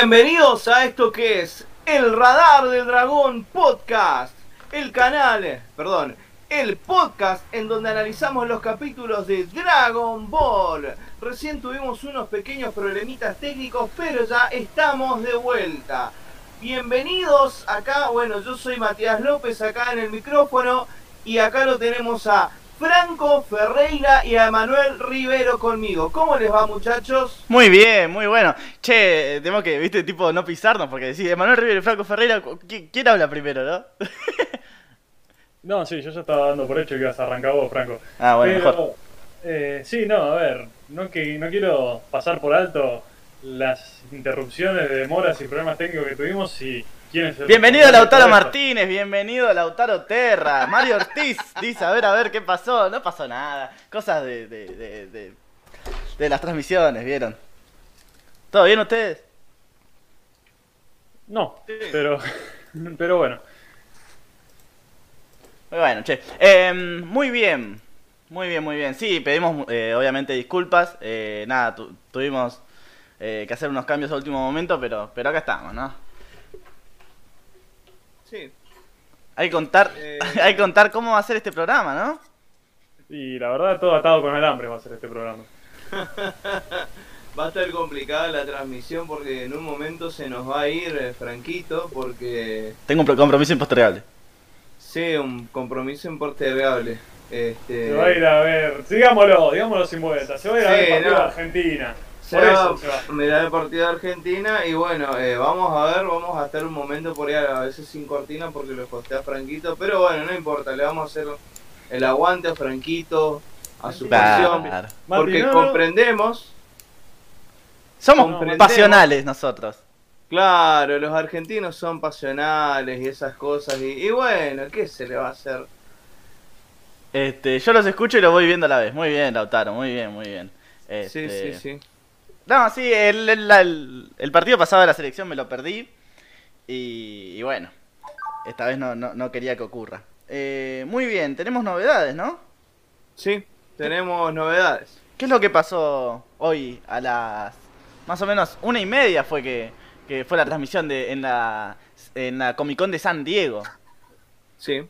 Bienvenidos a esto que es el Radar del Dragón Podcast, el canal, perdón, el podcast en donde analizamos los capítulos de Dragon Ball. Recién tuvimos unos pequeños problemitas técnicos, pero ya estamos de vuelta. Bienvenidos acá, bueno, yo soy Matías López acá en el micrófono y acá lo tenemos a Franco Ferreira y a Manuel Rivero conmigo. ¿Cómo les va, muchachos? Muy bien, muy bueno. Che, tenemos que, viste, tipo, no pisarnos, porque decís, Manuel Rivero y Franco Ferreira, ¿quién, habla primero, no? no, sí, yo ya estaba dando por hecho que ibas a arrancar vos, Franco. Ah, bueno, mejor. Eh, sí, no, a ver, no, que, no quiero pasar por alto las interrupciones, demoras y problemas técnicos que tuvimos y Bienvenido Lautaro Martínez, bienvenido Lautaro Terra. Mario Ortiz dice, a ver, a ver, ¿qué pasó? No pasó nada. Cosas de, de, de, las transmisiones, ¿vieron? ¿Todo bien ustedes? No, pero, pero bueno. Muy bueno, che. Em, muy bien, muy bien, muy bien. Sí, pedimos eh, obviamente disculpas. Eh, nada, tuvimos eh, que hacer unos cambios al último momento, pero, pero acá estamos, ¿no? Sí. Hay que contar, eh, hay que contar cómo va a ser este programa, ¿no? Y la verdad, todo atado con el hambre va a ser este programa. va a estar complicada la transmisión porque en un momento se nos va a ir eh, Franquito porque... Tengo un compromiso impostergable. Sí, un compromiso impostergable. Este... Se va a ir a ver, sigámoslo, digámoslo sin vuelta, se va a ir a ver partido de Argentina. Se va, a mirar el partido de Argentina y bueno, eh, vamos a ver, vamos a estar un momento por ahí a veces sin cortina porque lo costea Franquito, pero bueno, no importa, le vamos a hacer el aguante a Franquito, a su pasión, porque comprendemos. Somos pasionales nosotros. Claro, los argentinos son pasionales y esas cosas y, y bueno, ¿qué se le va a hacer? Este, yo los escucho y los voy viendo a la vez. Muy bien, Lautaro, muy bien, muy bien. Sí, sí, este, sí. No, sí, el, el, partido pasado de la selección me lo perdí. Y, bueno, esta vez no, quería que ocurra. Eh, muy bien, tenemos novedades, ¿no? Sí, tenemos novedades. ¿Qué es lo que pasó hoy a las más o menos una y media fue que, fue la transmisión de en la en la Comic Con de San Diego? Sí.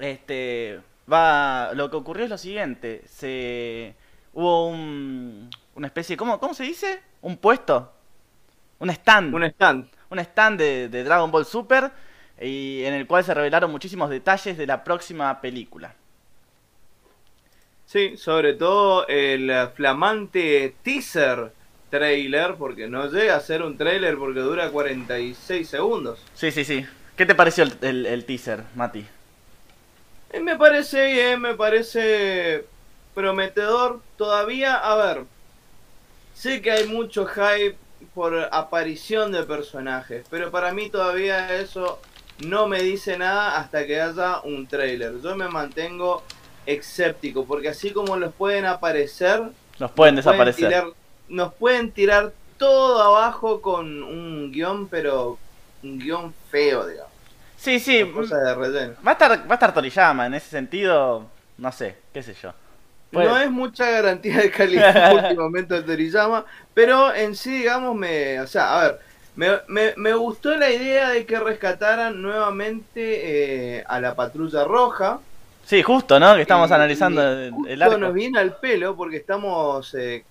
Este va lo que ocurrió es lo siguiente, se hubo un una especie, ¿cómo, ¿cómo se dice? ¿Un puesto? Un stand. Un stand. Un stand de, Dragon Ball Super y en el cual se revelaron muchísimos detalles de la próxima película. Sí, sobre todo el flamante teaser trailer, porque no llega a ser un trailer porque dura 46 segundos. Sí, sí, sí. ¿Qué te pareció el, el teaser, Mati? Eh, me parece bien, me parece prometedor. Todavía, a ver, Sé que hay mucho hype por aparición de personajes, pero para mí todavía eso no me dice nada hasta que haya un trailer. Yo me mantengo escéptico, porque así como los pueden aparecer, nos pueden desaparecer. nos pueden tirar todo abajo con un guion, pero un guion feo, digamos. Sí, sí. Va a estar, va a estar Toriyama en ese sentido, no sé, qué sé yo. No es mucha garantía de calidad últimamente de Toriyama, pero en sí, digamos, me. O sea, a ver, me, me, gustó la idea de que rescataran nuevamente eh, a la patrulla roja. Sí, justo, ¿no? Que estamos analizando el, arco. nos viene al pelo porque estamos eh,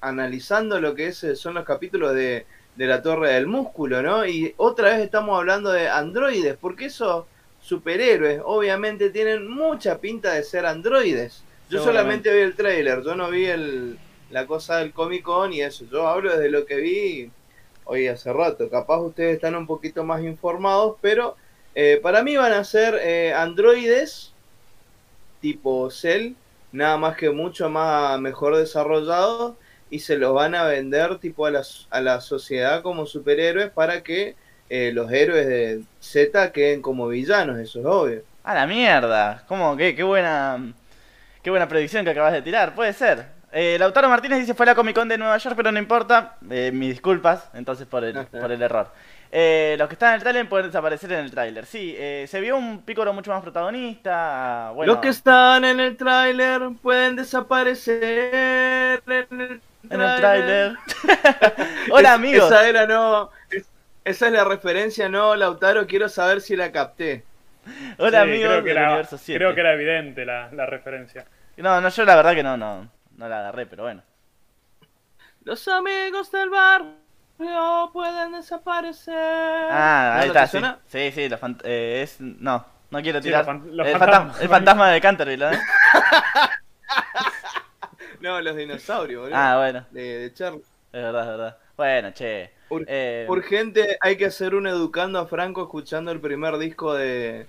analizando lo que es, eh, son los capítulos de, de la Torre del Músculo, ¿no? Y otra vez estamos hablando de androides, porque esos superhéroes obviamente tienen mucha pinta de ser androides. Yo solamente vi el trailer, yo no vi el, la cosa del Comic Con y eso. Yo hablo desde lo que vi hoy hace rato. Capaz ustedes están un poquito más informados, pero eh, para mí van a ser eh, androides tipo Cell, nada más que mucho más mejor desarrollados y se los van a vender tipo a la, a la sociedad como superhéroes para que eh, los héroes de Z queden como villanos, eso es obvio. A la mierda, ¿cómo? ¿Qué, qué buena Qué buena predicción que acabas de tirar, puede ser. Eh, Lautaro Martínez dice fue la Comic Con de Nueva York, pero no importa. Eh, mis disculpas, entonces por el, por el error. Eh, los que están en el trailer pueden desaparecer en el tráiler. Sí, eh, se vio un Piccolo mucho más protagonista. Bueno. Los que están en el tráiler pueden desaparecer en el En el tráiler. tráiler. Hola Es- amigos. Esa era no. es- esa es la referencia, no, Lautaro. Quiero saber si la capté. Hola Sí, amigos creo que, del era, universo 7. creo que era evidente la, la referencia. No, no, yo la verdad que no, no, no la agarré, pero bueno. Los amigos del barrio pueden desaparecer. Ah, ¿No ahí está, sí. suena? Sí, sí, los fant- eh, es... No, no quiero Sí, tirar. los fan- los el, fantasmas. fantasma, el fantasma de Canterville, ¿eh? No, los dinosaurios, boludo. Ah, bueno, De, de Charlie. es verdad, es verdad. Bueno, che. Ur- Eh, Urgente, hay que hacer un educando a Franco escuchando el primer disco de.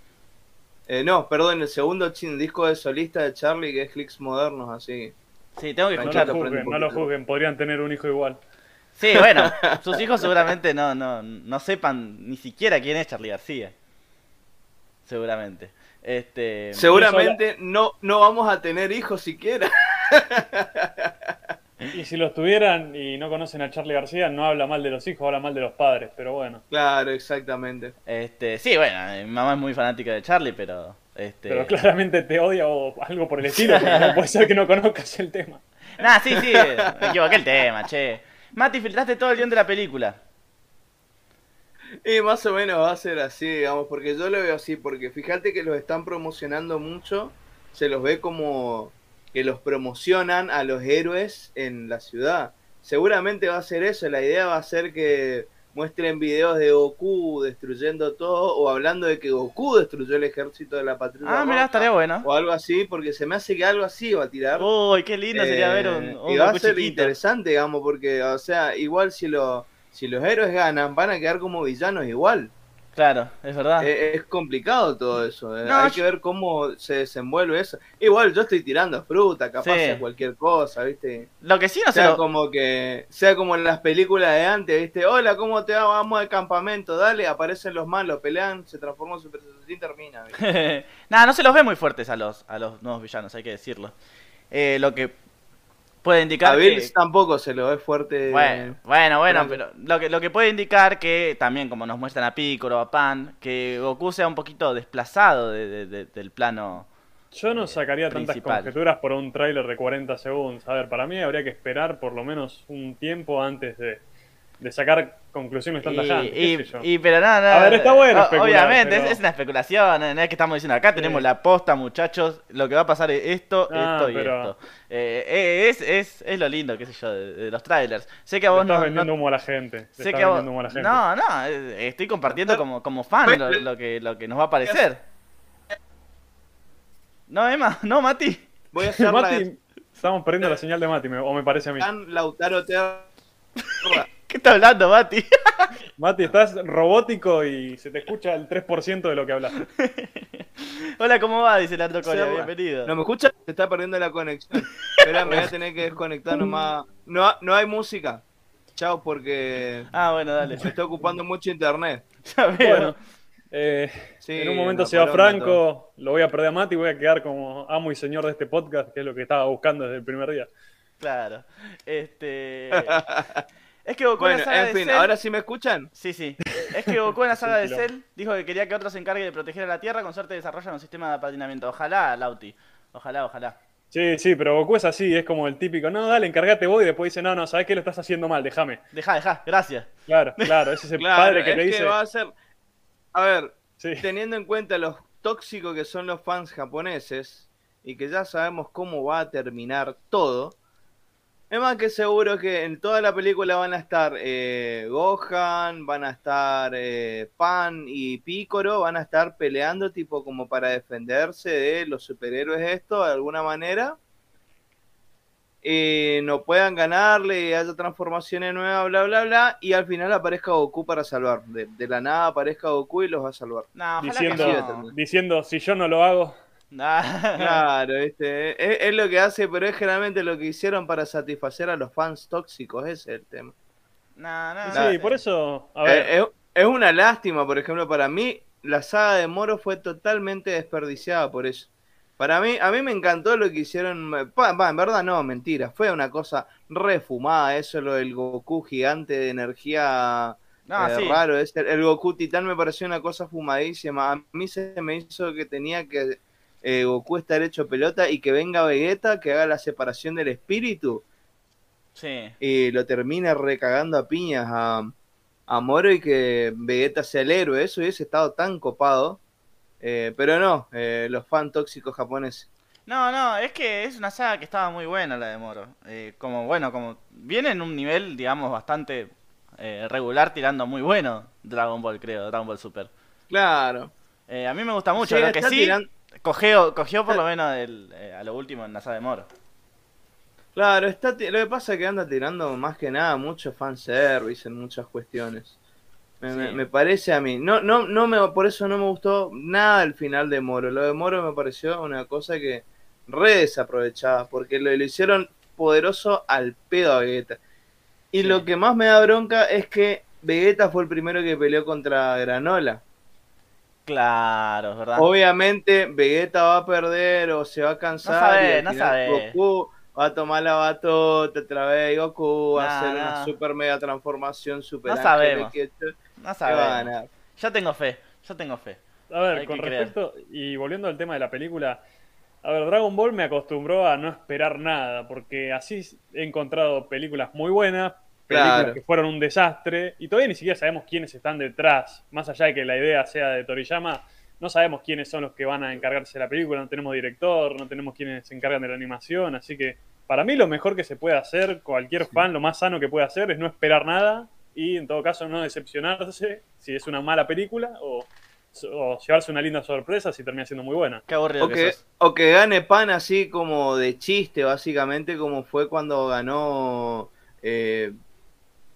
Eh, no, perdón, el segundo chin, disco de solista de Charlie que es Clicks Modernos, así. sí, tengo que no No escucharlo. lo juzguen, no lo juzguen, podrían tener un hijo igual. Sí, bueno, sus hijos seguramente no, no, no sepan ni siquiera quién es Charlie García. Seguramente. Este. Seguramente no, no vamos a tener hijos siquiera. Y si los tuvieran y no conocen a Charlie García, no habla mal de los hijos, habla mal de los padres, pero bueno. Claro, exactamente. Este, sí, bueno, mi mamá es muy fanática de Charlie, pero. Este. Pero claramente te odia o algo por el estilo, porque no puede ser que no conozcas el tema. Nah, sí, sí, me equivoqué el tema, che. Mati, filtraste todo el guion de la película. Y más o menos va a ser así, digamos, porque yo lo veo así, porque fíjate que los están promocionando mucho, se los ve como que los promocionan a los héroes en la ciudad. Seguramente va a ser eso, la idea va a ser que muestren videos de Goku destruyendo todo o hablando de que Goku destruyó el ejército de la patrulla. Ah, mira, estaría bueno. O algo así, porque se me hace que algo así va a tirar. Uy, qué lindo sería Eh, ver un, un y va a ser chiquito. interesante, digamos, porque, o sea, igual si, lo, si los héroes ganan, van a quedar como villanos igual. Claro, es verdad. Eh, es complicado todo eso. eh. No, Hay yo- que ver cómo se desenvuelve eso. Igual yo estoy tirando fruta, capaz Sí. cualquier cosa, ¿viste? Lo que sí no se sea lo... como que sea como en las películas de antes, ¿viste? Hola, ¿cómo te va? Vamos al campamento, dale, aparecen los malos, pelean, se transforman en Super Saiyajin, termina. ¿viste? Nada, no se los ve muy fuertes a los, a los nuevos villanos, hay que decirlo. Eh, lo que puede indicar A que... Bills tampoco se lo ve fuerte. Bueno, bueno, bueno, Pero- lo que, lo que puede indicar que también, como nos muestran a Piccolo, a Pan, que Goku sea un poquito desplazado de- de- de- del plano. Yo no sacaría tantas conjeturas por un tráiler de 40 segundos. A ver, para mí habría que esperar por lo menos un tiempo antes de, de sacar conclusiones tan Y, tajantes. y- pero no, no. A ver, está bueno especular, Obviamente, pero- es, es una especulación. No es que estamos diciendo acá tenemos Sí. la posta, muchachos. Lo que va a pasar es esto, Ah, esto y pero- esto. Eh, eh, es, es, es lo lindo, qué sé yo, de, de los trailers. Sé que a vos estás no. vendiendo no- humo a la gente. Sé estás que a vos- vendiendo humo a la gente. No, no, eh, estoy compartiendo como, como fan lo, lo que, lo que nos va a parecer. No, Emma, no, Mati. Voy a hacer la estamos perdiendo la señal de Mati, me- o me parece a mí. Lautaro Terra. ¿Qué está hablando, Mati? Mati, estás robótico y se te escucha el 3% de lo que hablas. Hola, ¿cómo va? Dice Leandro Coria, bienvenido. ¿No me escuchas? Se está perdiendo la conexión. Espera, me voy a tener que desconectar nomás. No, no hay música. Chao, porque Ah, bueno, dale. se está ocupando mucho internet. Ya veo. Bueno, eh, Sí, en un momento se va Franco, lo voy a perder a Mati y voy a quedar como amo y señor de este podcast, que es lo que estaba buscando desde el primer día. Claro. Este. Es que Goku en la saga en de fin, Cell- ahora sí me escuchan. Sí, sí. Es que Goku en la saga de. Cell dijo que quería que otro se encargue de proteger a la Tierra. Con suerte desarrollan un sistema de apadrinamiento. Ojalá, Lauti. Ojalá, ojalá. Sí, sí, pero Goku es así, es como el típico, no, dale, encárgate vos y después dice, no, no, sabes que lo estás haciendo mal, déjame. Deja, deja. Gracias. Claro, claro, ese es el Claro, padre que es te dice. va a ser. A ver, Sí. teniendo en cuenta los tóxicos que son los fans japoneses y que ya sabemos cómo va a terminar todo, es más que seguro que en toda la película van a estar eh, Gohan, van a estar eh, Pan y Piccolo, van a estar peleando tipo como para defenderse de los superhéroes esto de alguna manera. Y no puedan ganarle y haya transformaciones nuevas, bla, bla, bla, y al final aparezca Goku para salvar. De, de la nada aparezca Goku y los va a salvar. No, Diciendo, no. diciendo, si yo no lo hago, Nah. Claro, ¿viste? Es, es lo que hace, pero es generalmente lo que hicieron para satisfacer a los fans tóxicos, ese es el tema. Nah, nah, sí, nah. por eso, a ver, Eh, es, es una lástima, por ejemplo, para mí la saga de Moro fue totalmente desperdiciada por eso. Para mí, a mí me encantó lo que hicieron. Pa, pa, en verdad no, mentira. Fue una cosa refumada eso, lo del Goku gigante de energía No, eh, sí. raro. Ese, el Goku Titán me pareció una cosa fumadísima. A mí se me hizo que tenía que eh, Goku estar hecho pelota y que venga Vegeta, que haga la separación del espíritu. Sí. y lo termina recagando a piñas a, a Moro y que Vegeta sea el héroe. Eso hubiese estado tan copado. Eh, pero no, eh, los fan tóxicos japoneses. No, no, es que es una saga que estaba muy buena la de Moro. Eh, como, bueno, como viene en un nivel, digamos, bastante regular, tirando muy bueno Dragon Ball, creo, Dragon Ball Super. Claro. A mí me gusta mucho, Sí, lo que sí, cogió, cogió por lo menos el, eh, a lo último en la saga de Moro. Claro, está lo que pasa es que anda tirando más que nada mucho fanservice en muchas cuestiones. Me, me- Sí. me parece a mí. No, no, no me, por eso no me gustó nada el final de Moro. Lo de Moro me pareció una cosa que re desaprovechada, porque lo, lo hicieron poderoso al pedo a Vegeta. Y Sí. lo que más me da bronca es que Vegeta fue el primero que peleó contra Granola. Claro, es verdad. Obviamente Vegeta va a perder o se va a cansar. sabés, y al no sabés. Goku va a tomar la batuta otra vez y Goku va a Nah, hacer una nah. super mega transformación super No sabemos. que- que No sabemos. Yo tengo fe, yo tengo fe. A ver, Hay con creer. respecto, y volviendo al tema de la película, a ver, Dragon Ball me acostumbró a no esperar nada, porque así he encontrado películas muy buenas, películas Claro. que fueron un desastre, y todavía ni siquiera sabemos quiénes están detrás, más allá de que la idea sea de Toriyama, no sabemos quiénes son los que van a encargarse de la película, no tenemos director, no tenemos quienes se encargan de la animación, así que para mí lo mejor que se puede hacer, cualquier fan, lo más sano que puede hacer es no esperar nada y en todo caso no decepcionarse si es una mala película o, o llevarse una linda sorpresa si termina siendo muy buena. Qué aburrido O que o que gane pan así como de chiste, básicamente, como fue cuando ganó eh,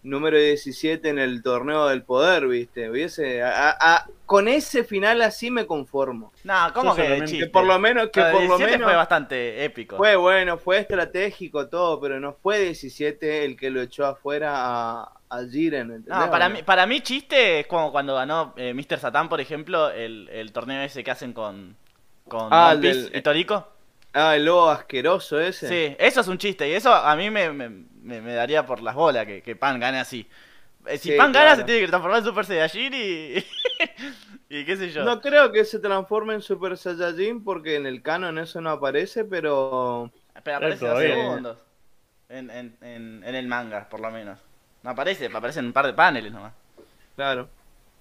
número 17 en el torneo del poder, ¿viste? Hubiese, a- a- con ese final así me conformo. No, ¿cómo que de chiste? Que por lo menos, que por lo 17 menos fue bastante épico. fue bueno, fue estratégico todo, pero no fue 17 el que lo echó afuera a, a Jiren. No, para ¿O mí, para mí chiste es como cuando ganó eh, Mr. Satan, por ejemplo, el, el torneo ese que hacen con, con Ah, One el Piece del- y Torico. Ah, el lobo asqueroso ese. Sí, eso es un chiste y eso a mí me, me, me- me daría por las bolas que, que Pan gane así. Eh, Si Sí, Pan gana claro. se tiene que transformar en Super Saiyajin y... y qué sé yo. No creo que se transforme en Super Saiyajin porque en el canon eso no aparece, pero Pero aparece dos segundos. En, en, en, en el manga, por lo menos. No aparece, aparecen un par de paneles nomás. claro.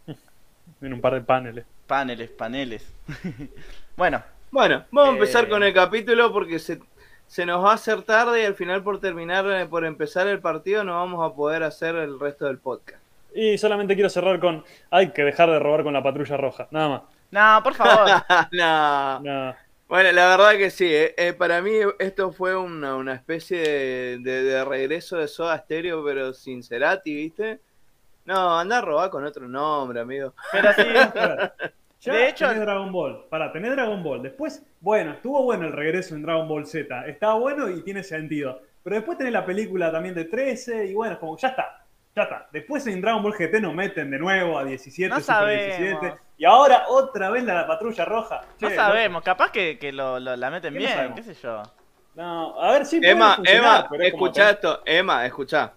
En un par de paneles. Paneles, paneles. bueno, Bueno, vamos a empezar Eh. con el capítulo porque se, se nos va a hacer tarde y al final por terminar, eh, por empezar el partido no vamos a poder hacer el resto del podcast. Y solamente quiero cerrar con, hay que dejar de robar con la patrulla roja, nada más. no, por favor. no. Nada. Bueno, la verdad que sí, eh, eh, para mí esto fue una, una especie de, de- de regreso de Soda Stereo, pero sin Cerati, ¿viste? No, anda a robar con otro nombre, amigo. Pero sí, Ya De hecho- tenés Dragon Ball. Para, tenés Dragon Ball. Después, bueno, estuvo bueno el regreso en Dragon Ball Z. Estaba bueno y tiene sentido. Pero después tenés la película también de 13 y bueno, es como, ya está. Ya está. Después en Dragon Ball GT nos meten de nuevo a 17, No Super sabemos. 17. Y ahora otra vez la patrulla roja. no Che, sabemos. Capaz que, que lo, lo- la meten ¿Qué no bien, sabemos? qué sé yo. No, a ver si Emma, Emma, pero es como escucha que- esto, Emma, escucha.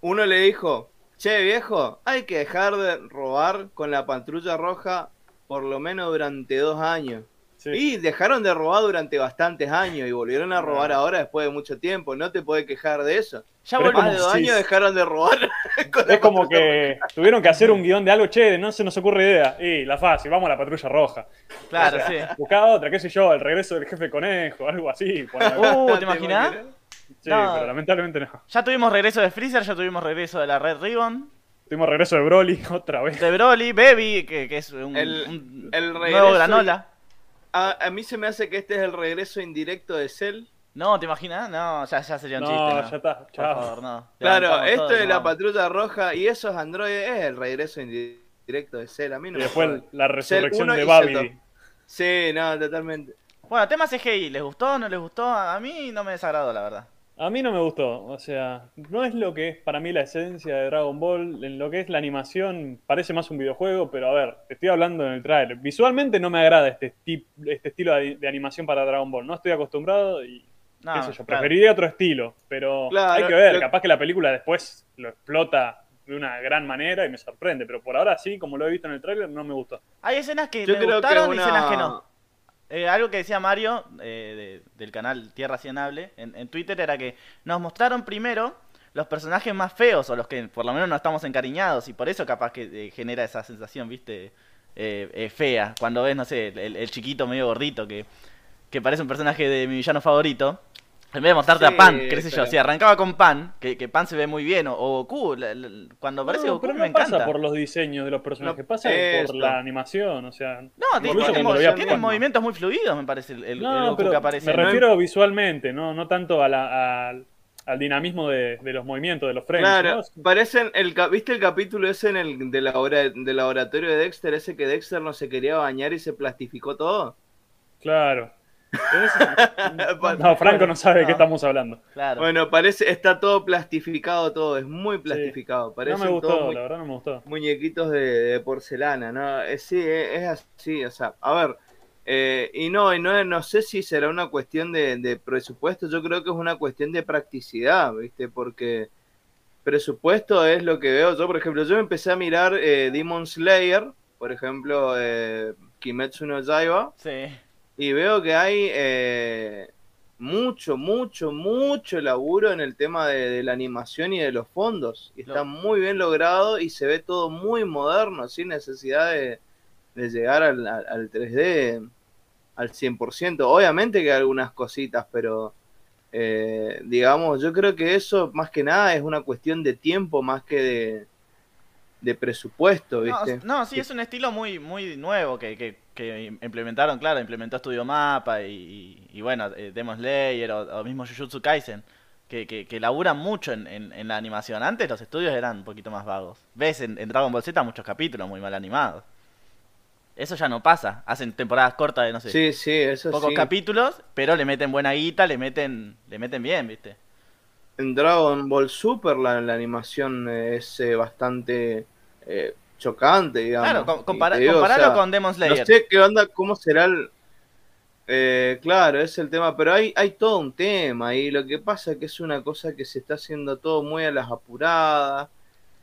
Uno le dijo, che viejo, hay que dejar de robar con la patrulla roja por lo menos durante dos años. Sí. Y dejaron de robar durante bastantes años y volvieron a robar ahora después de mucho tiempo. No te puedes quejar de eso. Ya Pero Más de dos años dejaron de robar. con la Es como que tuvieron que hacer un guion de algo, che, no se nos ocurre idea. Y la fácil, vamos a la patrulla roja. Claro, O sí. Buscá otra, qué sé yo, el regreso del jefe conejo, algo así. Uh, ¿te ¿Te imaginas? Sí, no. pero lamentablemente no. Ya tuvimos regreso de Freezer, ya tuvimos regreso de la Red Ribbon, Tuvimos regreso de Broly otra vez. de Broly, Baby, que, que es un, El- un el nuevo granola. A, a mí se me hace que este es el regreso indirecto de Cell. No, ¿te imaginas? No, ya, ya sería un No, chiste. ya está, Por chao. favor, no. Claro, esto todo de la patrulla roja y esos androides es el regreso indirecto de Cell. A mí no Y después la resurrección de y Babi. Cell Sí, no, totalmente. Bueno, tema CGI, ¿les gustó? ¿No les gustó? A mí no me desagradó, la verdad. A mí no me gustó, o sea, no es lo que es para mí la esencia de Dragon Ball, en lo que es la animación parece más un videojuego, pero a ver, te estoy hablando en el trailer. Visualmente no me agrada este, esti- este estilo de, de animación para Dragon Ball, no estoy acostumbrado y No, qué sé yo, claro. preferiría otro estilo, pero Claro, hay que ver, lo- capaz que la película después lo explota de una gran manera y me sorprende, pero por ahora sí, como lo he visto en el trailer, no me gustó. Hay escenas que Yo me creo que gustaron y escenas que no. Eh, algo que decía Mario eh, de- del canal Tierra Cienable en, Twitter era que nos mostraron primero los personajes más feos o los que por lo menos no estamos encariñados y por eso capaz que eh, genera esa sensación, viste, eh, eh, fea. Cuando ves, no sé, el, el chiquito medio gordito que, que parece un personaje de mi villano favorito. En vez de mostrarte Sí, a Pan, qué sé yo, pero- si arrancaba con Pan, que, que Pan se ve muy bien, o, o Goku, la- la- cuando aparece No, Goku pero me no pasa encanta. por los diseños de los personajes, No, pasa esto. por la animación, o sea. No, Incluso tiene, movimientos muy fluidos, me parece, el, el- el No, Goku pero que aparece. me ¿no? refiero visualmente, no, no tanto a la- al- al dinamismo de, de los movimientos, de los frames. Claro, ¿no? parecen el ¿viste el capítulo ese en el de la obra del laboratorio de Dexter, ese que Dexter no se quería bañar y se plastificó todo? Claro. No, Franco no sabe de qué No. estamos hablando. Claro. Bueno, parece, está todo plastificado todo, es muy plastificado, No parecen me gustó, muy- la verdad no me gustó. muñequitos de, de porcelana, ¿no? Eh, sí, eh, es así, o sea, a ver, eh, y no, y no, no sé si será una cuestión de, de presupuesto, yo creo que es una cuestión de practicidad, ¿viste? Porque presupuesto es lo que veo, yo por ejemplo, yo empecé a mirar eh, Demon Slayer, por ejemplo, eh, Kimetsu no Yaiba, Sí. Y veo que hay eh, mucho, mucho, mucho laburo en el tema de, de la animación y de los fondos. Y está muy bien logrado y se ve todo muy moderno, sin necesidad de, de llegar al, al- al 3D al 100%. Obviamente que hay algunas cositas, pero eh, digamos, yo creo que eso más que nada es una cuestión de tiempo más que de, de presupuesto, No, ¿viste? no, sí, es un estilo muy, muy nuevo que, que, que implementaron, claro, implementó Studio Mapa y, y- y bueno, eh, Demon Slayer o, o mismo Jujutsu Kaisen, que, que, que laburan mucho en, en- en la animación. Antes los estudios eran un poquito más vagos. Ves en, en Dragon Ball Z muchos capítulos muy mal animados. Eso ya no pasa. Hacen temporadas cortas de, no sé, Sí, sí, eso pocos sí. capítulos, pero le meten buena guita, le meten, le meten bien, ¿viste? En Dragon Ball Super la, la animación es eh, bastante eh, chocante, digamos. Claro, com- compara- te digo, comparalo o sea, con Demon Slayer. No sé qué onda, cómo será el... eh, claro, es el tema, pero hay, hay todo un tema y lo que pasa es que es una cosa que se está haciendo todo muy a las apuradas.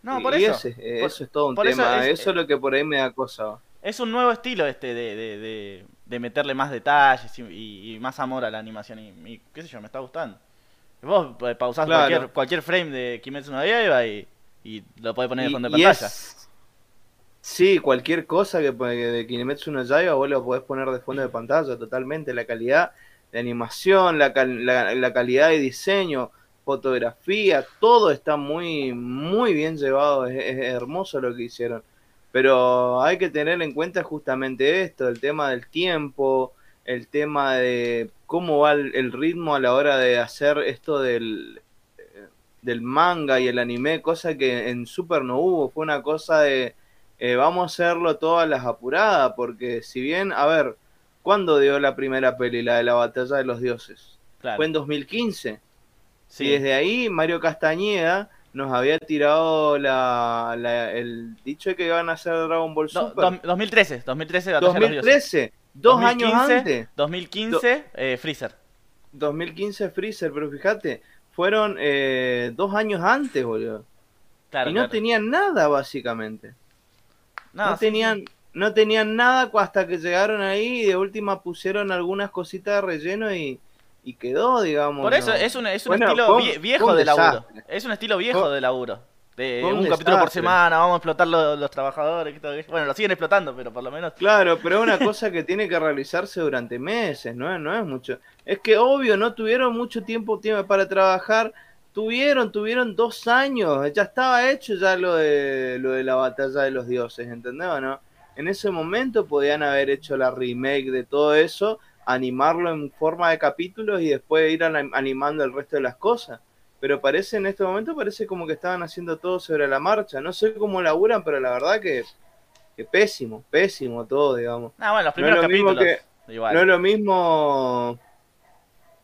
No, por y eso. ese- eh, Por- eso es todo un eso tema, es- eso es lo que por ahí me da cosa. Es un nuevo estilo este de, de, de, de meterle más detalles y, y- y más amor a la animación y, y qué sé yo, me está gustando. Vos eh, pausás Claro. cualquier, cualquier frame de Kimetsu no Yaiba y, y lo podés poner de fondo de pantalla. es- Sí, cualquier cosa que de Kinemetsu no Yaiba vos lo podés poner de fondo de pantalla totalmente. La calidad de animación, la, cal- la, la calidad de diseño, fotografía, todo está muy, muy bien llevado. Es, es hermoso lo que hicieron. Pero hay que tener en cuenta justamente esto, el tema del tiempo, el tema de cómo va el, el ritmo a la hora de hacer esto del, del manga y el anime, cosa que en Super no hubo, fue una cosa de eh, vamos a hacerlo todas las apuradas, porque si bien, a ver, ¿cuándo dio la primera peli, la de la batalla de los dioses? Claro. Fue en 2015. Sí. Y desde ahí Mario Castañeda nos había tirado la, la- el dicho de que iban a hacer Dragon Ball Do- Super. dos- 2013, 2013 Batalla de los Dioses. 2013, dos años 2015, antes. 2015 eh, Freezer. 2015 Freezer, pero fíjate, fueron eh, dos años antes, boludo. Claro, y no claro. tenían nada, básicamente. No, sí, tenían, sí. no tenían nada hasta que llegaron ahí y de última pusieron algunas cositas de relleno y, y quedó, digamos. Por eso ¿no? es un, es un Bueno, estilo fue fue viejo un de laburo. Es un estilo viejo Fue- de laburo. De un, capítulo por semana, vamos a explotar lo- los trabajadores. Bueno, lo siguen explotando, pero por lo menos. Claro, pero es una cosa que tiene que realizarse durante meses, no es, no es mucho. Es que obvio, no tuvieron mucho tiempo, tiempo para trabajar. Tuvieron, tuvieron dos años, ya estaba hecho ya lo de lo de la batalla de los dioses, ¿entendés o no? En ese momento podían haber hecho la remake de todo eso, animarlo en forma de capítulos y después ir anim- animando el resto de las cosas. Pero parece en este momento, parece como que estaban haciendo todo sobre la marcha. No sé cómo laburan, pero la verdad que, que pésimo, pésimo todo, digamos. Ah, bueno, los No es primeros lo mismo capítulos. Igual. No es lo mismo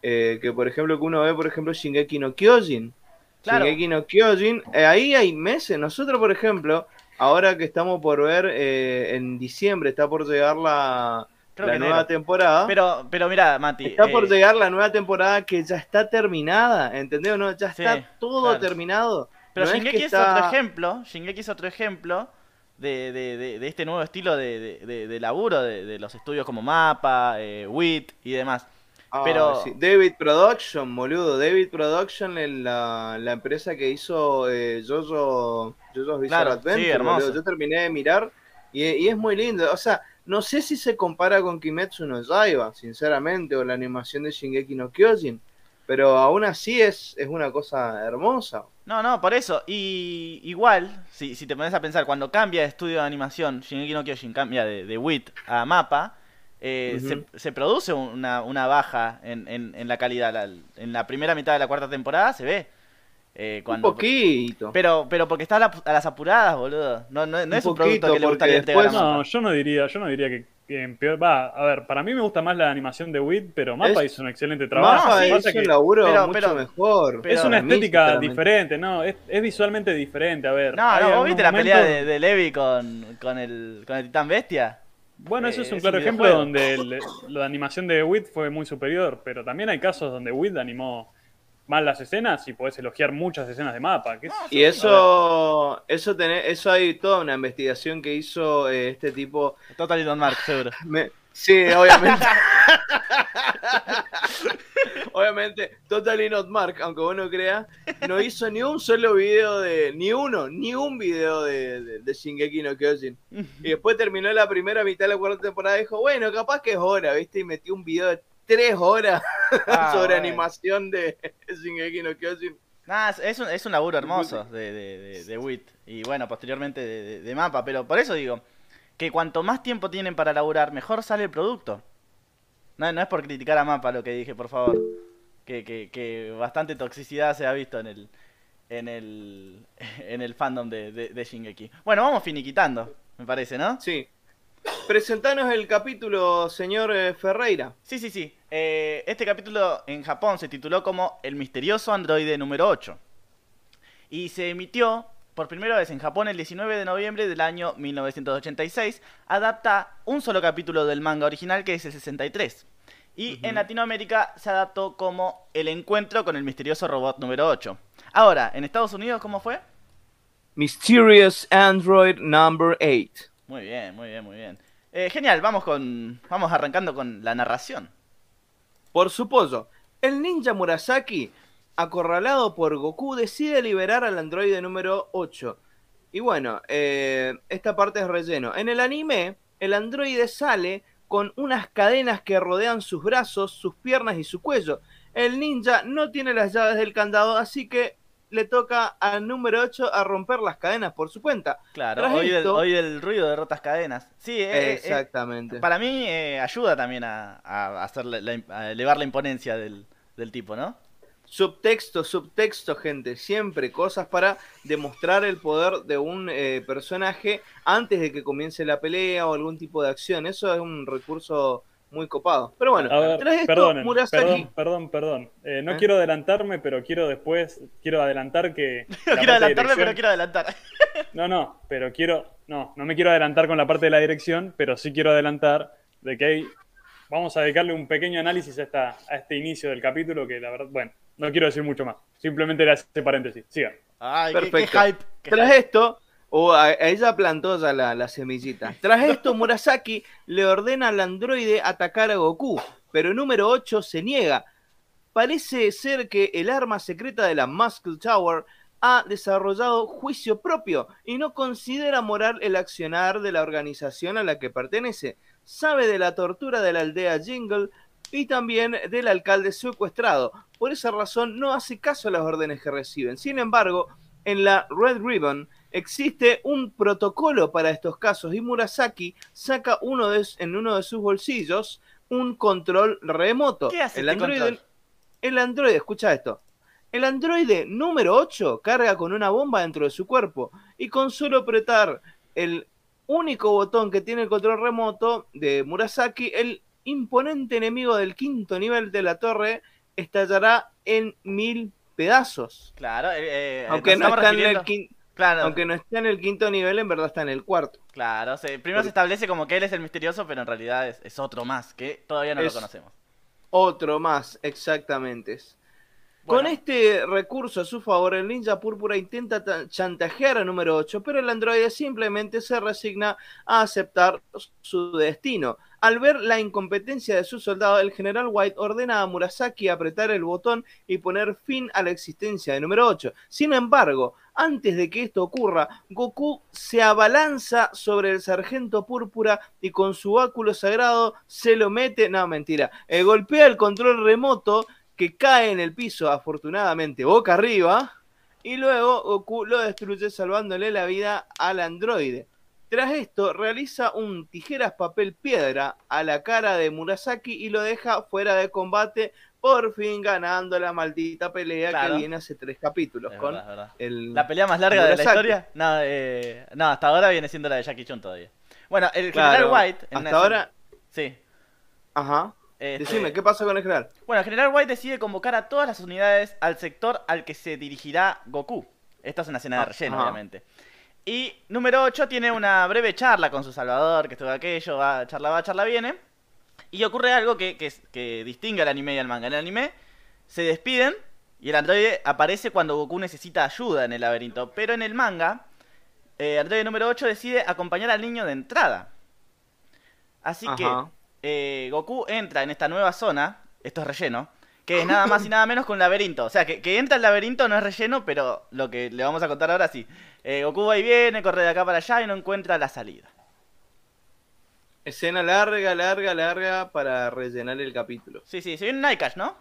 eh, que, por ejemplo, que uno ve, por ejemplo, Shingeki no Kyojin. Claro. Shingeki no Kyojin, eh, ahí hay meses. Nosotros, por ejemplo, ahora que estamos por ver eh, en diciembre, está por llegar la, Creo la que nueva enero. temporada. Pero, pero mira, Mati. Está por eh, llegar la nueva temporada que ya está terminada, ¿entendés no? Ya Sí, está todo claro. terminado. Pero No es Shingeki es, otro ejemplo. Shingeki es otro ejemplo de, de, de, de este nuevo estilo de, laburo de, los estudios como Mapa, eh, WIT y demás. Ah, Pero- sí. David Production, boludo. David Production la, la empresa que hizo eh, Jojo, Jojo's Bizarre Claro, sí, Adventure. Yo terminé de mirar y, y es muy lindo. O sea, no sé si se compara con Kimetsu no Yaiba, sinceramente, o la animación de Shingeki no Kyojin. Pero aún así es, es una cosa hermosa. No, no, por eso. Y igual, si, si te pones a pensar, cuando cambia de estudio de animación, Shingeki no Kyojin cambia de, de WIT a Mapa, eh, se, se produce una, una baja en, en, en la calidad. La- en la primera mitad de la cuarta temporada se ve. Eh, cuando, Un poquito. Pero, pero porque está a, la- a las apuradas, boludo. No, no, no Un es un poquito, producto que le porque gustaría entregar a después-. No, yo no diría, yo no diría que, que en peor. Va, a ver, para mí me gusta más la animación de WIT, pero Mapa Es- hizo un excelente trabajo. Mapa sí, hizo que un laburo pero- mucho pero- mejor. pero- es una mí, estética diferente, ¿no? Es, es visualmente diferente, a ver. No, no, ¿vos viste la pelea de, de Levi con, con, el, con el titán bestia? Bueno, eso Eh, es un es claro un ejemplo donde el- la animación de WIT fue muy superior, pero también hay casos donde WIT animó mal las escenas y podés elogiar muchas escenas de mapa. qué yo. Y eso, eso, tené- eso hay toda una investigación que hizo eh, este tipo. Totally Don't Mark, seguro. Me- sí, obviamente. obviamente, Totally Not Mark, aunque vos no creas, no hizo ni un solo video de. Ni uno, ni un video de, de, de Shingeki no Kyojin. Y después terminó la primera mitad de la cuarta temporada y dijo, bueno, capaz que es hora, ¿viste? Y metió un video de tres horas Ah, sobre bueno. animación de Shingeki no Kyojin. Nah, es- un, es un laburo hermoso de, de, de, de WIT. Y bueno, posteriormente de, de- Mapa. Pero por eso digo, que cuanto más tiempo tienen para laburar, mejor sale el producto. No, no es por criticar a Mapa lo que dije, por favor. Que, que, que bastante toxicidad se ha visto en el, en el, en el fandom de, de, de Shingeki. Bueno, vamos finiquitando, me parece, ¿no? Sí. Presentanos el capítulo, señor eh, Ferreira. Sí, sí, sí. Eh, este capítulo en Japón se tituló como El misterioso androide número 8. Y se emitió por primera vez en Japón el 19 de noviembre del año 1986. Adapta un solo capítulo del manga original que es el 63. Y Ujú. en Latinoamérica se adaptó como El encuentro con el misterioso robot número 8. Ahora, en Estados Unidos, ¿cómo fue? Mysterious Android Number 8. Muy bien, muy bien, muy bien. Eh, genial, vamos con. Vamos arrancando con la narración. Por su pollo, el ninja Murasaki, acorralado por Goku, decide liberar al androide número 8. Y bueno, eh, esta parte es relleno. En el anime, el androide sale con unas cadenas que rodean sus brazos, sus piernas y su cuello. El ninja no tiene las llaves del candado, así que le toca al número 8 a romper las cadenas por su cuenta. Claro, Tras hoy del ruido de rotas cadenas. Sí, eh, eh, eh, Exactamente. para mí eh, ayuda también a, a hacer la- la- a elevar la imponencia del, del tipo, ¿no? Subtexto, subtexto, gente. Siempre cosas para demostrar el poder de un eh, personaje antes de que comience la pelea o algún tipo de acción. Eso es un recurso muy copado. Pero bueno, ver, tras esto, perdonen, Murasaki. perdón, perdón, perdón. Eh, no ¿Eh? quiero adelantarme, pero quiero después, quiero adelantar que... No quiero adelantarme, pero quiero adelantar. No, no, pero quiero... No, no me quiero adelantar con la parte de la dirección, pero sí quiero adelantar de que hay... Vamos a dedicarle un pequeño análisis a, esta, a este inicio del capítulo que la verdad... Bueno, no quiero decir mucho más. Simplemente era este paréntesis. Sigan. Ay, qué, qué Perfecto. hype. qué Tras hype. esto, o a, a ella plantó ya la, la semillita. Tras esto, Murasaki le ordena al androide atacar a Goku, pero número 8 se niega. Parece ser que el arma secreta de la Muscle Tower ha desarrollado juicio propio y no considera moral el accionar de la organización a la que pertenece. Sabe de la tortura de la aldea Jingle y también del alcalde secuestrado. Por esa razón no hace caso a las órdenes que reciben. Sin embargo, en la Red Ribbon existe un protocolo para estos casos y Murasaki saca uno de, en uno de sus bolsillos un control remoto. ¿Qué hace el este androide, control? el androide, escucha esto. El androide número 8 carga con una bomba dentro de su cuerpo y con solo apretar el único botón que tiene el control remoto de Murasaki, el imponente enemigo del quinto nivel de la torre estallará en mil pedazos. Claro, eh, eh, Aunque no, está en el refiriendo- quin- Claro, aunque no esté en el quinto nivel, en verdad está en el cuarto. claro. se- primero se establece como que él es el misterioso, pero en realidad es, es otro más, que todavía no Es- lo conocemos. Otro más, exactamente. Con este recurso a su favor, el ninja púrpura intenta ta- chantajear a número 8, pero el androide simplemente se resigna a aceptar su destino. Al ver la incompetencia de su soldado, el general White ordena a Murasaki apretar el botón y poner fin a la existencia de número 8. Sin embargo, antes de que esto ocurra, Goku se abalanza sobre el sargento púrpura y con su báculo sagrado se lo mete, no mentira, eh, golpea el control remoto que cae en el piso afortunadamente boca arriba y luego Goku lo destruye salvándole la vida al androide. Tras esto realiza un tijeras papel piedra a la cara de Murasaki y lo deja fuera de combate, por fin ganando la maldita pelea Claro. que viene hace tres capítulos Es con verdad, es verdad. el La pelea más larga de la historia. No, eh, no, hasta ahora viene siendo la de Jackie Chun todavía. Bueno, el Claro, general White. en hasta ahora, Sí. ajá. este, Decime, ¿qué pasa con el general? Bueno, el general White decide convocar a todas las unidades al sector al que se dirigirá Goku. Esta es una escena de Ah, relleno, obviamente. Y número 8 tiene una breve charla con su salvador, que todo aquello, va, charla va, charla viene. Y ocurre algo que, que, distingue al anime y al manga. En el anime se despiden y el androide aparece cuando Goku necesita ayuda en el laberinto. Pero en el manga, eh, androide número 8 decide acompañar al niño de entrada. Así que eh, Goku entra en esta nueva zona, esto es relleno, que es nada más y nada menos que un laberinto. O sea, que, que entra al laberinto no es relleno, pero lo que le vamos a contar ahora sí. Eh, Goku va y viene, corre de acá para allá y no encuentra la salida. Escena larga, larga, larga para rellenar el capítulo. Sí, sí, se viene un Nightcatch, ¿no?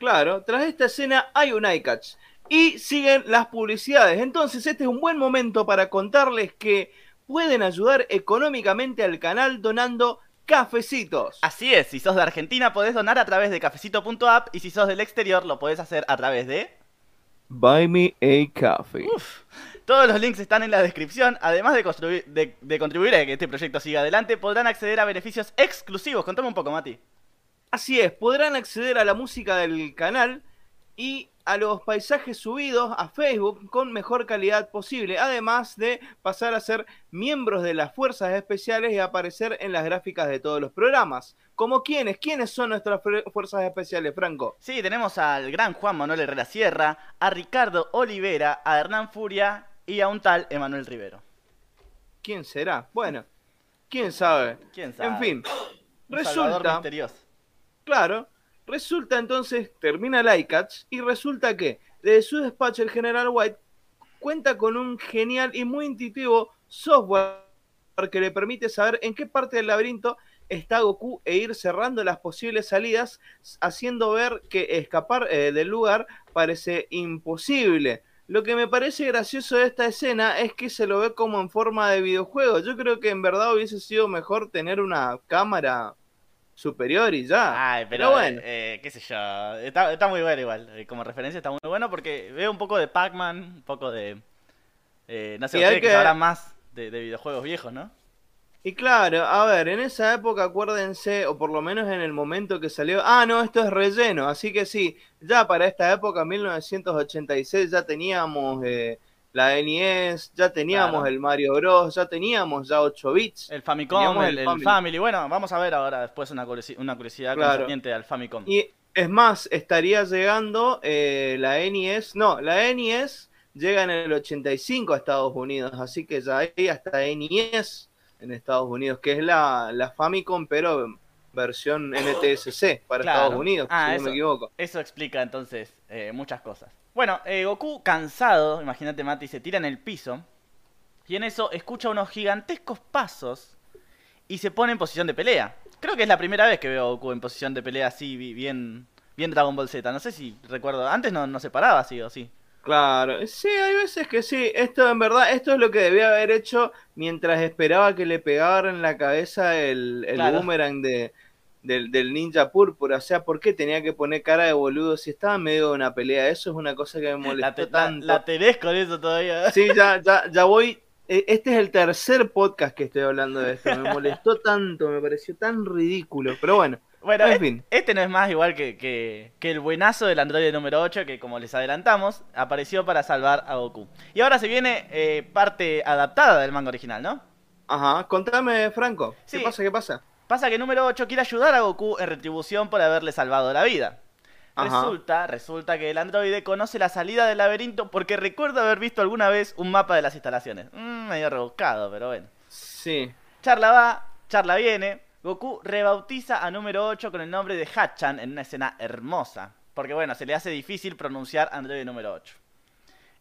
Claro, tras esta escena hay un iCatch. Y siguen las publicidades. Entonces este es un buen momento para contarles que pueden ayudar económicamente al canal donando cafecitos. Así es, si sos de Argentina podés donar a través de cafecito.app y si sos del exterior lo podés hacer a través de... Buy me a coffee. Todos los links están en la descripción. Además de, de contribuir a que este proyecto siga adelante, podrán acceder a beneficios exclusivos. Contame un poco, Mati. Así es, podrán acceder a la música del canal y a los paisajes subidos a Facebook con mejor calidad posible, además de pasar a ser miembros de las fuerzas especiales y aparecer en las gráficas de todos los programas. ¿Como quiénes? ¿Quiénes son nuestras fuerzas especiales, Franco? Sí, tenemos al gran Juan Manuel Herrera Sierra, a Ricardo Olivera, a Hernán Furia y a un tal Emanuel Rivero. ¿Quién será? Bueno, quién sabe. ¿Quién sabe? En fin, Un resulta, misterioso. claro, resulta entonces, termina el iCatch y resulta que desde su despacho el general White cuenta con un genial y muy intuitivo software que le permite saber en qué parte del laberinto está Goku e ir cerrando las posibles salidas, haciendo ver que escapar eh, del lugar parece imposible. Lo que me parece gracioso de esta escena es que se lo ve como en forma de videojuego. Yo creo que en verdad hubiese sido mejor tener una cámara superior y ya. Ay, pero, Pero bueno. eh, qué sé yo. Está, está muy bueno igual. eh, Como referencia está muy bueno porque veo un poco de Pac-Man, un poco de... eh, no sé, ustedes que que- sabrán más de, de videojuegos viejos, ¿no? Y claro, a ver, en esa época acuérdense, o por lo menos en el momento que salió, ah, no, esto es relleno, así que sí, ya para esta época, 1986, ya teníamos eh, la NES, ya teníamos Claro. el Mario Bros, ya teníamos ya 8 bits. El Famicom, el, el Family. Family. Bueno, vamos a ver ahora después una, una curiosidad Claro. al Famicom. Y es más, estaría llegando eh, la NES, no, la NES llega en el 85 a Estados Unidos, así que ya hay hasta NES en Estados Unidos, que es la, la Famicom, pero versión NTSC para Claro. Estados Unidos, Ah, si no eso. me equivoco. Eso explica entonces eh, muchas cosas. Bueno, eh, Goku cansado, imagínate Mati, se tira en el piso y en eso escucha unos gigantescos pasos y se pone en posición de pelea. Creo que es la primera vez que veo a Goku en posición de pelea así, bi- bien, bien Dragon Ball Z. No sé si recuerdo, antes no, no se paraba así o sí. Claro, sí, hay veces que sí. Esto en verdad, esto es lo que debía haber hecho mientras esperaba que le pegara en la cabeza el, el Claro. boomerang de, del, del ninja púrpura. O sea, ¿por qué tenía que poner cara de boludo si estaba medio de una pelea? Eso es una cosa que me La, molestó te- la- tanto. la tenés con eso todavía. Sí, ya, ya, ya voy. eh, Este es el tercer podcast que estoy hablando de esto. Me molestó tanto, me pareció tan ridículo. Pero bueno, Bueno, en e- fin. este no es más igual que, que, que el buenazo del androide número 8, que como les adelantamos, apareció para salvar a Goku. Y ahora se viene eh, parte adaptada del manga original, ¿no? Ajá, contame, Franco. ¿Qué pasa? ¿Qué pasa? Pasa que número 8 quiere ayudar a Goku en retribución por haberle salvado la vida. Ajá. Resulta, resulta que el androide conoce la salida del laberinto porque recuerda haber visto alguna vez un mapa de las instalaciones. Mm, medio rebuscado, pero bueno. Sí. Charla va, charla viene. Goku rebautiza a número 8 con el nombre de Hachan en una escena hermosa. Porque bueno, se le hace difícil pronunciar androide número 8.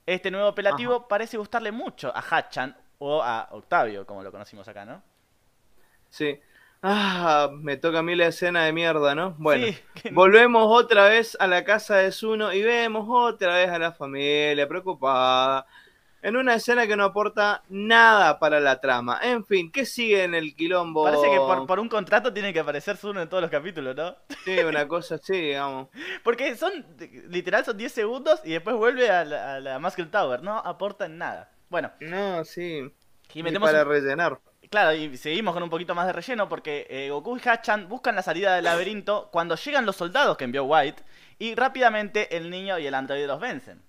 Este nuevo apelativo parece gustarle mucho a Hachan o a Octavio, como lo conocimos acá, ¿no? Sí. Ah, me toca a mí la escena de mierda, ¿no? Bueno, Sí, volvemos otra vez a la casa de Zuno y vemos otra vez a la familia preocupada. En una escena que no aporta nada para la trama. En fin, ¿qué sigue en el quilombo? Parece que por, por un contrato tiene que aparecer Zuno en todos los capítulos, ¿no? Sí, una cosa así, digamos. Porque son, literal, son 10 segundos y después vuelve a la, a la Muscle Tower. No aportan nada. Bueno, No, sí. y metemos para un- rellenar. Claro, y seguimos con un poquito más de relleno porque eh, Goku y Hachan buscan la salida del laberinto cuando llegan los soldados que envió White y rápidamente el niño y el androide los vencen.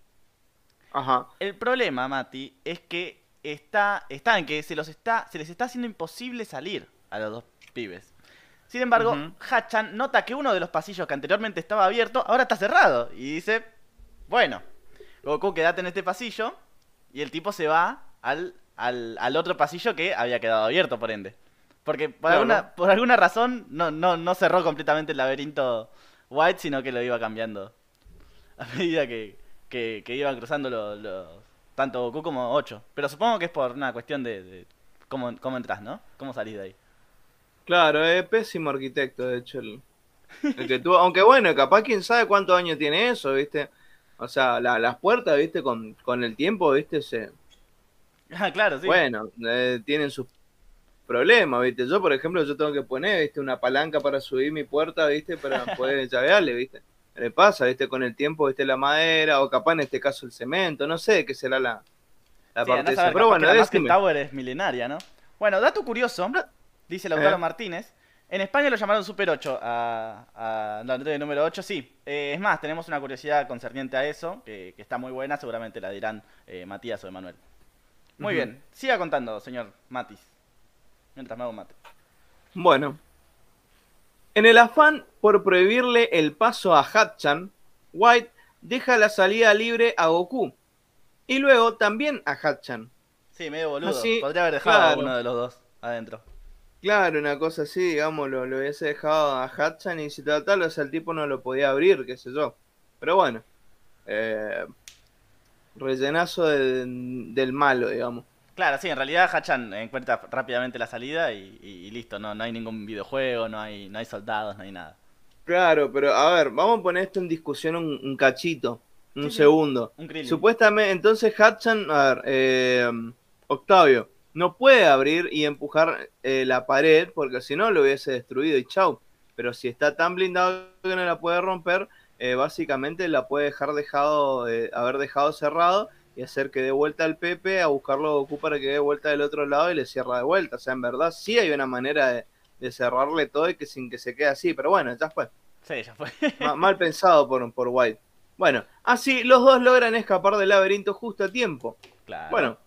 Ajá. El problema, Mati, es que está, está en que se, los está, se les está haciendo imposible salir a los dos pibes. Sin embargo. Hachan nota que uno de los pasillos que anteriormente estaba abierto ahora está cerrado y dice, bueno, Goku quédate en este pasillo y el tipo se va al, al, al otro pasillo que había quedado abierto por ende. Porque por, Claro. alguna, por alguna razón no, no, no cerró completamente el laberinto White, sino que lo iba cambiando a medida que, que, que iban cruzando los, tanto Goku como 8. Pero supongo que es por una cuestión de, de cómo, cómo entras, ¿no? ¿Cómo salís de ahí? Claro, es pésimo arquitecto, de hecho, el, el que tuvo. Aunque bueno, capaz quién sabe cuántos años tiene eso, ¿viste? O sea, la- las puertas, ¿viste? Con, con el tiempo, ¿viste? Se, Ah, claro, sí. Bueno, eh, tienen sus problemas, ¿viste? Yo, por ejemplo, yo tengo que poner, ¿viste? Una palanca para subir mi puerta, ¿viste? Para poder llavearle, ¿viste? Le pasa, ¿viste? Con el tiempo, ¿viste? La madera, o capaz en este caso el cemento, no sé qué será la, la Sí, parte saber, Pero bueno, que la decime. Tower es milenaria, ¿no? Bueno, dato curioso, dice Lautaro Eh. Martínez. En España lo llamaron Super 8 a, a la número 8, sí. Eh, es más, tenemos una curiosidad concerniente a eso, que, que está muy buena, seguramente la dirán eh, Matías o Emanuel. Muy bien, siga contando, señor Matis. Mientras me hago mate. Bueno. En el afán por prohibirle el paso a Hatchan, White deja la salida libre a Goku. Y luego también a Hatchan. Sí, medio boludo. Así, Podría haber dejado a uno de los dos adentro. Claro, una cosa así, digamos, lo, lo hubiese dejado a Hatchan y si tal, tal, o sea, el tipo no lo podía abrir, qué sé yo. Pero bueno, eh, rellenazo de- del malo, digamos. Claro, sí, en realidad Hachan encuentra rápidamente la salida y, y- y listo, no, no hay ningún videojuego, no hay, no hay soldados, no hay nada. Claro, pero a ver, vamos a poner esto en discusión un, un cachito, un Sí, sí. segundo. Un. Supuestamente, entonces Hatchan, a ver, eh, Octavio, no puede abrir y empujar eh, la pared porque si no lo hubiese destruido y chau. Pero si está tan blindado que no la puede romper, eh, básicamente la puede dejar dejado, eh, haber dejado cerrado y hacer que dé vuelta al Pepe a buscarlo a Goku para que dé vuelta del otro lado y le cierra de vuelta. O sea, en verdad sí hay una manera de, de cerrarle todo y que sin que se quede así. Pero bueno, ya fue. Sí, ya fue. Ma- mal pensado por, por White. Bueno, así los dos logran escapar del laberinto justo a tiempo. claro. Bueno,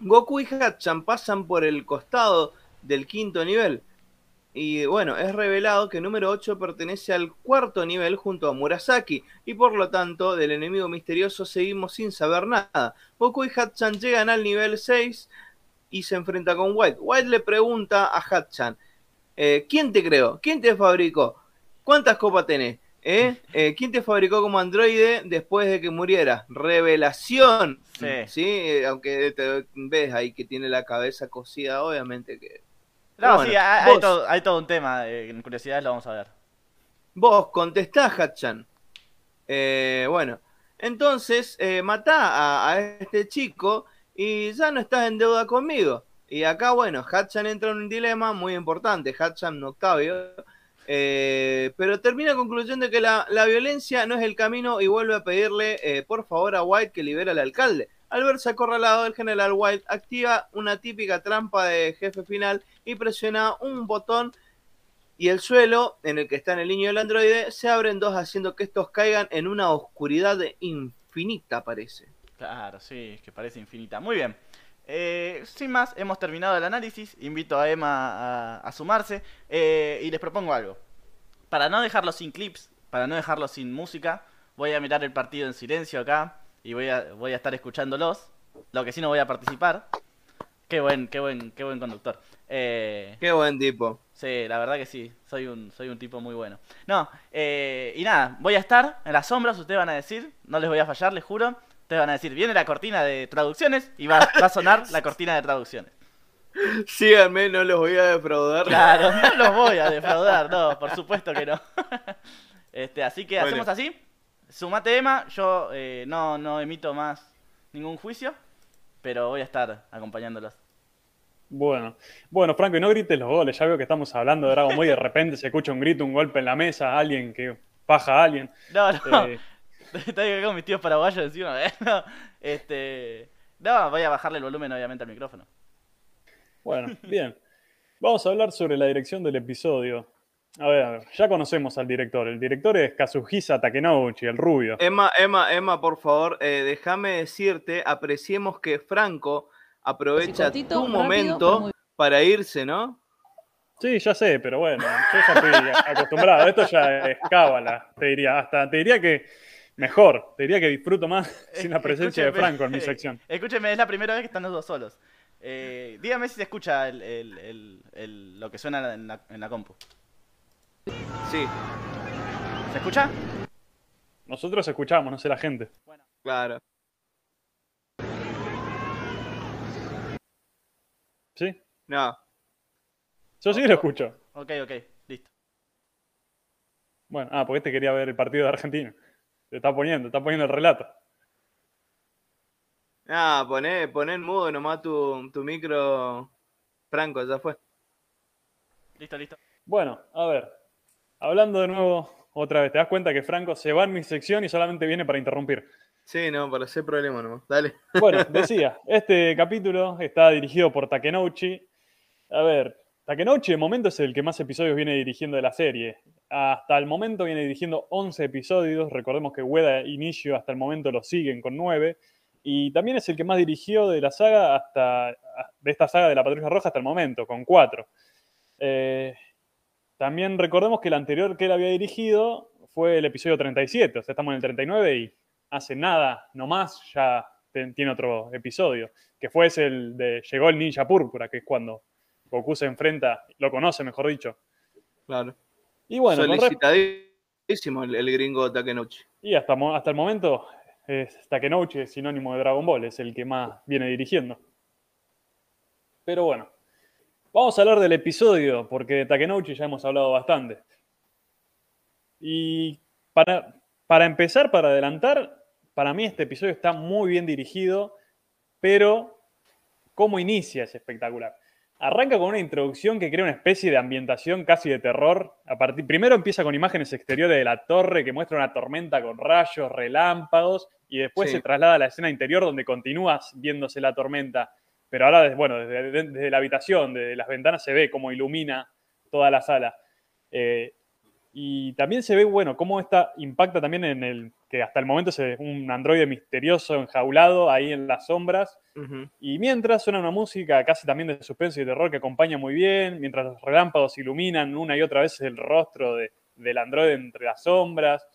Goku y Hatchan pasan por el costado del quinto nivel. Y bueno, es revelado que número 8 pertenece al cuarto nivel junto a Murasaki. Y por lo tanto, del enemigo misterioso seguimos sin saber nada. Goku y Hatchan llegan al nivel 6 y se enfrenta con White. White le pregunta a Hatchan, eh, ¿quién te creó? ¿Quién te fabricó? ¿Cuántas copas tenés? ¿Eh? Eh, ¿Quién te fabricó como androide después de que murieras? Revelación. Sí. Eh, aunque te ves ahí que tiene la cabeza cosida, obviamente que. No, bueno, sí, hay, hay todo, hay todo un tema, en curiosidades lo vamos a ver. Vos contestás, Hatchan. Eh, bueno, entonces eh, matá a, a este chico y ya no estás en deuda conmigo. Y acá, bueno, Hatchan entra en un dilema muy importante, Hatchan Octavio, eh, pero termina concluyendo que la, la violencia no es el camino y vuelve a pedirle eh, por favor a White que libere al alcalde. Al verse acorralado, el general White activa una típica trampa de jefe final y presiona un botón y el suelo en el que está en el niño del androide se abre en dos haciendo que estos caigan en una oscuridad infinita parece. Claro, sí, que parece infinita. Muy bien. Eh, sin más, hemos terminado el análisis. Invito a Emma a, sumarse. eh, y les propongo algo. Para no dejarlo sin clips, para no dejarlo sin música, voy a mirar el partido en silencio acá y voy a, voy a estar escuchándolos. Lo que sí no voy a participar. Qué buen, qué buen, qué buen conductor. Eh, Qué buen tipo. Sí, la verdad que sí, soy un, soy un tipo muy bueno. No, eh, y nada, voy a estar en las sombras, ustedes van a decir, no les voy a fallar, les juro. Ustedes van a decir, viene la cortina de traducciones y va, va a sonar la cortina de traducciones. Síganme, no los voy a defraudar. Claro, no los voy a defraudar, no, por supuesto que no. Este, así que Bueno. hacemos así. Sumate Emma, yo eh, no, no emito más ningún juicio, pero voy a estar acompañándolos. Bueno, bueno, Franco, y no grites los goles. Ya veo que estamos hablando de Dragon Ball y de repente se escucha un grito, un golpe en la mesa, alguien que paja a alguien. No, no, Eh, estoy acá con mis tíos paraguayos encima. ¿eh? No, este, no, voy a bajarle el volumen obviamente al micrófono. bueno, bien. Vamos a hablar sobre la dirección del episodio. A ver, ya conocemos al director. El director es Kazuhisa Takenouchi, el rubio. Emma, Emma, Emma, por favor, eh, déjame decirte, apreciemos que Franco aprovecha tu rápido, momento muy- para irse, ¿no? Sí, ya sé, pero bueno, yo ya estoy acostumbrado. Esto ya es cábala, te diría. Hasta te diría que mejor, te diría que disfruto más sin la presencia de Franco en mi sección. Escúcheme, es la primera vez que están los dos solos. Eh, dígame si se escucha el, el- el- el- lo que suena en la, en la compu. Sí, ¿Se escucha? Nosotros escuchamos, no sé la gente. claro. ¿Sí? No, Yo sí lo escucho. Ok, ok, listo. Bueno, ah, porque este quería ver el partido de Argentina. Te está poniendo, te está poniendo el relato. ah, poné, poné en mudo nomás tu, tu micro, Franco, ya fue. Listo, listo. Bueno, a ver. Hablando de nuevo, otra vez, te das cuenta que Franco se va en mi sección y solamente viene para interrumpir. Sí, no, para hacer problema nomás. Dale. Bueno, decía, este capítulo está dirigido por Takenouchi. A ver, Takenouchi de momento es el que más episodios viene dirigiendo de la serie. Hasta el momento viene dirigiendo 11 episodios. Recordemos que Ueda e Inicio hasta el momento lo siguen con 9. Y también es el que más dirigió de la saga hasta de esta saga de la Patrulla Roja hasta el momento, con 4. también recordemos que el anterior que él había dirigido fue el episodio 37, o sea, estamos en el 39 y hace nada, nomás, ya tiene otro episodio, que fue ese el de Llegó el Ninja Púrpura, que es cuando Goku se enfrenta, lo conoce, mejor dicho. Claro. Y bueno, Solicitadísimo el, el gringo Takenouchi. y hasta, hasta el momento, es Takenouchi es sinónimo de Dragon Ball, es el que más viene dirigiendo. Pero bueno, vamos a hablar del episodio, porque de Takenouchi ya hemos hablado bastante. Y para, para empezar, para adelantar, para mí este episodio está muy bien dirigido, pero cómo inicia es espectacular. Arranca con una introducción que crea una especie de ambientación casi de terror. A partir, primero empieza con imágenes exteriores de la torre que muestra una tormenta con rayos, relámpagos, y después Sí. se traslada a la escena interior donde continúas viéndose la tormenta. Pero ahora, bueno, desde, de- desde la habitación, desde las ventanas se ve cómo ilumina toda la sala. Eh, y también se ve, bueno, cómo esta impacta también en el que hasta el momento es un androide misterioso enjaulado ahí en las sombras. Y mientras suena una música casi también de suspenso y terror que acompaña muy bien, mientras los relámpagos iluminan una y otra vez el rostro de- del androide entre las sombras.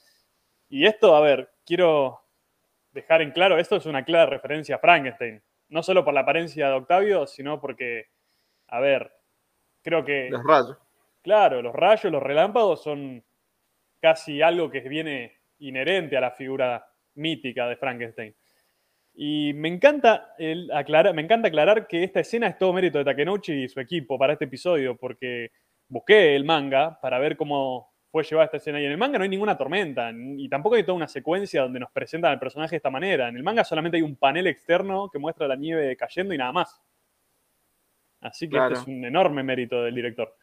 Y esto, a ver, quiero dejar en claro, esto es una clara referencia a Frankenstein. No solo por la apariencia de Octavio, sino porque, a ver, creo que... Los rayos. Claro, los rayos, los relámpagos son casi algo que viene inherente a la figura mítica de Frankenstein. Y me encanta, el aclarar, me encanta aclarar que esta escena es todo mérito de Takenouchi y su equipo para este episodio, porque busqué el manga para ver cómo fue llevada esta escena. Y en el manga no hay ninguna tormenta, y tampoco hay toda una secuencia donde nos presentan al personaje de esta manera. En el manga solamente hay un panel externo que muestra la nieve cayendo y nada más. Así que Claro. este es un enorme mérito del director.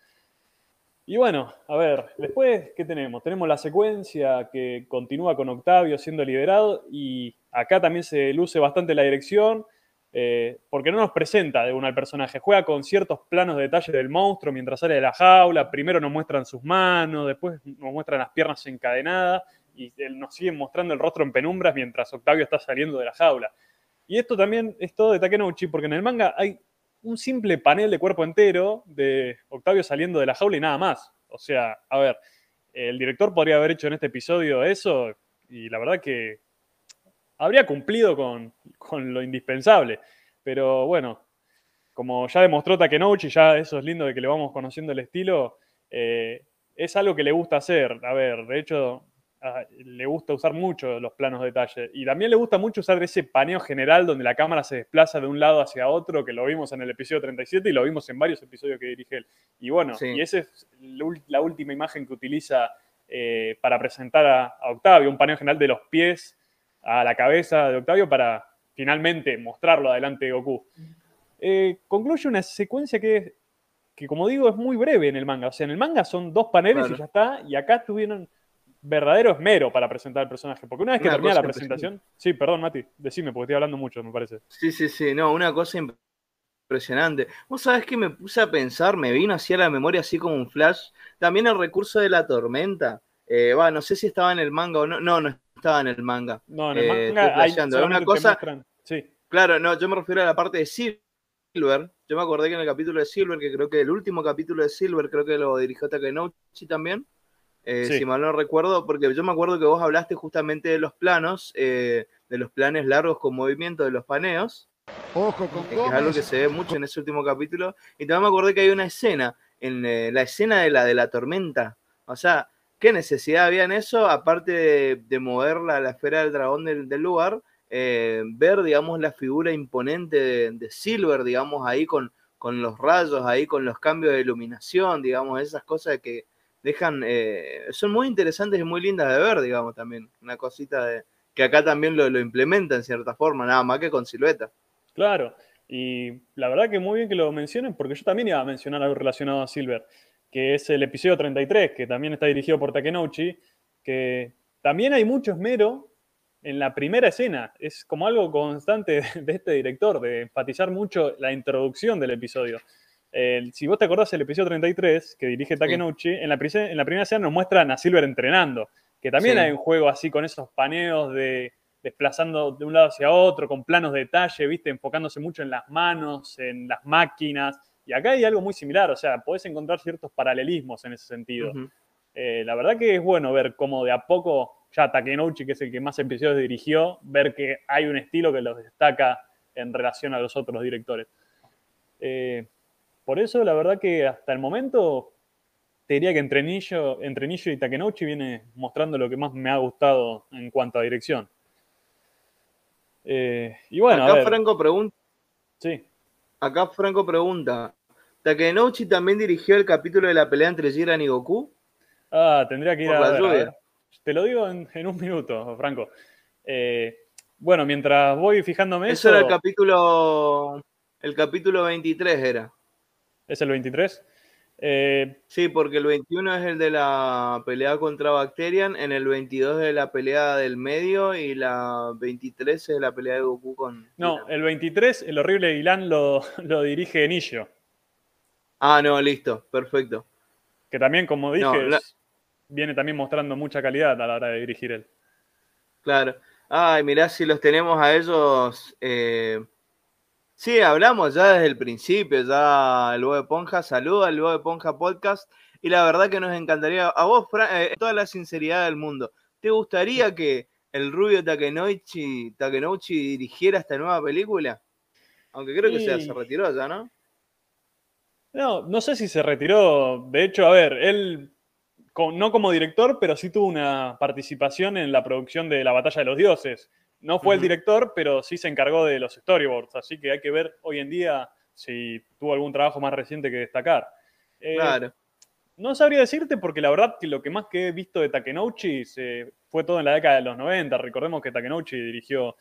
Y bueno, a ver, después, ¿qué tenemos? Tenemos la secuencia que continúa con Octavio siendo liberado y acá también se luce bastante la dirección eh, porque no nos presenta de una al personaje, juega con ciertos planos de detalle del monstruo mientras sale de la jaula, primero nos muestran sus manos, después nos muestran las piernas encadenadas y nos siguen mostrando el rostro en penumbras mientras Octavio está saliendo de la jaula. Y esto también es todo de Takenouchi porque en el manga hay un simple panel de cuerpo entero de Octavio saliendo de la jaula y nada más. O sea, a ver, el director podría haber hecho en este episodio eso y la verdad que habría cumplido con, con lo indispensable. Pero bueno, como ya demostró Takenouchi, ya eso es lindo de que le vamos conociendo el estilo, eh, es algo que le gusta hacer. A ver, de hecho, le gusta usar mucho los planos de detalle. Y también le gusta mucho usar ese paneo general donde la cámara se desplaza de un lado hacia otro, que lo vimos en el episodio 37 y lo vimos en varios episodios que dirige él. Y bueno, y esa es la última imagen que utiliza eh, para presentar a, Octavio, un paneo general de los pies a la cabeza de Octavio para finalmente mostrarlo adelante de Goku. Eh, concluye una secuencia que, que, como digo, es muy breve en el manga. O sea, en el manga son dos paneles y ya está, y acá tuvieron verdadero esmero para presentar el personaje. Porque una vez que termina la presentación. Sí, perdón, Mati, decime, porque estoy hablando mucho, me parece. Sí, sí, sí, no, una cosa impresionante. Vos sabés que me puse a pensar, me vino así a la memoria, así como un flash. También el recurso de la tormenta. Eh, no sé si estaba en el manga o no. No, no estaba en el manga. No, en el eh, manga hay una cosa. Sí. Claro, no, yo me refiero a la parte de Silver. Yo me acordé que en el capítulo de Silver, que creo que el último capítulo de Silver, creo que lo dirigió Takenouchi también. Eh, si mal no recuerdo, porque yo me acuerdo que vos hablaste justamente de los planos, eh, de los planes largos con movimiento de los paneos. Ojo con que es algo que se ve mucho en ese último capítulo. Y también me acordé que hay una escena, en eh, la escena de la de la tormenta. O sea, ¿qué necesidad había en eso? Aparte de, mover la, la, esfera del dragón del, lugar, ver, digamos, la figura imponente de, de, Silver, digamos, ahí con, con los rayos, ahí con los cambios de iluminación, digamos, esas cosas que, dejan, eh, son muy interesantes y muy lindas de ver, digamos, también. Una cosita de, que acá también lo, lo implementa en cierta forma, nada más que con silueta. Claro, y la verdad que muy bien que lo mencionen, porque yo también iba a mencionar algo relacionado a Silver, que es el episodio 33, que también está dirigido por Takenouchi, que también hay mucho esmero en la primera escena. Es como algo constante de este director, de enfatizar mucho la introducción del episodio si vos te acordás del episodio 33 que dirige Takenouchi, en, la, en la primera escena nos muestran a Silver entrenando, que también hay un juego así con esos paneos de desplazando de un lado hacia otro, con planos de detalle, ¿viste? enfocándose mucho en las manos, en las máquinas. Y acá hay algo muy similar, o sea, podés encontrar ciertos paralelismos en ese sentido. Eh, la verdad que es bueno ver cómo de a poco, ya Takenouchi, que es el que más episodios dirigió, ver que hay un estilo que los destaca en relación a los otros directores. Eh, por eso, la verdad que hasta el momento te diría que entre Nillo, entre y Takenouchi viene mostrando lo que más me ha gustado en cuanto a dirección. Eh, y bueno, Acá Franco pregunta. Sí. Acá Franco pregunta. ¿Takenouchi también dirigió el capítulo de la pelea entre Jiran y Goku? Ah, tendría que ir a, ver, Te lo digo en, un minuto, Franco. Eh, bueno, mientras voy fijándome eso. Eso era el capítulo. El capítulo 23 era. ¿Es el 23? Eh, sí, porque el 21 es el de la pelea contra Bacterian, en el 22 es la pelea del medio y la 23 es la pelea de Goku con... No, el 23, el horrible Ilan lo, lo dirige Nillo. Ah, no, listo, perfecto. Que también, como dije, viene también mostrando mucha calidad a la hora de dirigir él. Claro. Ay, mirá si los tenemos a ellos... Eh Sí, hablamos ya desde el principio, ya el Luego de Ponja, saluda al Luego de Ponja Podcast y la verdad que nos encantaría, a vos, eh, toda la sinceridad del mundo, ¿te gustaría que el rubio Takenouchi, Takenouchi dirigiera esta nueva película? Aunque creo que se retiró ya, ¿no? No, no sé si se retiró. De hecho, a ver, él no como director, pero sí tuvo una participación en la producción de La Batalla de los Dioses. No fue el director, pero sí se encargó de los storyboards, así que hay que ver hoy en día si tuvo algún trabajo más reciente que destacar. Eh, claro. No sabría decirte porque la verdad que lo que más que he visto de Takenouchi se, fue todo en la década de los 90. Recordemos que Takenouchi dirigió,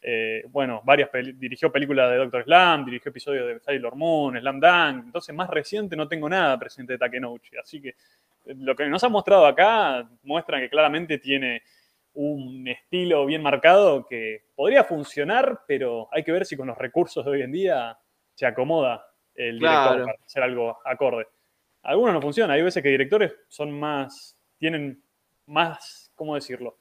eh, bueno, varias dirigió películas de Doctor Slam, dirigió episodios de Sailor Moon, Slam Dunk. Entonces, más reciente no tengo nada presente de Takenouchi. Así que eh, lo que nos ha mostrado acá muestra que claramente tiene un estilo bien marcado que podría funcionar, pero hay que ver si con los recursos de hoy en día se acomoda el director para hacer algo acorde. Algunos no funcionan, hay veces que directores son más, tienen más, ¿cómo decirlo?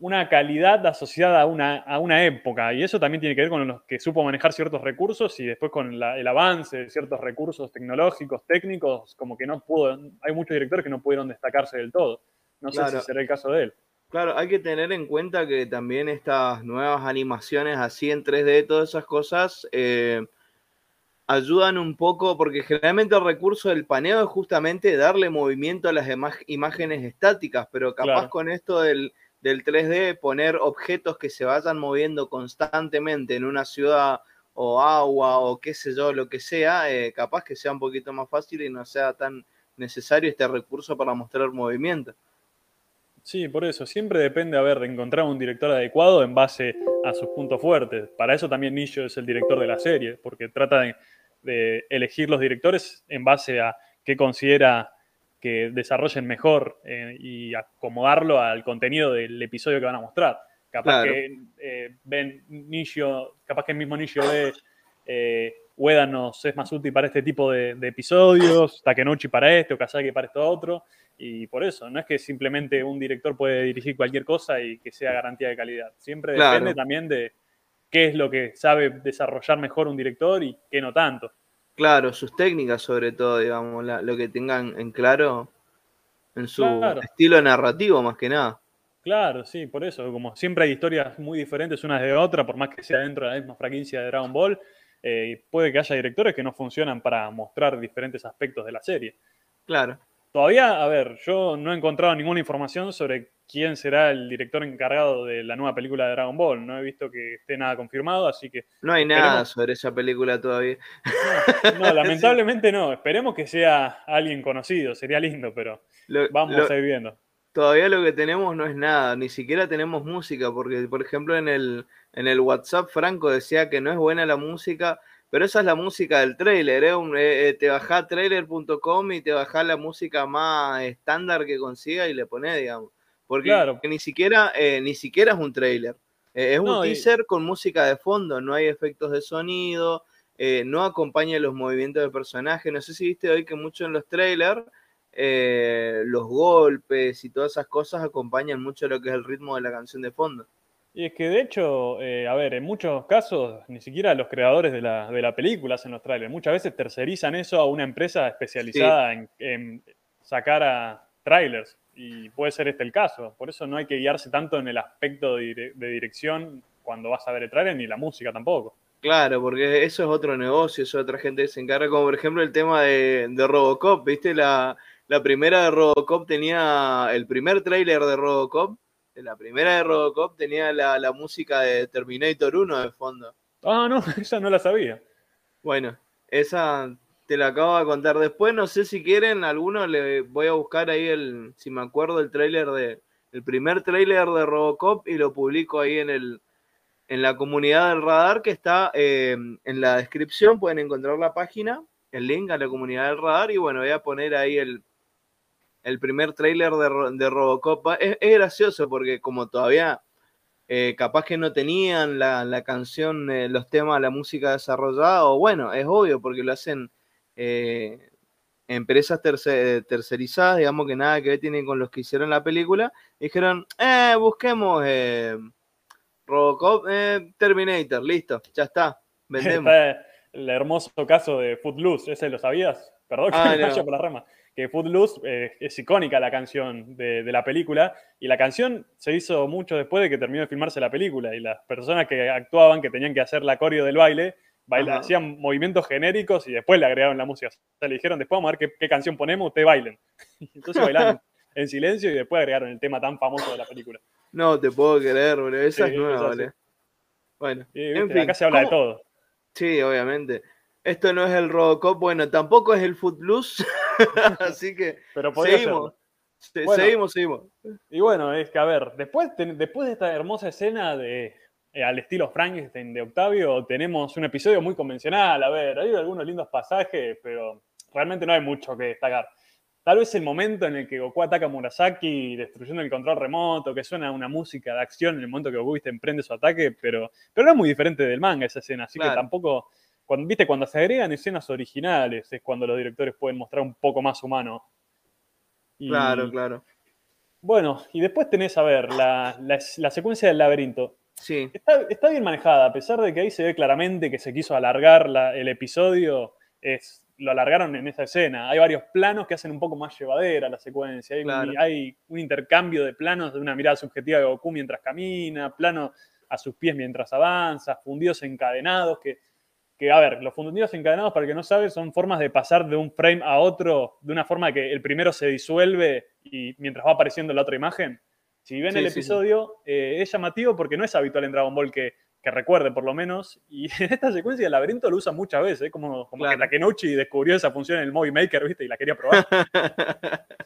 una calidad asociada a una, a una época. Y eso también tiene que ver con los que supo manejar ciertos recursos y después con el avance de ciertos recursos tecnológicos, técnicos, como que no pudo, hay muchos directores que no pudieron destacarse del todo. No sé si será el caso de él. Claro, hay que tener en cuenta que también estas nuevas animaciones así en 3D, todas esas cosas, eh, ayudan un poco, porque generalmente el recurso del paneo es justamente darle movimiento a las imágenes estáticas, pero capaz con esto del, del 3D, poner objetos que se vayan moviendo constantemente en una ciudad o agua o qué sé yo, lo que sea, eh, capaz que sea un poquito más fácil y no sea tan necesario este recurso para mostrar movimiento. Sí, por eso, siempre depende, a ver, de encontrar un director adecuado en base a sus puntos fuertes. Para eso también Nillo es el director de la serie, porque trata de, elegir los directores en base a qué considera que desarrollen mejor eh, y acomodarlo al contenido del episodio que van a mostrar. Capaz que eh, ven Nillo, capaz que el mismo Nillo ve eh, nos es más útil para este tipo de, de episodios, Takenouchi para este o Kazaki para esto otro. Y por eso, no es que simplemente un director puede dirigir cualquier cosa y que sea garantía de calidad. Siempre depende también de qué es lo que sabe desarrollar mejor un director y qué no tanto. Claro, sus técnicas sobre todo, digamos, lo que tengan en claro en su estilo narrativo más que nada. Claro, sí, por eso, como siempre hay historias muy diferentes unas de otras, por más que sea dentro de la misma franquicia de Dragon Ball, eh, puede que haya directores que no funcionan para mostrar diferentes aspectos de la serie. Claro. Todavía, a ver, yo no he encontrado ninguna información sobre quién será el director encargado de la nueva película de Dragon Ball. No he visto que esté nada confirmado, así que... No hay nada sobre esa película todavía. No, lamentablemente no. Esperemos que sea alguien conocido, sería lindo, pero vamos a ir viendo. Todavía lo que tenemos no es nada, ni siquiera tenemos música, porque por ejemplo en el, en el WhatsApp Franco decía que no es buena la música pero esa es la música del trailer, ¿eh? eh, eh te trailer.com y te bajás la música más estándar que consiga y le pones, digamos. Porque ni siquiera, eh, ni siquiera es un trailer. es un teaser con música de fondo, no hay efectos de sonido, no acompaña los movimientos del personaje. No sé si viste hoy que mucho en los trailers los golpes y todas esas cosas acompañan mucho lo que es el ritmo de la canción de fondo. Y es que de hecho, eh, a ver, en muchos casos ni siquiera los creadores de la, de la, película hacen los trailers. Muchas veces tercerizan eso a una empresa especializada en, sacar a trailers. Y puede ser este el caso. Por eso no hay que guiarse tanto en el aspecto de, dirección cuando vas a ver el trailer, ni la música tampoco. Claro, porque eso es otro negocio, eso es otra gente que se encarga, como por ejemplo el tema de, de Robocop, ¿viste? La, la primera de Robocop tenía el primer trailer de Robocop la primera de Robocop tenía la, música de Terminator 1 de fondo. Ah, no, esa no la sabía. Bueno, esa te la acabo de contar. Después, no sé si quieren, alguno le voy a buscar ahí el, si me acuerdo, el trailer de, el primer trailer de Robocop y lo publico ahí en el, en la comunidad del radar que está eh, en la descripción. Pueden encontrar la página, el link a la comunidad del radar y bueno, voy a poner ahí el, el primer tráiler de, Robocop. Es, gracioso porque como todavía eh, capaz que no tenían la, canción, eh, los temas, la música desarrollada, o bueno, es obvio porque lo hacen eh, empresas tercerizadas, digamos que nada que ver tienen con los que hicieron la película, dijeron, eh, busquemos Robocop, Terminator, listo, ya está, vendemos. el hermoso caso de Footloose, ¿ese lo sabías? Perdón que ah, me por la rama que Footloose eh, es icónica la canción de, la película y la canción se hizo mucho después de que terminó de filmarse la película y las personas que actuaban, que tenían que hacer la coreo del baile, hacían movimientos genéricos y después le agregaron la música. O sea, le dijeron, después vamos a ver qué, canción ponemos, ustedes bailen. entonces bailaron en silencio y después agregaron el tema tan famoso de la película. No te puedo creer, bro. Esa es nueva, vale. Bueno, en fin, acá se habla de todo. Sí, obviamente. Esto no es el Robocop, bueno, tampoco es el Footloose, así que Pero seguimos. seguimos, seguimos. Y bueno, es que a ver, después, después de esta hermosa escena de eh, al estilo Frankenstein de Octavio, tenemos un episodio muy convencional. A ver, hay algunos lindos pasajes, pero realmente no hay mucho que destacar. Tal vez el momento en el que Goku ataca a Murasaki destruyendo el control remoto, que suena una música de acción en el momento que Goku emprende su ataque, pero, pero no es muy diferente del manga esa escena, así que tampoco cuando, viste, cuando se agregan escenas originales es cuando los directores pueden mostrar un poco más humano. claro, claro. Bueno, y después tenés, a ver, la, la- la secuencia del laberinto. Sí, Está, está bien manejada, a pesar de que ahí se ve claramente que se quiso alargar la- el episodio, es, lo alargaron en esa escena. Hay varios planos que hacen un poco más llevadera la secuencia. Hay, un- hay un intercambio de planos de una mirada subjetiva de Goku mientras camina, plano a sus pies mientras avanza, fundidos encadenados, que, que, a ver, los fundidos encadenados, para el que no sabe, son formas de pasar de un frame a otro de una forma que el primero se disuelve y mientras va apareciendo la otra imagen. Si ven Sí, el sí, sí. episodio, eh, es llamativo porque no es habitual en Dragon Ball que, que recuerde, por lo menos. Y en esta secuencia del laberinto lo usan muchas veces, ¿eh? como, como Claro. que Takenouchi descubrió esa función en el Movie Maker, ¿viste? Y la quería probar.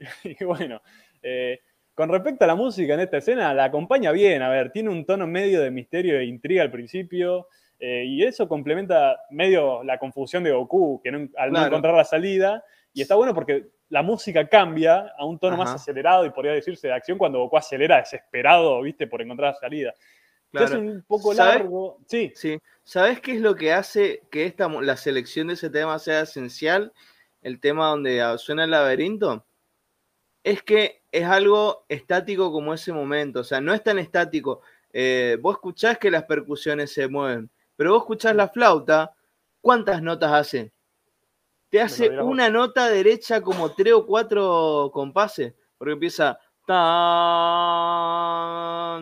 y bueno, eh, con respecto a la música en esta escena, la acompaña bien. A ver, tiene un tono medio de misterio e intriga al principio. Eh, y eso complementa medio la confusión de Goku, que no- al no encontrar la salida. Y está bueno porque la música cambia a un tono más acelerado y podría decirse de acción cuando Goku acelera desesperado, ¿viste? Por encontrar la salida. Claro. un poco ¿Sabes? largo. Sí, Sí. ¿Sabes qué es lo que hace que esta, la selección de ese tema sea esencial? El tema donde suena el laberinto. Es que es algo estático como ese momento. O sea, no es tan estático. Eh, vos escuchás que las percusiones se mueven, pero vos escuchás la flauta, ¿cuántas notas hace? Te hace vos. una nota derecha como tres o cuatro compases, porque empieza tan,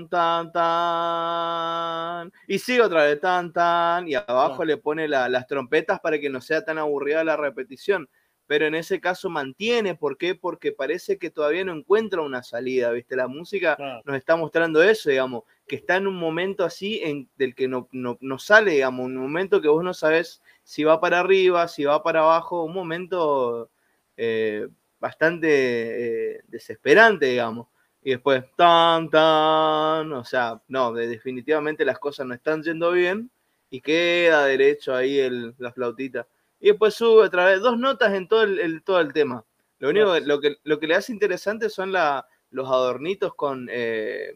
tan, tan, y sigue otra vez tan, tan, y abajo le pone la- las trompetas para que no sea tan aburrida la repetición. Pero en ese caso mantiene, ¿por qué? Porque parece que todavía no encuentra una salida, ¿viste? La música claro. nos está mostrando eso, digamos, que está en un momento así en, del que no, no, no sale, digamos, un momento que vos no sabes si va para arriba, si va para abajo, un momento eh, bastante eh, desesperante, digamos. Y después, tan, tan, o sea, no, de- definitivamente las cosas no están yendo bien y queda derecho ahí el, la flautita. Y después sube otra vez, dos notas en todo el, el- todo el tema. Lo único, lo que, lo que le hace interesante son la, los adornitos con, eh,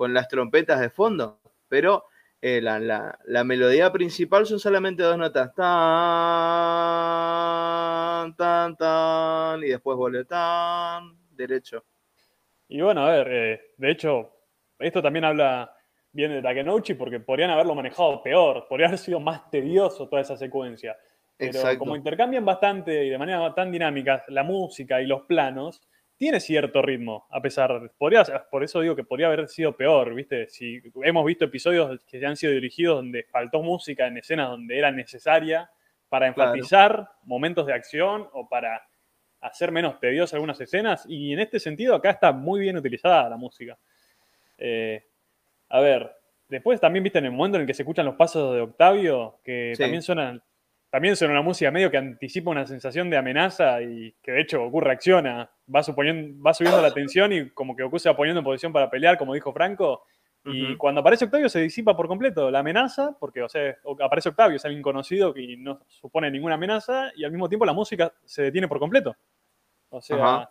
con las trompetas de fondo, pero eh, la, la- la melodía principal son solamente dos notas, tan, tan, tan, y después vuelve tan, derecho. Y bueno, a ver, eh, de hecho, esto también habla bien de Takenouchi porque podrían haberlo manejado peor, podría haber sido más tedioso toda esa secuencia. Pero Exacto. como intercambian bastante y de manera tan dinámica la música y los planos, tiene cierto ritmo, a pesar, podría, por eso digo que podría haber sido peor, ¿viste? Si hemos visto episodios que han sido dirigidos donde faltó música en escenas donde era necesaria para Claro. enfatizar momentos de acción o para hacer menos tediosas algunas escenas, y en este sentido acá está muy bien utilizada la música. Eh, a ver, después también viste en el momento en el que se escuchan los pasos de Octavio, que Sí. también suena, también suena una música medio que anticipa una sensación de amenaza y que de hecho Goku reacciona, va, suponiendo, va subiendo la tensión y como que Goku se va poniendo en posición para pelear, como dijo Franco, y cuando aparece Octavio se disipa por completo la amenaza, porque o sea, aparece Octavio, es alguien conocido que no supone ninguna amenaza, y al mismo tiempo la música se detiene por completo. O sea,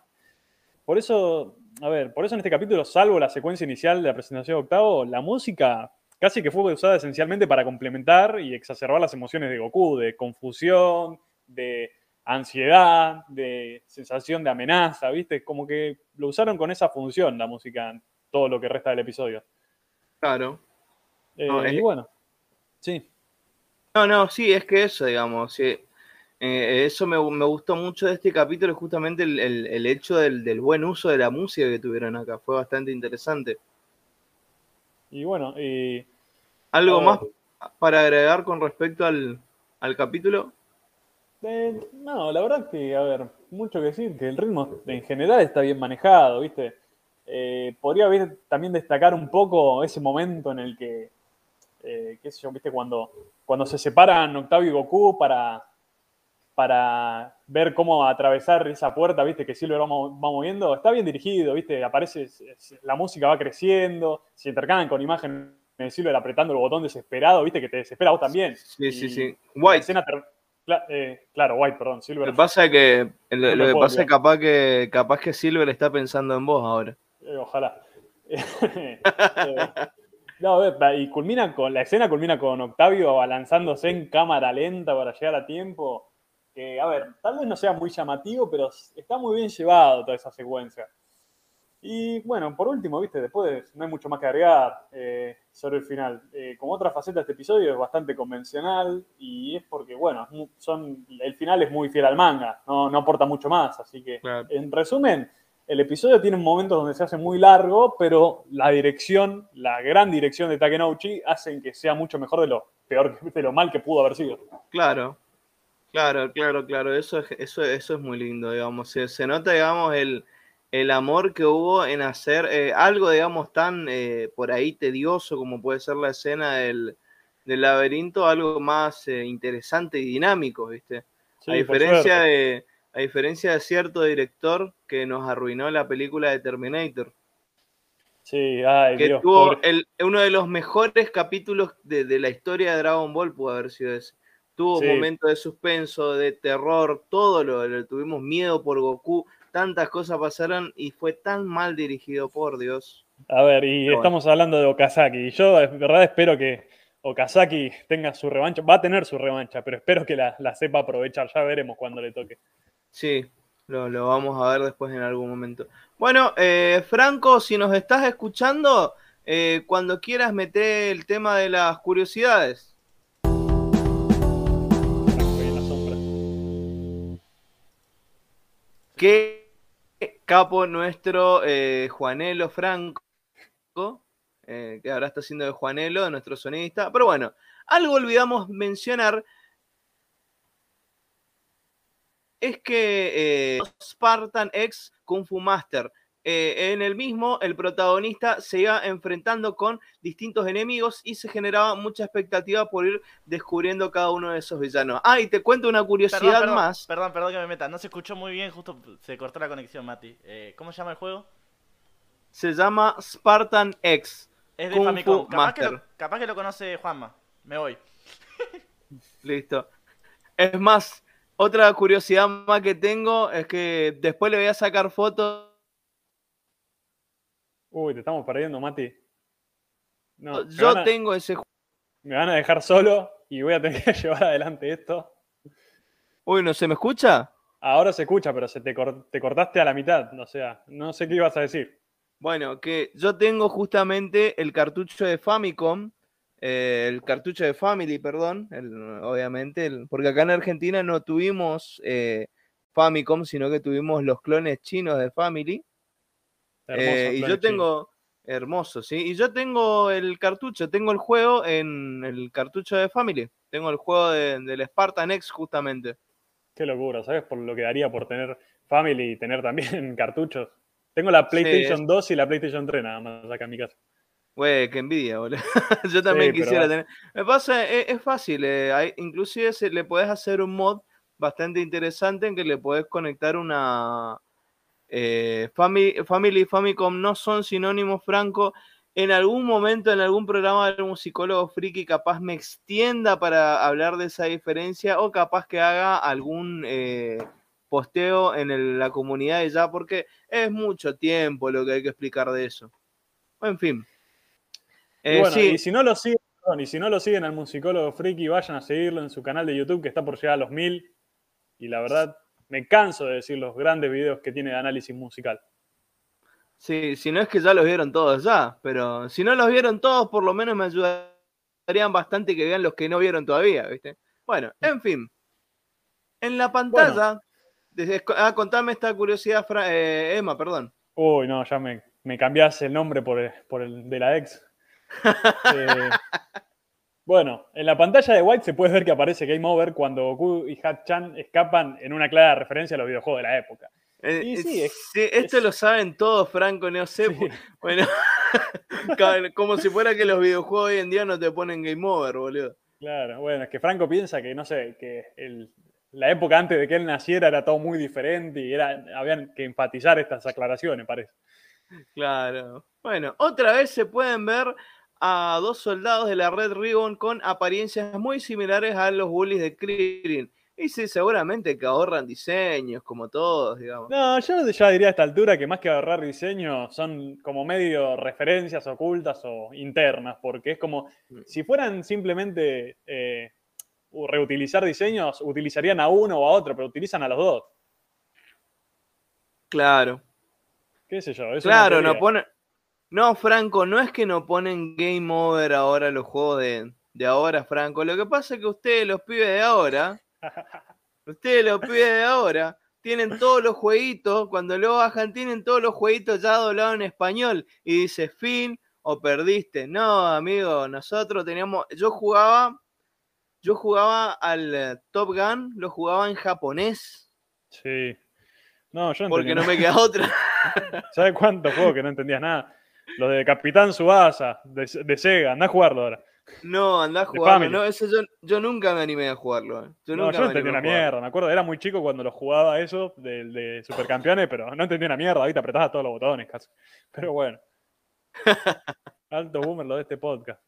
por eso, a ver, por eso en este capítulo, salvo la secuencia inicial de la presentación de Octavo, la música casi que fue usada esencialmente para complementar y exacerbar las emociones de Goku, de confusión, de ansiedad, de sensación de amenaza, ¿viste? Como que lo usaron con esa función la música todo lo que resta del episodio. Claro. Eh, No, es- y bueno, sí, No, no, sí, es que eso, digamos, sí. Eh, eso me, me gustó mucho de este capítulo, justamente el, el- el hecho del, del buen uso de la música que tuvieron acá, fue bastante interesante. y bueno, y ¿Algo más para agregar con respecto al, al capítulo? Eh, no, la verdad que, a ver, mucho que decir, que el ritmo en general está bien manejado, ¿viste? Eh, podría haber también destacar un poco ese momento en el que, eh, qué sé yo, ¿viste? Cuando, cuando se separan Octavio y Goku para, para ver cómo atravesar esa puerta, ¿viste? Que Silver va, mo- va moviendo, está bien dirigido, ¿viste? Aparece, la música va creciendo, se intercalan con imágenes de Silver apretando el botón desesperado, ¿viste? Que te desespera vos también. Sí, sí, sí. la White. escena ter- cla- eh, claro, White, perdón, Lo Silver. que pasa es que, lo, No lo que pasa es capaz que, capaz que Silver está pensando en vos ahora. Eh, ojalá. Eh, no, y culmina con, la escena culmina con Octavio abalanzándose en cámara lenta para llegar a tiempo. Que, a ver, tal vez no sea muy llamativo, pero está muy bien llevado toda esa secuencia. Y bueno, por último, viste, después no hay mucho más que agregar eh, sobre el final. Eh, como otra faceta de este episodio es bastante convencional y es porque, bueno, son, el final es muy fiel al manga, no, no aporta mucho más. Así que, en resumen, el episodio tiene momentos donde se hace muy largo, pero la dirección, la gran dirección de Takenouchi, hacen que sea mucho mejor de lo peor, de lo mal que pudo haber sido. Claro, claro, claro, claro. Eso es, eso, eso es muy lindo, digamos. se nota, digamos, el el amor que hubo en hacer eh, algo, digamos, tan eh, por ahí tedioso como puede ser la escena del, laberinto, algo más eh, interesante y dinámico, ¿viste? a, diferencia de, a diferencia de cierto director que nos arruinó la película de Terminator. Sí, ay, que tuvo uno de los mejores capítulos de, la historia de Dragon Ball, pudo haber sido ese. Tuvo un momento de suspenso, de terror, todo lo, lo tuvimos miedo por Goku tantas cosas pasaron y fue tan mal dirigido, por Dios. A ver, y estamos hablando de Okazaki. Y yo, de verdad, espero que Okazaki tenga su revancha. Va a tener su revancha, pero espero que la, sepa aprovechar. Ya veremos cuando le toque. Sí, lo, vamos a ver después en algún momento. Bueno, eh, Franco, si nos estás escuchando, eh, cuando quieras meter el tema de las curiosidades. ¿Qué capo nuestro eh, Juanelo Franco, eh, que ahora está haciendo de Juanelo, nuestro sonidista. Pero bueno, algo olvidamos mencionar es que eh, Spartan X Kung Fu Master eh, en el mismo, el protagonista se iba enfrentando con distintos enemigos y se generaba mucha expectativa por ir descubriendo cada uno de esos villanos. Ah, y te cuento una curiosidad más. Perdón, perdón que me meta. No se escuchó muy bien, justo se cortó la conexión, Mati. Eh, ¿Cómo se llama el juego? Se llama Spartan X. Es de Famicom. Capaz que, lo, capaz que lo conoce Juanma. Me voy. Listo. Es más, otra curiosidad más que tengo es que después le voy a sacar fotos Uy, te estamos perdiendo, Mati. No, Yo tengo ese Me van a dejar solo y voy a tener que llevar adelante esto. Uy, ¿no se me escucha? Ahora se escucha, pero se te, te cortaste a la mitad. O sea, no sé qué ibas a decir. Bueno, que yo tengo justamente el cartucho de Famicom, eh, el cartucho de Family, perdón, obviamente, porque acá en Argentina no tuvimos eh, Famicom, sino que tuvimos los clones chinos de Family. Eh, y yo tengo, hermoso, sí, y yo tengo el cartucho, tengo el juego en el cartucho de Family, tengo el juego del Spartan X justamente. Qué locura, ¿sabes? Por lo que daría por tener Family y tener también cartuchos. Tengo la PlayStation 2 y la PlayStation 3 nada más acá en mi casa. Güey, qué envidia, boludo. Yo también quisiera tener. Me pasa, es, fácil. Eh, inclusive le puedes hacer un mod bastante interesante en que le puedes conectar una, eh, Family, y Famicom no son sinónimos, Franco. En algún momento, en algún programa un psicólogo friki, capaz me extienda para hablar de esa diferencia o capaz que haga algún eh, posteo en la comunidad de ya, porque es mucho tiempo lo que hay que explicar de eso. En fin. Eh, y, si no lo siguen, y si no lo siguen al musicólogo friki, vayan a seguirlo en su canal de YouTube que está por llegar a los mil. Y la verdad, me canso de decir los grandes videos que tiene de análisis musical. Sí, si no es que ya los vieron todos ya, pero si no los vieron todos, por lo menos me ayudarían bastante que vean los que no vieron todavía, ¿viste? Bueno, en fin. En la pantalla, ah, contame esta curiosidad, eh, Emma, perdón. Uy, no, ya me, me cambiaste el nombre por el, de la ex. eh, bueno, en la pantalla de White se puede ver que aparece Game Over cuando Goku y Hat-chan escapan en una clara referencia a los videojuegos de la época. Eh, y sí, esto lo saben todos, Franco, no sé. Bueno, como si fuera que los videojuegos hoy en día no te ponen Game Over, boludo. Claro, bueno, es que Franco piensa que, no sé, que la época antes de que él naciera era todo muy diferente y era, habían que enfatizar estas aclaraciones, parece. Claro. Bueno, otra vez se pueden ver a dos soldados de la Red Ribbon con apariencias muy similares a los bullies de Krillin. Y sí, seguramente que ahorran diseños, como todos, digamos. No, yo ya diría a esta altura que más que ahorrar diseños son como medio referencias ocultas o internas, porque es como mm. si fueran simplemente eh, reutilizar diseños, utilizarían a uno o a otro, pero utilizan a los dos. Claro. ¿Qué sé yo? es Claro, no ponen. No, Franco, no es que no ponen game over ahora los juegos de, de ahora, Franco. Lo que pasa es que ustedes, los pibes de ahora, ustedes, los pibes de ahora, tienen todos los jueguitos, cuando lo bajan, tienen todos los jueguitos ya doblados en español. Y dice fin o perdiste. No, amigo, nosotros teníamos. Yo jugaba. Yo jugaba al eh, Top Gun, lo jugaba en japonés, Sí. No, yo no porque no me queda otra. ¿Sabes cuántos juegos que no entendías nada? Los de Capitán Subasa, de, de Sega, andá a jugarlo ahora. No, andá a De jugarlo. No, eso yo, yo nunca me animé a jugarlo. eh. Yo No, nunca yo no entendí una mierda, me acuerdo, era muy chico cuando lo jugaba eso del de Supercampeones, pero no entendí una mierda, ahorita apretabas todos los botones casi. Pero bueno. Alto boomer lo de este podcast.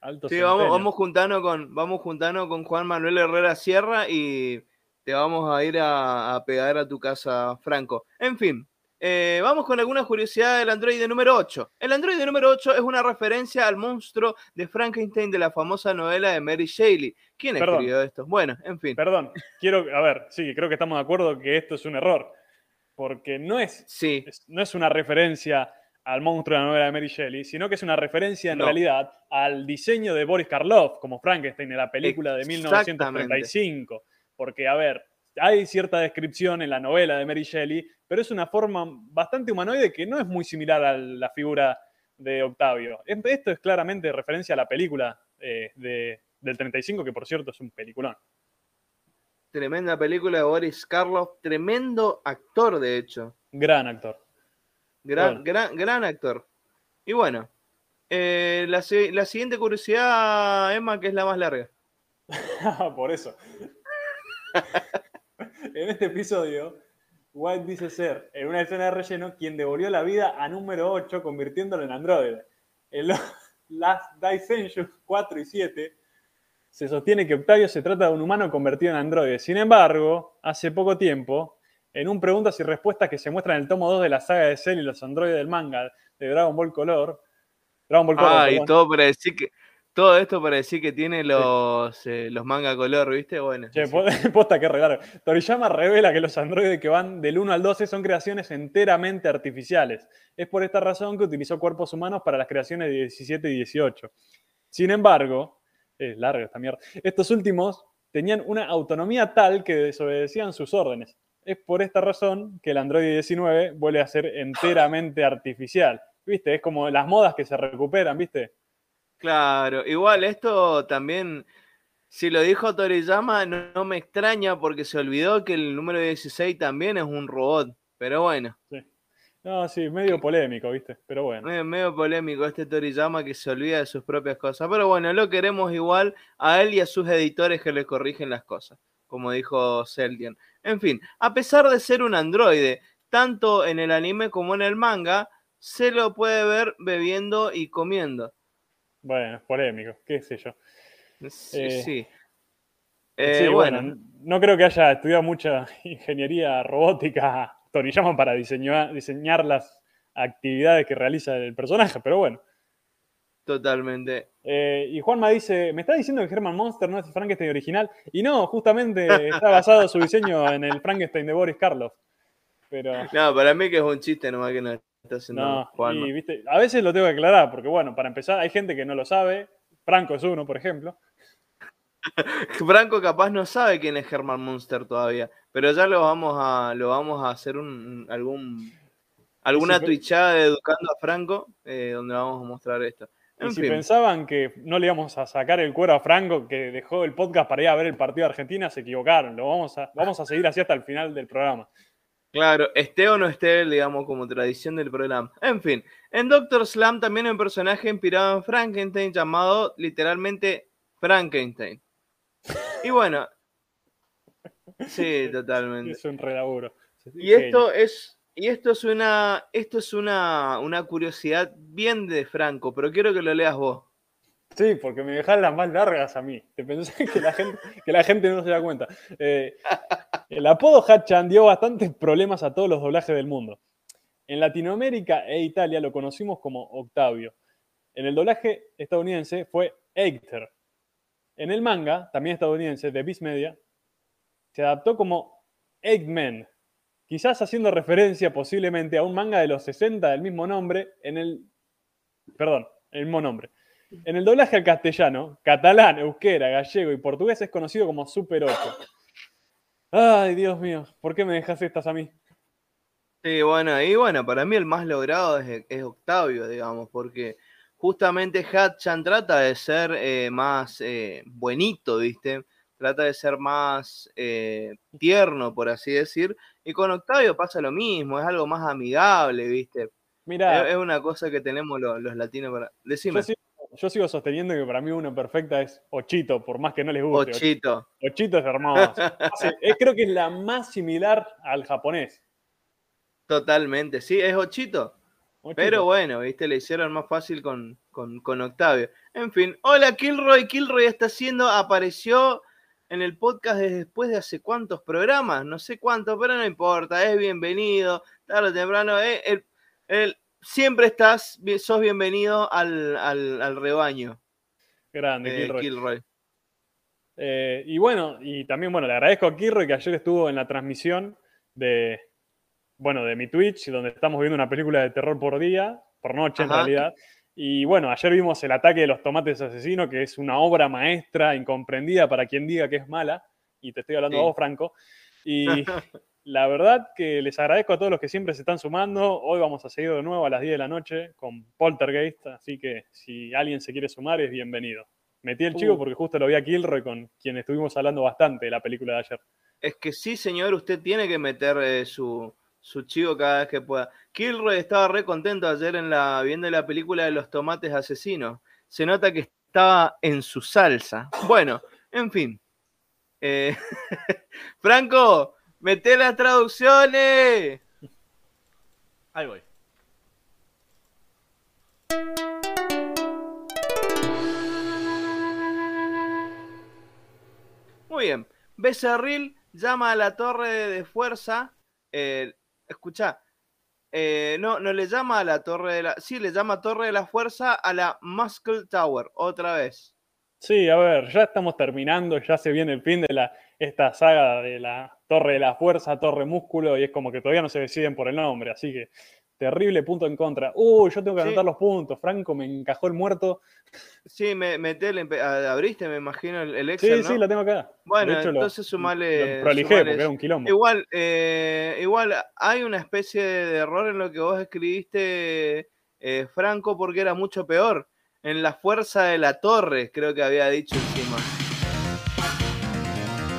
Alto Sí, vamos, juntando con, vamos juntando con Juan Manuel Herrera Sierra y te vamos a ir a, a pegar a tu casa, Franco. En fin, eh, vamos con alguna curiosidad del androide número 8. El androide número 8 es una referencia al monstruo de Frankenstein de la famosa novela de Mary Shelley. ¿Quién Perdón. escribió esto? Bueno, en fin. Perdón, quiero, a ver, sí, creo que estamos de acuerdo que esto es un error. Porque no es, Sí, es- no es una referencia al monstruo de la novela de Mary Shelley, sino que es una referencia en No. realidad al diseño de Boris Karloff como Frankenstein en la película de 1935. Porque, a ver, hay cierta descripción en la novela de Mary Shelley, pero es una forma bastante humanoide que no es muy similar a la figura de Octavio. Es- Esto es claramente referencia a la película eh, de- del 35, que por cierto es un peliculón. tremenda película de Boris Karloff, tremendo actor, de hecho. Gran actor. Gran, Bueno. gran, gran actor. Y bueno, eh, la, la siguiente curiosidad, Emma, que es la más larga. Por eso. en este episodio, White dice ser, en una escena de relleno, quien devolvió la vida a número 8, convirtiéndolo en androide. En los Last Dissensions 4 y 7, se sostiene que Octavio se trata de un humano convertido en androide. Sin embargo, hace poco tiempo, en un preguntas y respuestas que se muestra en el tomo 2 de la saga de Cell y los androides del manga de Dragon Ball Color, Dragon Ball Color, Ah, y todo para decir que. Todo esto para decir que tiene los, eh, los manga color, ¿viste? Bueno. Che, sí. po- posta que regalo. Toriyama revela que los androides que van del 1 al 12 son creaciones enteramente artificiales. Es por esta razón que utilizó cuerpos humanos para las creaciones de 17 y 18. Sin embargo, es larga esta mierda, estos últimos tenían una autonomía tal que desobedecían sus órdenes. Es por esta razón que el Android 19 vuelve a ser enteramente artificial. ¿Viste? Es como las modas que se recuperan, ¿viste? Claro, igual esto también. Si lo dijo Toriyama, no, no me extraña porque se olvidó que el número 16 también es un robot. Pero bueno, No, sí, medio polémico, ¿viste? Pero bueno. medio polémico este Toriyama que se olvida de sus propias cosas. Pero bueno, lo queremos igual a él y a sus editores que le corrigen las cosas, como dijo Celdian. En fin, a pesar de ser un androide, tanto en el anime como en el manga, se lo puede ver bebiendo y comiendo. Bueno, polémico, qué sé yo. Sí. Eh, sí. Sí, Eh, bueno, bueno, no creo que haya estudiado mucha ingeniería robótica Toriyama para diseñar, diseñar las actividades que realiza el personaje, pero bueno. totalmente. Eh, y Juanma dice, ¿me está diciendo que Herman Monster no es el Frankenstein original? Y no, justamente está basado su diseño en el Frankenstein de Boris Karloff. Pero No, para mí que es un chiste nomás que nos está haciendo no, Juanma. y, viste, a veces lo tengo que aclarar, porque bueno, para empezar, hay gente que no lo sabe, Franco es uno, por ejemplo. Franco capaz no sabe quién es Herman Munster todavía, pero ya lo vamos a, lo vamos a hacer un, algún alguna pero- twitchada de Educando a Franco, eh, donde vamos a mostrar esto. Y si fin, pensaban que no le íbamos a sacar el cuero a Franco, que dejó el podcast para ir a ver el partido de Argentina, se equivocaron. Lo vamos a, vamos a seguir así hasta el final del programa. Claro, esté o no esté, digamos, como tradición del programa. En fin, en Doctor Slam también hay un personaje inspirado en Frankenstein llamado literalmente Frankenstein. Y bueno, sí, totalmente. Es un relaburo. Y esto es, y esto es una, esto es una, una curiosidad bien de Franco, pero quiero que lo leas vos. Sí, porque me dejan las más largas a mí. Te pensé que la gente, que la gente no se da cuenta. Eh, el apodo Hatchan dio bastantes problemas a todos los doblajes del mundo. En Latinoamérica e Italia lo conocimos como Octavio. En el doblaje estadounidense fue Hector. En el manga, también estadounidense, de Viz Media, se adaptó como Eggman. quizás haciendo referencia posiblemente a un manga de los 60 del mismo nombre, en el. Perdón, el mismo nombre. En el doblaje al castellano, catalán, euskera, gallego y portugués es conocido como Super 8. Ay, Dios mío, ¿por qué me dejas estas a mí? Sí, bueno, y bueno, para mí el más logrado es, es Octavio, digamos, porque justamente Hatchan trata de ser eh, más eh, buenito, ¿viste? Trata de ser más eh, tierno, por así decir. Y con Octavio pasa lo mismo, es algo más amigable, ¿viste? Mira, Es, es una cosa que tenemos los, los latinos para. Decime, yo yo sigo sosteniendo que para mí uno perfecta es Ochito, por más que no les guste. Ochito. Ochito es hermoso. Es- creo que es la más similar al japonés. Totalmente, sí, es Ochito. Ochito. Pero bueno, viste, le hicieron más fácil con, con, con Octavio. En fin, hola Kilroy. Kilroy está haciendo, apareció en el podcast desde después de hace cuántos programas, no sé cuántos, pero no importa, es bienvenido, tarde o temprano, eh, él- siempre estás, sos bienvenido al, al, al rebaño, Grande, eh, Kilroy. Kilroy. Eh, y bueno, y también, bueno, le agradezco a Kirro que ayer estuvo en la transmisión de, bueno, de mi Twitch, donde estamos viendo una película de terror por día, por noche en realidad. Y bueno, ayer vimos El ataque de los tomates asesinos, que es una obra maestra, incomprendida para quien diga que es mala. Y te estoy hablando Sí. a vos, Franco. Y la verdad que les agradezco a todos los que siempre se están sumando. Hoy vamos a seguir de nuevo a las 10 de la noche con Poltergeist, así que si alguien se quiere sumar es bienvenido. Metí el chivo Uh. porque justo lo vi a Kilroy con quien estuvimos hablando bastante de la película de ayer. Es que sí, señor, usted tiene que meter eh, su, su chivo cada vez que pueda. Kilroy estaba re contento ayer en la, viendo la película de los tomates asesinos. Se nota que estaba en su salsa. Bueno, en fin. Eh, Franco, mete las traducciones. Ahí voy. Muy bien. Becerril llama a la torre de fuerza. Eh, escucha. eh, no, no le llama a la torre de la. Sí, le llama torre de la fuerza a la Muscle Tower. Otra vez. Sí, a ver, ya estamos terminando, ya se viene el fin de la, esta saga de la Torre de la Fuerza, Torre Músculo, y es como que todavía no se deciden por el nombre, así que terrible punto en contra. Uy, yo tengo que Sí. anotar los puntos, Franco me encajó el muerto. Sí, me, empe- a- abriste, me imagino, el, el Sí, sí, la tengo acá. Bueno, hecho, lo- entonces sumale. lo prolijé sumale porque era un quilombo. Igual, eh, igual hay una especie de error en lo que vos escribiste, eh, Franco, porque era mucho peor. En la fuerza de la torre, creo que había dicho encima.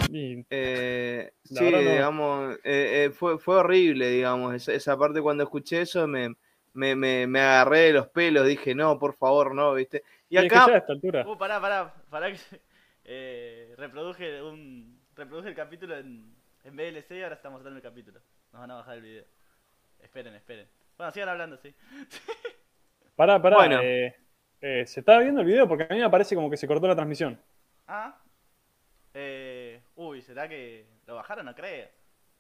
Y Eh, sí, no. digamos, eh, eh, fue, fue horrible, digamos. Esa, esa parte cuando escuché eso me, me, me, me agarré de los pelos, dije, no, por favor, no, ¿viste? Y y es que acá, ya a esta altura. Uh, pará, pará, pará que eh, reproduje un reproduje el capítulo en, en VLC y ahora estamos dando el capítulo. Nos van a bajar el video. Esperen, esperen. Bueno, sigan hablando, sí. Pará, pará. Bueno. eh, eh, se estaba viendo el video porque a mí me parece como que se cortó la transmisión. Ah. Eh, uy, ¿será que lo bajaron? No creo.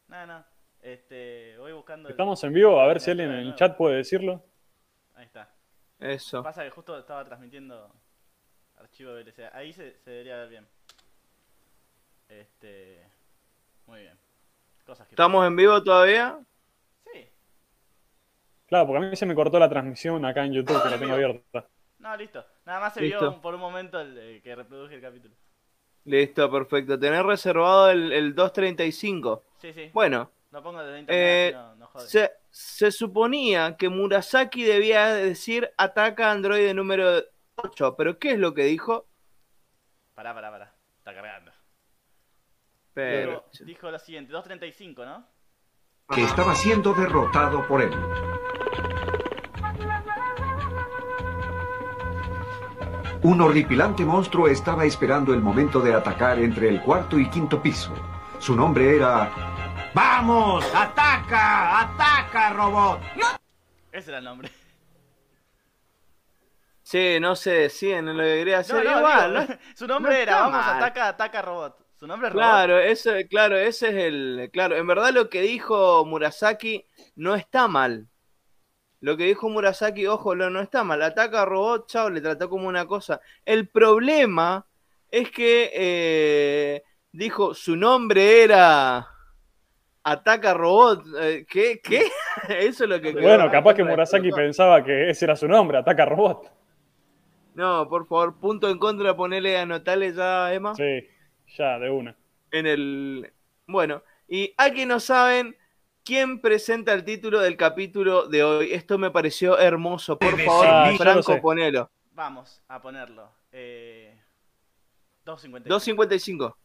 No, no. Este, voy buscando. el- Estamos en vivo, a ver si alguien en de el chat puede decirlo. Ahí está. eso. Pasa que justo estaba transmitiendo archivo VLC. Ahí se, se debería ver bien. Este. Muy bien. Cosas que. ¿Estamos en vivo todavía? Sí. Claro, porque a mí se me cortó la transmisión acá en YouTube, que la tengo abierta. No, listo. Nada más se Listo. vio por un momento el, eh, que reproduje el capítulo. Listo, perfecto. Tener reservado el, el 235. Sí, sí. Bueno, Lo pongo desde Eh, internet, así no, no jode. se, se suponía que Murasaki debía decir ataca androide número 8, pero ¿qué es lo que dijo? Pará, pará, pará. Está cargando. Pero, Dijo, dijo lo siguiente: 2.35, ¿no? que estaba siendo derrotado por él. Un horripilante monstruo estaba esperando el momento de atacar entre el cuarto y quinto piso. Su nombre era... ¡Vamos! ¡Ataca! ¡Ataca, robot! Ese era el nombre. sí, no se decían lo que quería hacer. No, no, Igual, digo, ¿no? Su nombre no era: Vamos, mal. ataca, ataca robot. Su nombre es robot. Claro, eso, claro, ese es el. Claro, en verdad lo que dijo Murasaki no está mal. Lo que dijo Murasaki, ojo, lo no está mal. Ataca a robot, chao, le trató como una cosa. El problema es que eh, dijo su nombre era Ataca robot. eh, ¿Qué? ¿Qué? Eso es lo que Bueno, capaz que Murasaki pensaba que ese era su nombre, Ataca Robot. No, por favor, punto en contra, ponele, anotale ya, Emma. Sí, ya, de una. En el. Bueno, y aquí no saben quién presenta el título del capítulo de hoy. Esto me pareció hermoso. Por favor, Ah, Franco, ponelo. Vamos a ponerlo. Eh, 2.55. 2.55.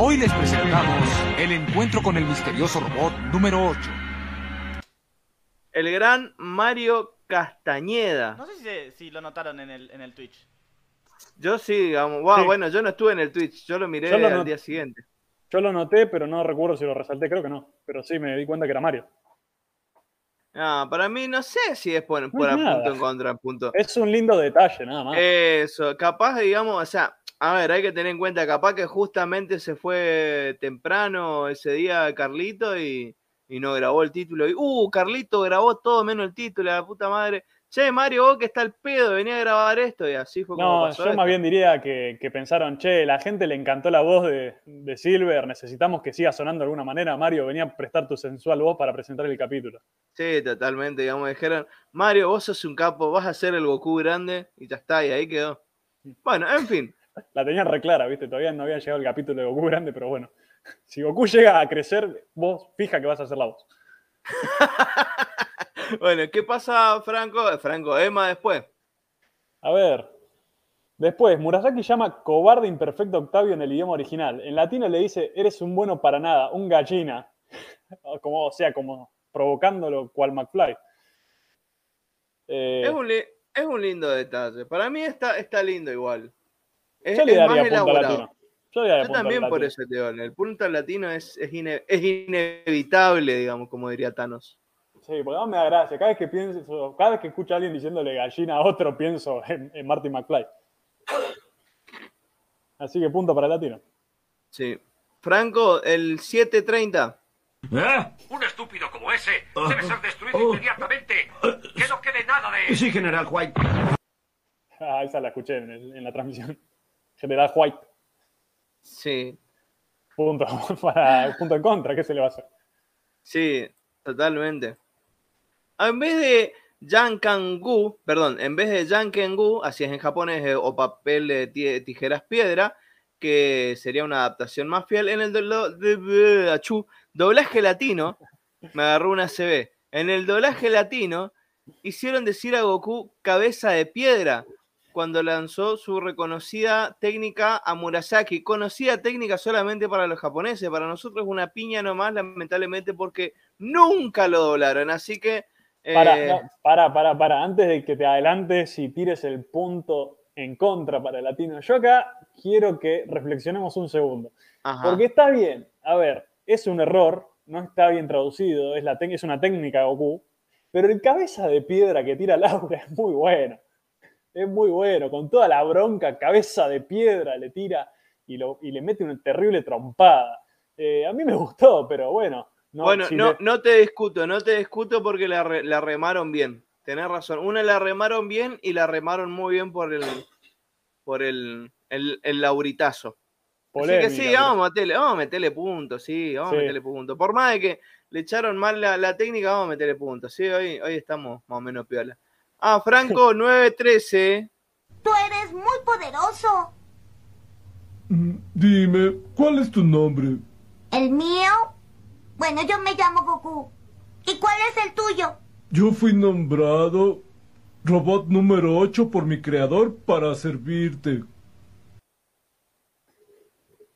Hoy les presentamos el encuentro con el misterioso robot número 8. El gran Mario Castañeda. No sé si, si lo notaron en el, en el Twitch. Yo sí, digamos. Wow, Sí. Bueno, yo no estuve en el Twitch. Yo lo miré Yo lo al día siguiente. Yo lo noté, pero no recuerdo si lo resalté, creo que no. Pero sí me di cuenta que era Mario. Ah, para mí no sé si es por, No por punto en contra, punto. Es un lindo detalle, nada más. Eso, capaz, digamos, o sea, a ver, hay que tener en cuenta, capaz que justamente se fue temprano ese día Carlito y, y no grabó el título. Y, uh, Carlito grabó todo menos el título, la puta madre. Che, Mario, vos que está el pedo, venía a grabar esto y así fue como No, pasó yo esto. más bien diría que, que pensaron, che, la gente le encantó la voz de, de Silver, necesitamos que siga sonando de alguna manera. Mario, venía a prestar tu sensual voz para presentar el capítulo. Sí, totalmente, digamos, dijeron, Mario, vos sos un capo, vas a ser el Goku grande y ya está, y ahí quedó. Bueno, en fin. La tenían reclara, ¿viste? Todavía no había llegado el capítulo de Goku grande, pero bueno. Si Goku llega a crecer, vos fija que vas a hacer la voz. Bueno, ¿qué pasa, Franco? Franco, Emma después. A ver. Después, Murasaki llama cobarde imperfecto Octavio en el idioma original. En latino le dice, eres un bueno para nada, un gallina. Como, o sea, como provocándolo cual McFly. Eh, Es un, es un lindo detalle. Para mí está, está lindo igual. Es, yo le es más daría latino. Yo le daría Yo punto también por eso te digo, el punto al latino es, es, ine- es inevitable, digamos, como diría Thanos. Sí, porque además me da gracia. Cada vez que pienso, cada vez que escucho a alguien diciéndole gallina a otro, pienso en, en Marty McFly. Así que punto para el latino. Sí. Franco, el 730. ¿Eh? Un estúpido como ese debe ser destruido inmediatamente. Que no quede nada de él. Sí, General White. Ah, esa la escuché en, el- en la transmisión. General White. Sí, Punto, para, punto en contra. ¿Qué se le va a hacer? sí, totalmente. Ah, En vez de Yankangu, perdón, en vez de Yankengu, así es en japonés, eh, o papel de ti- tijeras piedra, que sería una adaptación más fiel, en el de- doblaje latino, me agarró una CB. En el doblaje latino, hicieron decir a Goku cabeza de piedra cuando lanzó su reconocida técnica a Murasaki. Conocida técnica solamente para los japoneses, para nosotros es una piña nomás, lamentablemente, porque nunca lo doblaron. Así que. Eh, Para, no, para, para, para. Antes de que te adelantes y tires el punto en contra para el latino, yo acá quiero que reflexionemos un segundo. ajá. Porque está bien, a ver, es un error, no está bien traducido, es, la es una técnica Goku, pero el cabeza de piedra que tira Laura es muy bueno. Es muy bueno, con toda la bronca, cabeza de piedra le tira y, lo, y le mete una terrible trompada. Eh, a mí me gustó, pero bueno. No, bueno, si no, le- no te discuto, no te discuto porque la, re- la remaron bien. Tenés razón. Una la remaron bien y la remaron muy bien por el por el, el, el lauritazo. polémica, Así que sí, vamos a meterle, vamos a meterle puntos, sí, vamos Sí. a meterle puntos. Por más de que le echaron mal la, la técnica, vamos a meterle puntos. Sí, hoy, hoy estamos más o menos piola. Ah, Franco, 9-13. Tú eres muy poderoso. Dime, ¿cuál es tu nombre? ¿El mío? Bueno, yo me llamo Goku. ¿Y cuál es el tuyo? Yo fui nombrado robot número 8 por mi creador para servirte.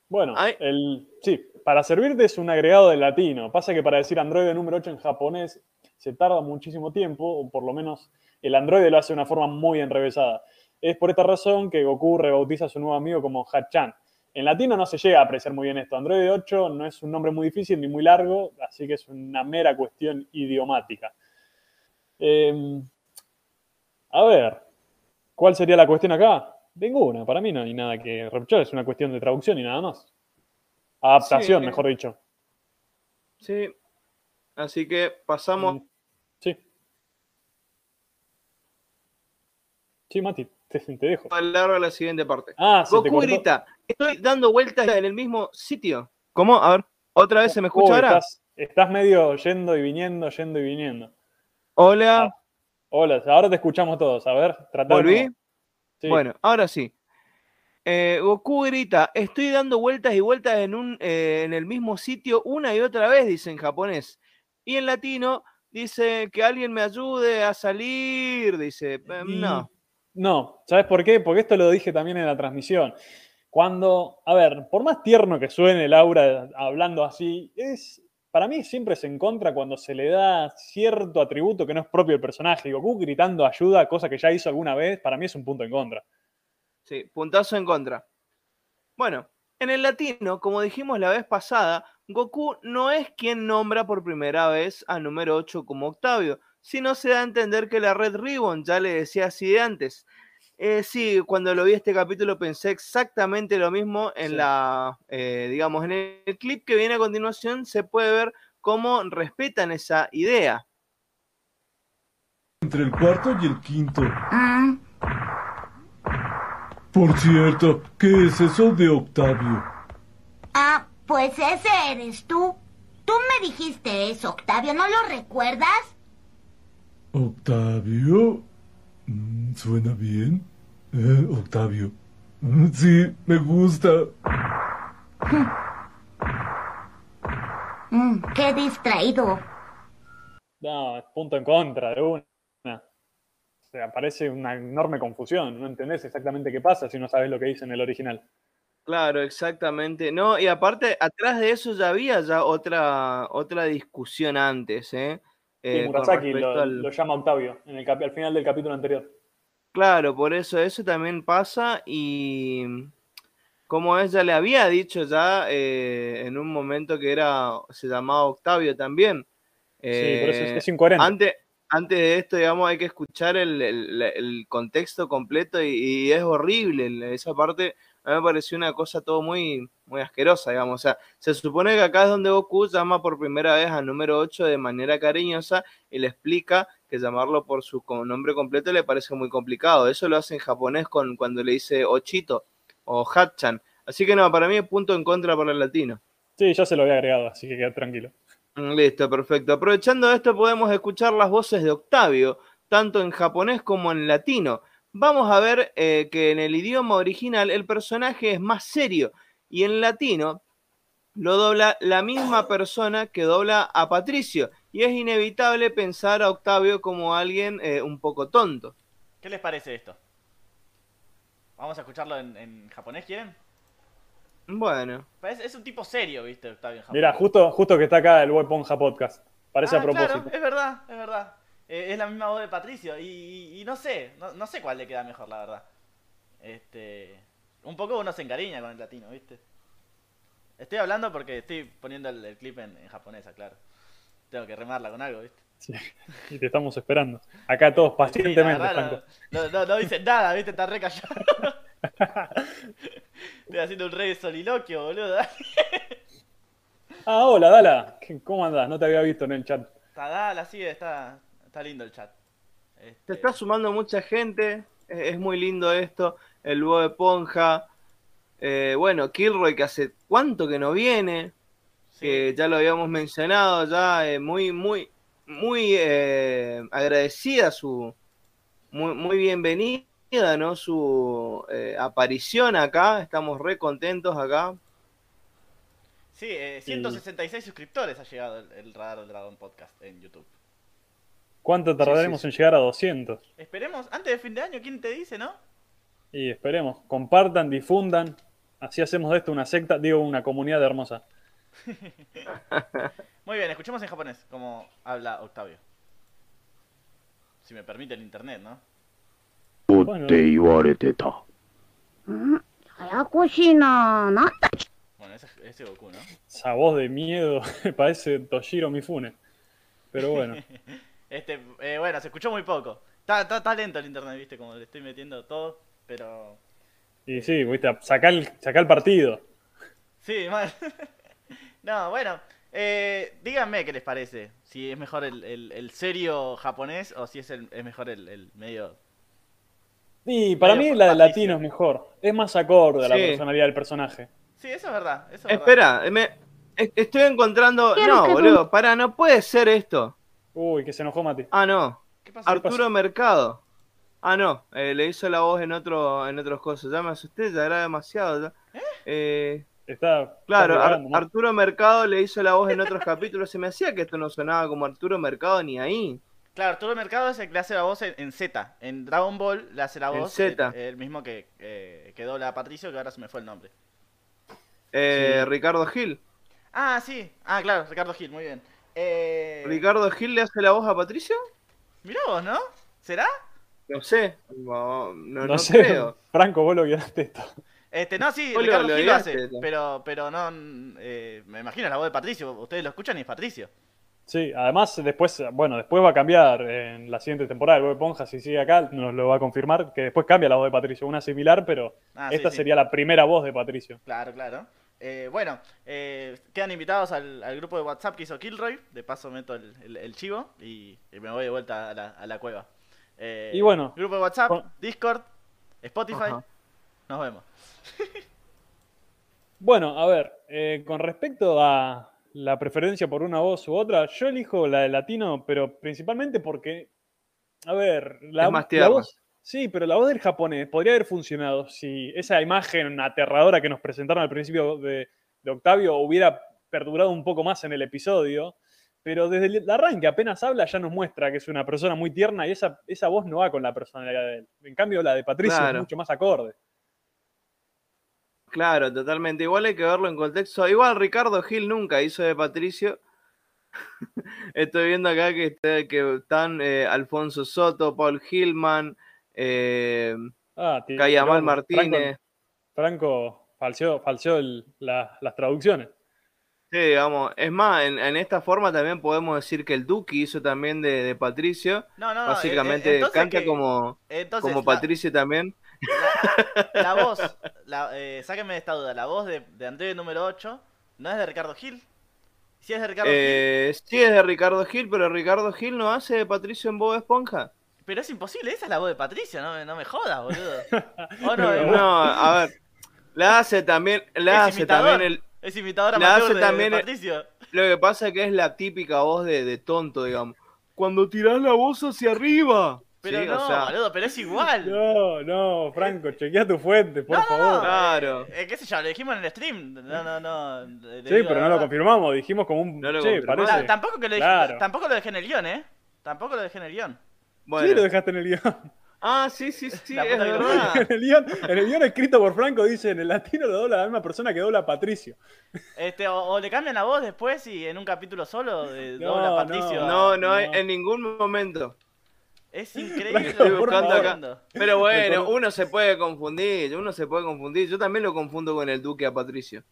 Bueno, Ay. el, sí, para servirte es un agregado del latino. Pasa que para decir androide número 8 en japonés se tarda muchísimo tiempo, o por lo menos el androide lo hace de una forma muy enrevesada. Es por esta razón que Goku rebautiza a su nuevo amigo como Hachan. En latino no se llega a apreciar muy bien esto. Androide 8 no es un nombre muy difícil ni muy largo, así que es una mera cuestión idiomática. Eh, a ver, ¿cuál sería la cuestión acá? Ninguna, para mí no hay nada que reprochar, es una cuestión de traducción y nada más. Adaptación, Sí. mejor dicho. Sí. Así que pasamos. Mm, Sí. Sí, Mati. Te, te dejo. largo la siguiente parte. Ah, Goku grita, estoy dando vueltas en el mismo sitio. ¿Cómo? A ver, ¿otra vez se me escucha ahora? Estás, estás medio yendo y viniendo, yendo y viniendo. Hola, Ah, Hola, ahora te escuchamos todos. A ver, tratá de ¿volví? Sí. Bueno, ahora sí. Eh, Goku grita, estoy dando vueltas y vueltas en, un, eh, en el mismo sitio una y otra vez, dice en japonés. Y en latino dice que alguien me ayude a salir, dice, "Eh, Y- no. No, ¿sabes por qué? Porque esto lo dije también en la transmisión. Cuando, a ver, por más tierno que suene Laura hablando así, es para mí siempre es en contra cuando se le da cierto atributo que no es propio del personaje. Goku gritando ayuda, cosa que ya hizo alguna vez, para mí es un punto en contra. Sí, puntazo en contra. Bueno, en el latino, como dijimos la vez pasada, Goku no es quien nombra por primera vez a número 8 como Octavio, sino se da a entender que la Red Ribbon ya le decía así de antes. Eh, sí, cuando lo vi este capítulo pensé exactamente lo mismo en Sí. la, eh, digamos, en el clip que viene a continuación se puede ver cómo respetan esa idea. Entre el cuarto y el quinto. Mm, Por cierto, ¿qué es eso de Octavio? Ah, pues ese eres tú. Tú me dijiste eso, Octavio, ¿no lo recuerdas? ¿Octavio? Mm, ¿Suena bien? Eh, Octavio. Mm, Sí, me gusta. Mm, qué distraído. No, es punto en contra de una. O sea, parece una enorme confusión. No entendés exactamente qué pasa si no sabes lo que dice en el original. Claro, exactamente. No, y aparte, atrás de eso ya había ya otra, otra discusión antes, ¿eh? Eh, con Murasaki lo, al- lo llama Octavio en el al final del capítulo anterior. Claro, por eso eso también pasa y como ella le había dicho ya eh, en un momento que era, se llamaba Octavio también. Sí, por eso es, Eh, es incoherente. antes, antes de esto, digamos, hay que escuchar el, el- el contexto completo y, y es horrible. Esa parte a mí me pareció una cosa todo muy, muy asquerosa, digamos. O sea, se supone que acá es donde Goku llama por primera vez al número 8 de manera cariñosa y le explica que llamarlo por su nombre completo le parece muy complicado. Eso lo hace en japonés con, cuando le dice Ochito o Hatchan. Así que no, para mí es punto en contra para el latino. Sí, ya se lo había agregado, así que queda tranquilo. Mm, Listo, perfecto. Aprovechando esto podemos escuchar las voces de Octavio, tanto en japonés como en latino. Vamos a ver eh, que en el idioma original el personaje es más serio y en latino lo dobla la misma persona que dobla a Patricio y es inevitable pensar a Octavio como alguien eh, un poco tonto. ¿Qué les parece esto? Vamos a escucharlo en, en japonés, ¿quieren? Bueno, Es, es un tipo serio, ¿viste? Octavio en japonés. Mira, justo, justo que está acá el Boy Ponja Podcast. Parece Ah, a propósito. Claro, es verdad, es verdad. Eh, es la misma voz de Patricio. Y, y- y no sé, no, no sé cuál le queda mejor, la verdad. Este. Un poco uno se encariña con el latino, ¿viste? Estoy hablando porque estoy poniendo el, el clip en, en japonés, claro. Tengo que remarla con algo, ¿viste? Sí, Y te estamos esperando. Acá todos Sí, pacientemente, verdad, Franco. no, no, no dicen nada, ¿viste? Está re callado. Estoy haciendo un rey soliloquio, boludo. Ah, hola, Dala. ¿Qué- ¿Cómo andás? No te había visto en el chat. Está dala, sí, está, está lindo el chat. se Este, está sumando mucha gente, es, es muy lindo esto, el Bo de Ponja, eh, bueno, Kilroy que hace cuánto que no viene, sí. que ya lo habíamos mencionado, ya eh, muy, muy, muy eh, agradecida su, muy, muy bienvenida, ¿no? Su aparición acá, estamos re contentos acá. Sí, eh, 166 suscriptores ha llegado el, el Radar del Dragón Podcast en YouTube. ¿Cuánto tardaremos en llegar a 200? Esperemos, antes de fin de año, ¿quién te dice, no? Y esperemos, compartan, difundan, así hacemos de esto una secta, digo, una comunidad hermosa. Muy bien, escuchemos en japonés como habla Octavio. Si me permite el internet, ¿no? Bueno. Bueno, ese, ese Goku, ¿no? Esa voz de miedo parece Toshiro Mifune. Pero bueno. Este, eh, bueno, se escuchó muy poco. Está, está, está lento el internet, ¿viste? Como le estoy metiendo todo, pero... Y sí, viste, sacá el, sacá el partido. Sí, mal. no, bueno, eh, díganme qué les parece. Si es mejor el, el- el serio japonés o si es, el, es mejor el, el medio Y para Medio mí la de latino es mejor. Es más acorde a la Sí. Eh, personalidad del personaje. Sí, eso es verdad. Eso es verdad. Espera, me, estoy encontrando. No, boludo, para, no puede ser esto. Uy, que se enojó Mati. Ah, no. ¿Qué pasó? Arturo Mercado. Ah, no, eh, le hizo la voz en otro en otros cosas. Ya me asusté, ya era demasiado. ya. Eh, Está. claro, está Ar- divagando, ¿no? Arturo Mercado le hizo la voz en otros capítulos. Se me hacía que esto no sonaba como Arturo Mercado ni ahí. Claro, Arturo Mercado es el que le hace la voz en, en Z. En Dragon Ball le hace la En voz Z. El, el mismo que, eh, que dobla a Patricio, que ahora se me fue el nombre. Eh, Ricardo Gil. Ah, sí. Ah, claro, Ricardo Gil, muy bien. Eh... ¿Ricardo Gil le hace la voz a Patricio? Mirá vos, ¿no? ¿Será? No sé. No, no, No, no sé, creo. Franco, vos lo guionaste esto. Este, no, sí, Vos Ricardo lo Gil lo hace, pero, pero no, eh, me imagino la voz de Patricio, ustedes lo escuchan y es Patricio. Sí, además después, bueno, después va a cambiar en la siguiente temporada. El Bob Esponja, si sigue acá, nos lo va a confirmar, que después cambia la voz de Patricio. Una similar, pero Ah, esta sí. sería la primera voz de Patricio. Claro, claro. Eh, bueno, eh, quedan invitados al, al grupo de WhatsApp que hizo Kilroy, de paso meto el, el- el chivo y, y me voy de vuelta a la, a la cueva. Eh, Y bueno, Grupo de WhatsApp, con- Discord, Spotify, Ajá. nos vemos. Bueno, a ver, eh, con respecto a la preferencia por una voz u otra, yo elijo la de latino, pero principalmente porque, a ver, la, Es más la voz, sí, pero la voz del japonés podría haber funcionado si esa imagen aterradora que nos presentaron al principio de, de Octavio hubiera perdurado un poco más en el episodio. Pero desde el arranque apenas habla ya nos muestra que es una persona muy tierna y esa, esa voz no va con la personalidad de él. En cambio la de Patricio Claro. es mucho más acorde. Claro, totalmente. Igual hay que verlo en contexto. Igual Ricardo Gil nunca hizo de Patricio. Estoy viendo acá que, está- que están eh, Alfonso Soto, Paul Gilman, eh, Ah, Cayamal Martínez. Franco, Franco falseó, falseó el- la- las traducciones. Sí, digamos. Es más, en, en esta forma también podemos decir que el Duki hizo también de, de Patricio. No, no, no, Básicamente eh, entonces canta que- como, entonces, como la- Patricio también. La, la voz, la, eh, sáquenme de esta duda, la voz de, de Andrés número 8 no es de Ricardo Gil. Si es de Ricardo Gil, Eh, sí, es de Ricardo Gil, pero Ricardo Gil no hace de Patricio en Bob Esponja. Pero es imposible, esa es la voz de Patricio, no, me- no me jodas, boludo. Oh, no, eh, No, a ver. La hace también, la es hace imitador, también el, es imitador la hace de, de también el- Patricio. Lo que pasa es que es la típica voz de, de tonto, digamos. Cuando tirás la voz hacia arriba. Pero Sí, no, o sea, boludo, pero es igual. No, no, Franco, chequea tu fuente, por No, no, favor. no, Claro. eh, eh, qué sé yo, lo dijimos en el stream. No, no, no. Sí, digo pero no lo confirmamos, dijimos como un... No lo che, parece... Ta- tampoco, que lo dije- Claro. tampoco lo dejé en el guion, ¿eh? Tampoco lo dejé en el guion. Bueno. Sí, lo dejaste en el guion. Ah, sí, sí, sí, La es verdad. En el guion, en el guion escrito por Franco dice, en el latino lo dobla la misma persona que dobla a Patricio. Este, o, o le cambian la voz después y en un capítulo solo de No, dobla a. Patricio. a- No, no, hay No. en ningún momento. Es increíble lo que buscando está acá. Pero bueno, uno se puede confundir, uno se puede confundir. Yo también lo confundo con el Duque a Patricio.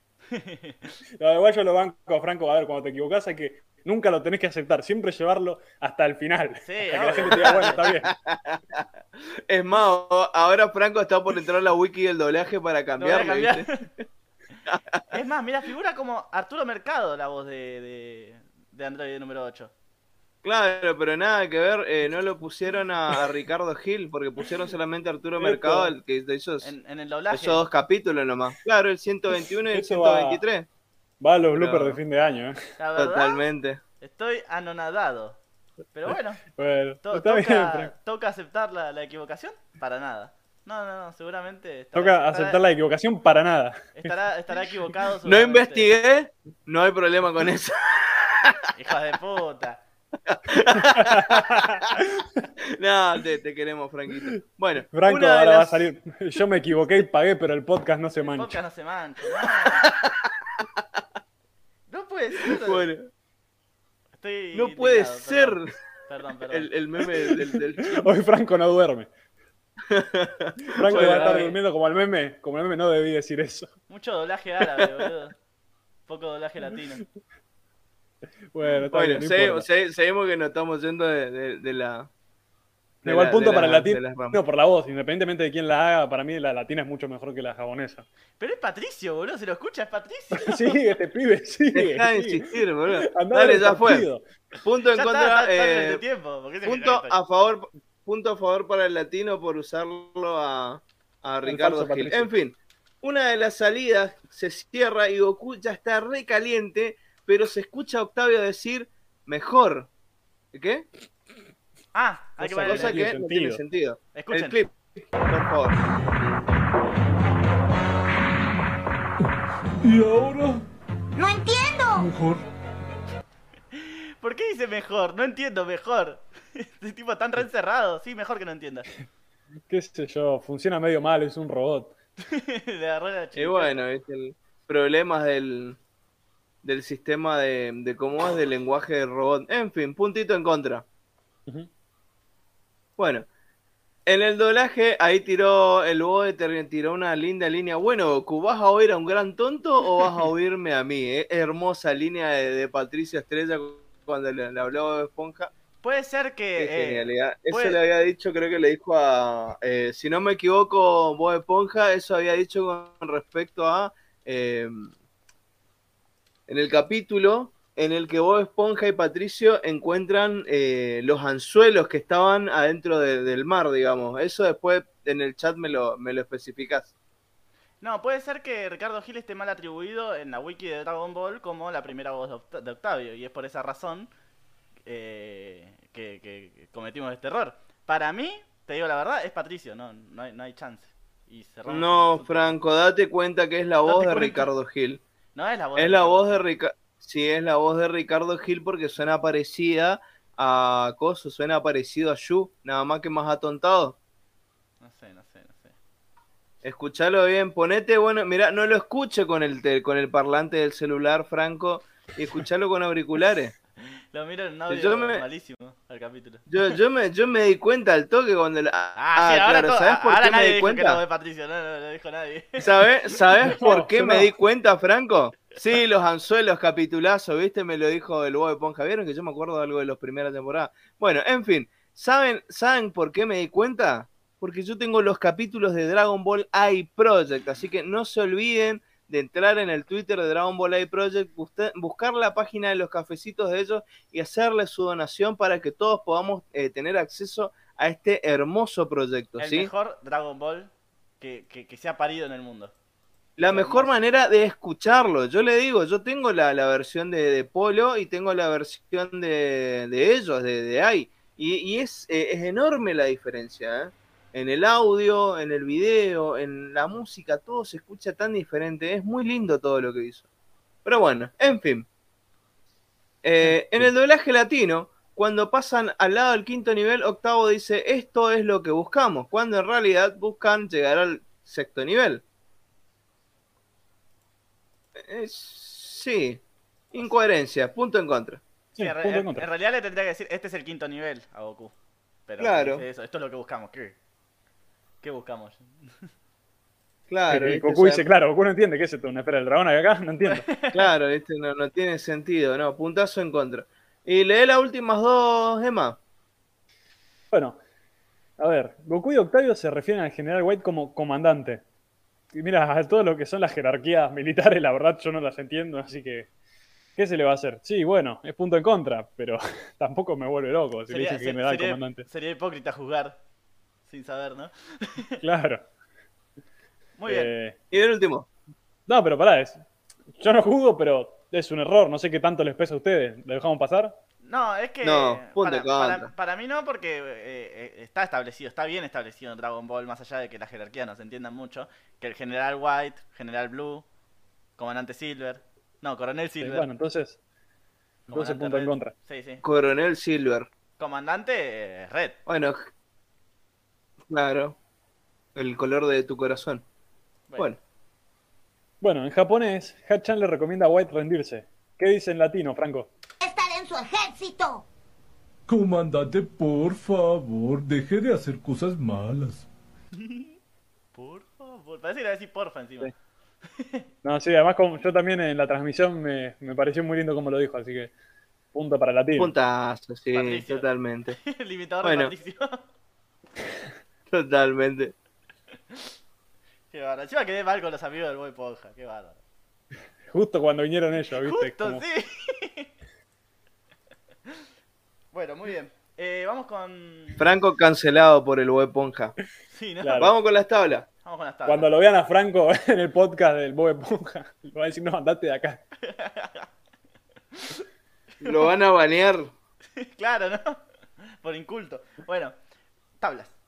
No, igual yo lo banco, Franco, a ver, cuando te equivocás hay que... Nunca lo tenés que aceptar, siempre llevarlo hasta el final. Sí, hasta que la gente te diga, bueno, está bien. Es más, ahora Franco está por entrar a la wiki del doblaje para cambiarlo, cambiar. ¿viste? es más, mira, figura como Arturo Mercado la voz de, de, de Android número 8. Claro, pero nada que ver, eh, no lo pusieron a, a Ricardo Gil, porque pusieron solamente a Arturo. Mercado, el que hizo En, en el doblaje. esos dos capítulos nomás. Claro, el 121 y el Eso va- 123. Va a los Pero- bloopers de fin de año, ¿eh? La verdad, Totalmente. estoy anonadado. Pero bueno, Bueno, to- está bien, toca, toca aceptar la, la equivocación. Para nada. No, no, no, seguramente. estará- Toca estará- aceptar la equivocación para nada. Estará, estará equivocado. No investigué, no hay problema con eso. Hijos de puta. no, te, te queremos, Franquito. Bueno, Franco ahora va a salir. Yo me equivoqué y pagué, pero el podcast no se El mancha. podcast no se mancha. No puede ser. Bueno, Estoy no puede ser Perdón, perdón. perdón. el, el meme del, del chico. Hoy Franco no duerme. Franco Bueno, va a estar durmiendo como el meme. Como el meme no debí decir eso. Mucho doblaje árabe, boludo. Poco doblaje latino. Bueno, Bueno, bien, no seguimos, importa. se- seguimos que nos estamos yendo de, de- de la. De Igual la- punto de para el la- latino de las ramas. no, por la voz, independientemente de quién la haga, para mí la latina es mucho mejor que la japonesa. Pero es Patricio, boludo. Se lo escucha, es Patricio. Sigue, este pibe, sigue. Deja de insistir, boludo. Andá a ver Dale, ya fue. Punto en Ya contra. está, está en eh, este tiempo. ¿por qué se punto a favor. punto a favor para el latino por usarlo a, a Ricardo Gil. En fin, una de las salidas se cierra y Goku ya está recaliente, pero se escucha a Octavio decir mejor. ¿Qué? Ah, hay que Cosa que no sentido. tiene sentido. Escuchen. El clip, por favor. ¿Y ahora? ¡No entiendo! Mejor. ¿Por qué dice mejor? No entiendo, mejor. Este tipo tan re encerrado. Sí, mejor que no entienda. Qué sé yo, funciona medio mal, es un robot. La Y chica. bueno, es el problemas del, del sistema de, de cómo es del lenguaje del robot. En fin, puntito en contra. Bueno, en el doblaje ahí tiró el Boe, tiró una linda línea. Bueno, Goku, ¿vas a oír a un gran tonto o vas a oírme a mí? eh? Hermosa línea de, de Patricia Estrella cuando le, le habló de Esponja. Puede ser que. Qué eh, genialidad. Eso le había dicho, creo que le dijo a, eh, si no me equivoco, Bob Esponja, eso había dicho con respecto a, eh, en el capítulo en el que Bob Esponja y Patricio encuentran eh, los anzuelos que estaban adentro de- del mar, digamos. Eso después en el chat me lo, me lo especificás. No, puede ser que Ricardo Gil esté mal atribuido en la wiki de Dragon Ball como la primera voz de Oct- de Octavio. Y es por esa razón eh, que, cometimos este error. Para mí, te digo la verdad, es Patricio. No, no, hay, no hay chance. Y. No, Franco, date cuenta que es la voz de cuenta. Ricardo Gil. No es la voz Es de la Ricardo voz de Gil. Ricardo. Sí, es la voz de Ricardo Gil porque suena parecida a Coso, suena parecido a Yu, nada más que más atontado. No sé, no sé, no sé. Escuchalo bien, ponete, bueno, mira, no lo escuche con el con el parlante del celular, Franco, y escuchalo con auriculares. Lo miro en audio Yo me- malísimo al capítulo. Yo, yo me, yo me di cuenta al toque cuando la- Ah, ah, sí, ahora, claro, ¿sabes por ahora qué me nadie di dijo que cuenta? voz de Patricio. No, no, no dijo nadie. ¿Sabes, ¿Sabes por No, qué me no. di cuenta, Franco? Sí, los anzuelos, capitulazo, ¿viste? Me lo dijo el Bob de Ponja. ¿Vieron que yo me acuerdo de algo de las primeras temporadas? Bueno, en fin, ¿saben, ¿saben por qué me di cuenta? Porque yo tengo los capítulos de Dragon Ball I Project, así que no se olviden de entrar en el Twitter de Dragon Ball I Project, busca- buscar la página de los cafecitos de ellos y hacerle su donación para que todos podamos eh, tener acceso a este hermoso proyecto, El ¿sí? mejor Dragon Ball que, que, que se ha parido en el mundo. La mejor manera de escucharlo. Yo le digo, yo tengo la, la versión de, de Polo y tengo la versión de, de ellos, de, de AI. Y, y es, eh, es enorme la diferencia. ¿eh? En el audio, en el video, en la música, todo se escucha tan diferente. Es muy lindo todo lo que hizo. Pero bueno, en fin. Eh, en el doblaje latino, cuando pasan al lado del quinto nivel, Octavo dice, esto es lo que buscamos, cuando en realidad buscan llegar al sexto nivel. Eh, sí, incoherencia, punto en contra. Sí, Sí, en, re- punto en en- contra. en realidad le tendría que decir, este es el quinto nivel a Goku. Pero Claro. eso, esto es lo que buscamos. ¿Qué, ¿Qué buscamos? Claro, Y ¿viste? Goku O sea, dice, claro, Goku no entiende, ¿qué es esto? ¿Una esfera del dragón acá? No entiendo. claro, ¿viste? No, no tiene sentido, no, puntazo en contra. Y lee las últimas dos, Emma. Bueno, a ver, Goku y Octavio se refieren al general White como comandante. Y mira, a todo lo que son las jerarquías militares, la verdad yo no las entiendo, así que. ¿Qué se le va a hacer? Sí, bueno, es punto en contra, pero tampoco me vuelve loco si le dicen se- general sería, comandante. sería hipócrita jugar sin saber, ¿no? Claro. Muy bien. Eh, Y el último. no, pero pará, es, yo no juzgo, pero es un error, no sé qué tanto les pesa a ustedes. ¿Lo dejamos pasar? No, es que No, punto para, en contra. para- para mí no, porque eh, eh, está establecido, está bien establecido en Dragon Ball, más allá de que la jerarquía no se entienda mucho, que el General White, General Blue, Comandante Silver, no, Coronel Sí, Silver, bueno, entonces, entonces punto en Red. contra. Sí, sí. Coronel Silver. Comandante eh, Red. Bueno, claro. El color de tu corazón. Bueno, Bueno, en japonés, Hachan le recomienda a White rendirse. ¿Qué dice en latino, Franco? Estaré en su ejército. Comandante, por favor, deje de hacer cosas malas. Por favor, parece que le iba a decir porfa encima. No, sí, además como yo también en la transmisión me, me pareció muy lindo como lo dijo, así que punto para latino. puntazo, sí, Patricio. totalmente. el imitador Bueno. de Patricio. Totalmente. qué bárbaro. Encima quedé mal con los amigos del Boy Ponja, qué bárbaro. Justo cuando vinieron ellos, ¿viste? Justo, Como- sí. Bueno, muy bien. Eh, vamos con. Franco cancelado por el Ponja. Sí, ¿no? Claro. Vamos con las tablas. Vamos con las tablas. Cuando lo vean a Franco en el podcast del Bob Esponja, le va a decir, no, andate de acá. Lo van a banear. Claro, ¿no? Por inculto. Bueno, tablas.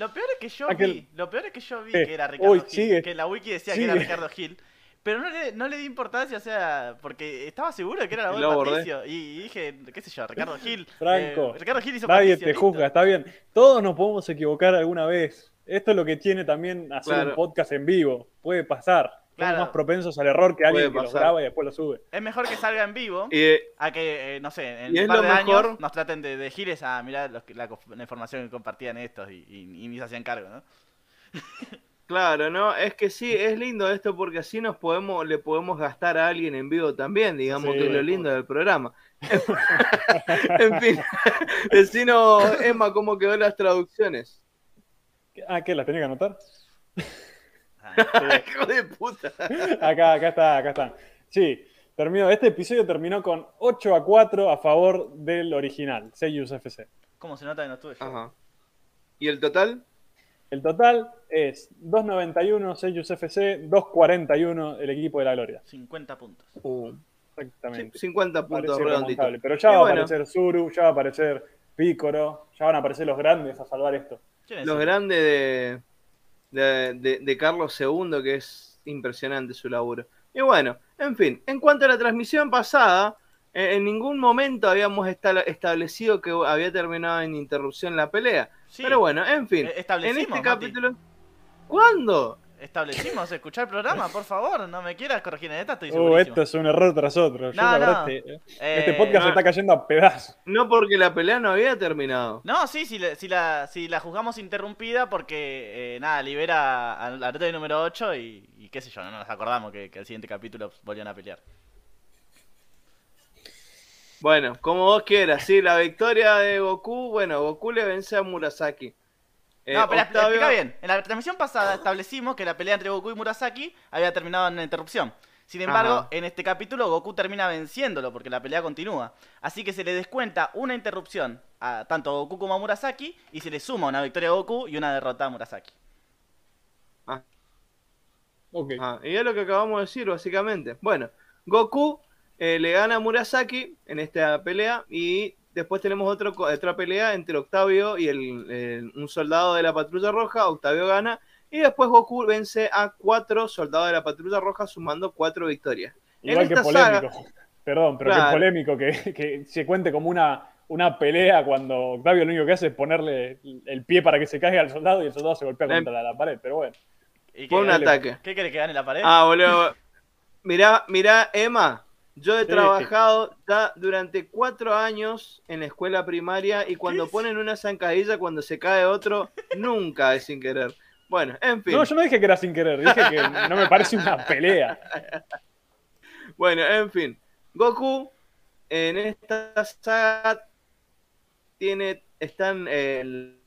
Lo peor es que yo Aquel- vi, lo peor es que yo vi Eh, que era Ricardo uy, Gil, sigue, que la wiki decía sigue. que era Ricardo Gil, pero no le, no le di importancia, o sea, porque estaba seguro que era la voz Y de. Patricio, y, y dije, qué sé yo, Ricardo Gil. Franco, eh, Ricardo Gil hizo Nadie Patricio, te listo. juzga, está bien. Todos nos podemos equivocar alguna vez. Esto es lo que tiene también hacer Claro. un podcast en vivo. Puede pasar. Somos Claro. más propensos al error que alguien que lo pasar. graba y después lo sube. Es mejor que salga en vivo. Y, A que, eh, no sé, en un par de mejor- años nos traten de, de giles a mirar los la, información que compartían estos y, y- y ni se hacían cargo, ¿no? claro, ¿no? Es que sí, es lindo esto porque así nos podemos, le podemos gastar a alguien en vivo también, digamos Sí, que es lo lindo del programa. en fin, decinos, Emma, cómo quedó las traducciones. Ah, ¿qué? ¿Las tenía que anotar? Hijo de puta. Acá, acá está, acá está. Sí, terminó. Este episodio terminó con 8 a 4 a favor del original, Seiyus FC. ¿Cómo se nota que no estuve yo? Ajá. ¿Y el total? El total es 2.91 Seiyus FC, 2.41 el equipo de la Gloria. 50 puntos. Uh, Exactamente. 50 puntos redonditos. Pero ya Y va a aparecer Zuru, ya va a aparecer Picoro, ya van a aparecer los grandes a salvar esto. ¿Quién es Los grandes de, de, de- de Carlos II, que es impresionante su laburo. Y bueno, en fin, en cuanto a la transmisión pasada, eh, en ningún momento habíamos esta- establecido que había terminado en interrupción la pelea. Sí, Pero bueno, en fin, eh, en este Mati. capítulo... ¿Cuándo? Establecimos escuchar el programa, por favor, no me quieras corregir en esta, estoy Uh, esto es un error tras otro. Yo, No, la verdad, no. este, Eh, este podcast no. se está cayendo a pedazos. No porque la pelea no había terminado. No, sí, si, la- si, la, si la juzgamos interrumpida porque, eh, nada, libera a la nota número 8 y, y qué sé yo, no nos acordamos que, que el siguiente capítulo volvían a pelear. Bueno, como vos quieras, sí, la victoria de Goku, bueno, Goku le vence a Murasaki. Eh, no, pero Octavio- explica bien. En la transmisión pasada establecimos que la pelea entre Goku y Murasaki había terminado en una interrupción. Sin embargo, Ajá. en este capítulo Goku termina venciéndolo porque la pelea continúa. Así que se le descuenta una interrupción a tanto a Goku como a Murasaki y se le suma una victoria a Goku y una derrota a Murasaki. Ok. Ah, y es lo que acabamos de decir, básicamente. Bueno, Goku eh, le gana a Murasaki en esta pelea y después tenemos otro, otra pelea entre Octavio y el, el- un soldado de la Patrulla Roja. Octavio gana y después Goku vence a cuatro soldados de la Patrulla Roja sumando cuatro victorias. En Igual que polémico. saga- Perdón, pero Claro. que polémico que, que se cuente como una, una pelea cuando Octavio lo único que hace es ponerle el pie para que se caiga al soldado y el soldado se golpea Em- contra la, la pared. Pero bueno. ¿Y Fue qué- un dale. ataque. ¿Qué quiere que gane la pared? Ah, boludo. Mirá, mirá, Emma. Yo he Sí. trabajado ya durante cuatro años en la escuela primaria y cuando ponen una zancadilla cuando se cae otro, nunca es sin querer. Bueno, en fin. No, yo no dije que era sin querer, dije que no me parece una pelea. Bueno, en fin. Goku en esta saga tiene, están en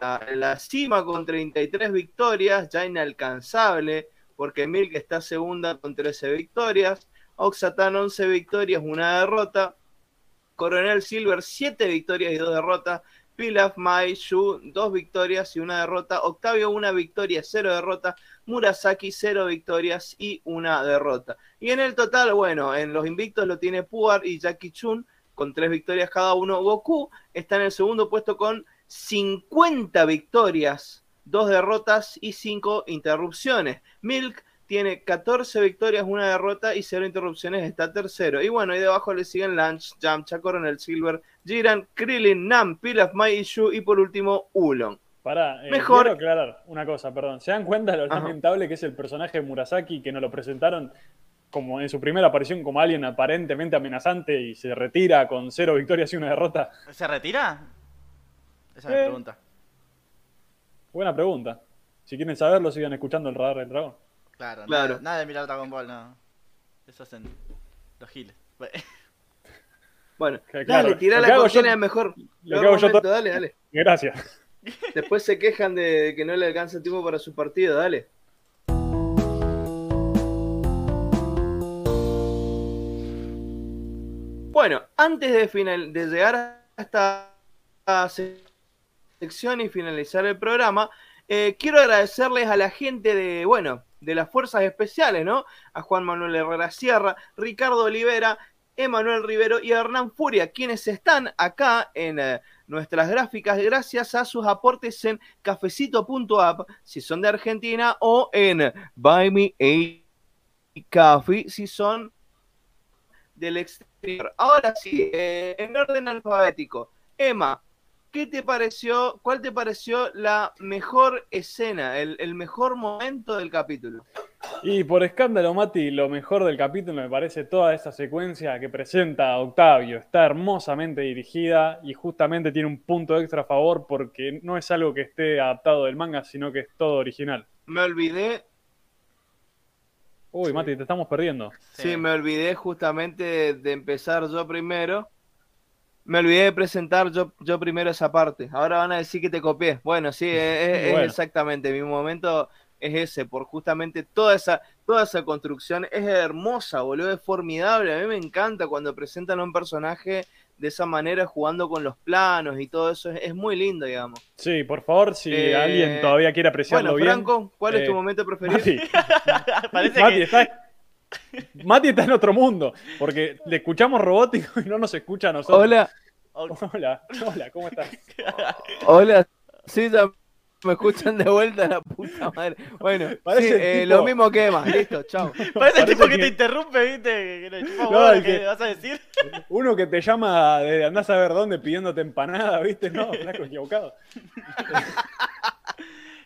la, en la cima con 33 victorias, ya inalcanzable, porque Milk está segunda con 13 victorias, Oxatan 11 victorias, una derrota, Coronel Silver 7 victorias y 2 derrotas, Pilaf Mai Shu 2 victorias y una derrota, Octavio una victoria, 0 derrotas, Murasaki 0 victorias y una derrota. Y en el total, bueno, en los invictos lo tiene Puar y Jackie Chun con 3 victorias cada uno. Goku está en el segundo puesto con 50 victorias, 2 derrotas y 5 interrupciones. Milk tiene 14 victorias, una derrota y 0 interrupciones, está tercero. Y bueno, y debajo le siguen Lance, Yamcha, Coronel Silver, Jiran, Krillin, Nam, Pilaf, Mai y Shu y por último Ulon. Pará, eh, Mejor- quiero aclarar una cosa, perdón. ¿Se dan cuenta de lo Ajá. lamentable que es el personaje de Murasaki que nos lo presentaron como en su primera aparición como alguien aparentemente amenazante y se retira con cero victorias y una derrota? ¿Se retira? Esa es mi Eh. pregunta. Buena pregunta. Si quieren saberlo, sigan escuchando el radar del dragón. Claro, claro. Nada, de mirar Dragon Ball, no. Eso hacen los giles. Bueno, dale, tirá la cortina yo, mejor. Lo que hago yo dale, dale. Gracias. Después se quejan de que no le alcanza tiempo para su partido, dale. Bueno, antes de, final, de llegar a esta sección y finalizar el programa, eh, quiero agradecerles a la gente de, bueno, de las fuerzas especiales, ¿no? A Juan Manuel Herrera Sierra, Ricardo Olivera, Emanuel Rivero y Hernán Furia, quienes están acá en eh, nuestras gráficas gracias a sus aportes en cafecito.app si son de Argentina o en Buy Me a Coffee si son del exterior. Ahora sí, eh, en orden alfabético. Emma, ¿qué te pareció? ¿Cuál te pareció la mejor escena, el, el mejor momento del capítulo? Y por escándalo, Mati, lo mejor del capítulo me parece toda esa secuencia que presenta Octavio. Está hermosamente dirigida y justamente tiene un punto extra a favor porque no es algo que esté adaptado del manga, sino que es todo original. Me olvidé. Uy, Mati, te estamos perdiendo. Sí, me olvidé justamente de empezar yo primero. Me olvidé de presentar yo, yo primero esa parte. Ahora van a decir que te copié. Bueno, sí, es, es- es Bueno. exactamente. Mi momento es ese, por justamente toda esa, toda esa construcción. Es hermosa, boludo, es formidable. A mí me encanta cuando presentan a un personaje de esa manera, jugando con los planos y todo eso. Es, es muy lindo, digamos. Sí, por favor, si Eh, alguien todavía quiere apreciarlo Bueno, bien. Franco, ¿cuál es tu eh, momento preferido? Mati, Parece Mati que Mati está en otro mundo, porque le escuchamos robótico y no nos escucha a nosotros. Hola, Hola, hola, ¿cómo estás? hola. Sí, ya me escuchan de vuelta la puta madre. Bueno, Parece sí, eh, tipo- lo mismo que Emma. Listo, chao. parece el tipo que, que- te interrumpe, ¿viste? Que, No, lo que que- vas a decir. Uno que te llama de andás a ver dónde pidiéndote empanada, ¿viste? No, flaco equivocado.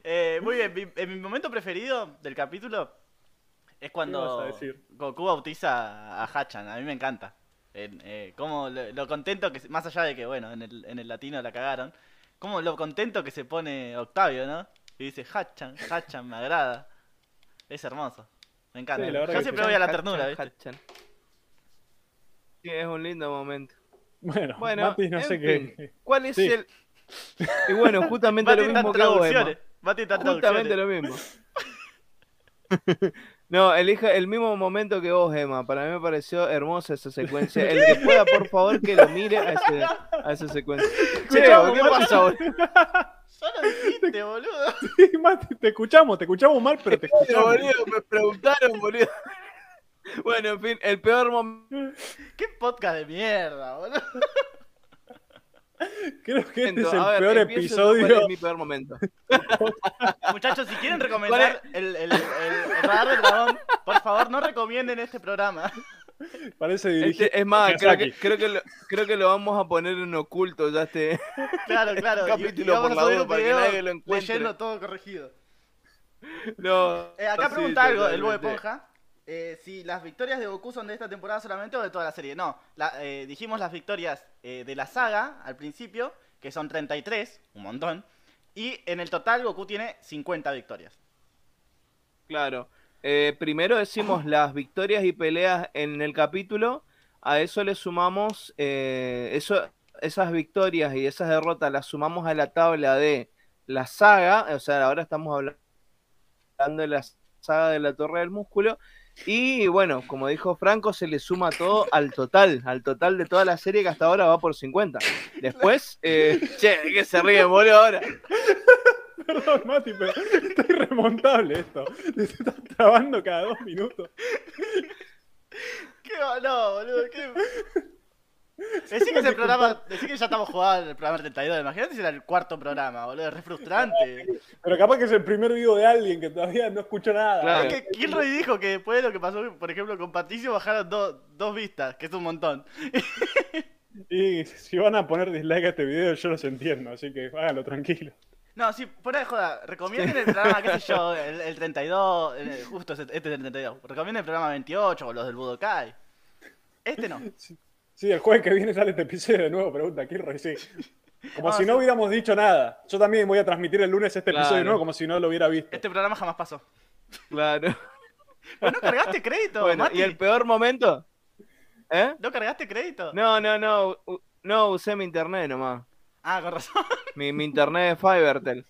Eh, muy bien, mi, eh, mi momento preferido del capítulo es cuando vas a decir? Goku bautiza a Hachan. A mí me encanta. En, eh, como lo, lo contento que, se- más allá de que, bueno, en el, en el latino la cagaron, como lo contento que se pone Octavio, ¿no? Y dice, Hachan, Hachan, me agrada. Es hermoso. Me encanta. Sí, Yo siempre voy a la Hachan, ternura, ¿viste? Hachan. Sí, es un lindo momento. Bueno, Bueno, Mati, no en sé fin, qué. ¿Cuál es Sí. el...? Y bueno, justamente Mati lo mismo que Emma. Mati Justamente traducciones. lo mismo. No, elija el mismo momento que vos, Emma. Para mí me pareció hermosa esa secuencia. El que pueda, por favor, que lo mire a, ese- a esa secuencia. Che, Escuchamos, ¿qué pasa, boludo? Ya lo dijiste, boludo. Sí, Mati, te escuchamos, te escuchamos mal, pero te escuchamos. boludo? Me preguntaron, boludo. Bueno, en fin, el peor momento. Qué podcast de mierda, boludo. Creo que este es el ver, peor empiezo yo, ¿Cuál episodio. es mi peor momento? Muchachos, si quieren recomendar el, el, el, el radar del dragón, por favor no recomienden este programa. Parece dirigido. Este- es más, creo que, creo, que lo, creo que lo vamos a poner en oculto ya este. Claro, claro. y- Capítulo y vamos por a la subir duda un para que video nadie lo encuentre. leyendo todo corregido. No. Eh, acá sí, pregunta algo el Bob. Esponja. Eh, si las victorias de Goku son de esta temporada solamente o de toda la serie. No, la- eh, dijimos las victorias eh, de la saga al principio, que son 33, un montón. Y en el total Goku tiene 50 victorias. Claro. Eh, primero decimos las victorias y peleas en el capítulo. A eso le sumamos eh, eso, esas victorias y esas derrotas las sumamos a la tabla de la saga. O sea, ahora estamos hablando de la saga de la Torre del Músculo. Y bueno, como dijo Franco, se le suma todo al total, al total de toda la serie que hasta ahora va por 50. Después, eh, che, que se ríe, boludo, ahora. Perdón, Mati, pero está irremontable esto. Te estás trabando cada dos minutos. ¿Qué No, boludo, ¿qué? Decí que, ese programa, decí que ya estamos jugando el programa 32. Imagínate si era el cuarto programa, boludo. Es re frustrante. Pero capaz que es el primer vivo de alguien que todavía no escuchó nada. Claro. Es que Kilroy dijo que después de lo que pasó, por ejemplo, con Patricio, bajaron do- dos vistas, que es un montón. Y si van a poner dislike a este video, yo los entiendo, así que háganlo tranquilo. No, sí, fuera de joda, recomienden el programa, qué sé yo, el, el 32, el- justo este es el 32. Recomienden el programa 28 o los del Budokai. Este no. Sí, el jueves que viene sale este episodio de nuevo, pregunta Kirroy, sí. Como Ah, si sí. no hubiéramos dicho nada. Yo también voy a transmitir el lunes este episodio de nuevo como si no lo hubiera visto. Este programa jamás pasó. Claro. ¿Pero no cargaste crédito, Bueno, Mati? ¿y el peor momento? ¿Eh? ¿No cargaste crédito? No, no, no. No, usé mi internet nomás. Ah, con razón. Mi, mi internet de Fivertel.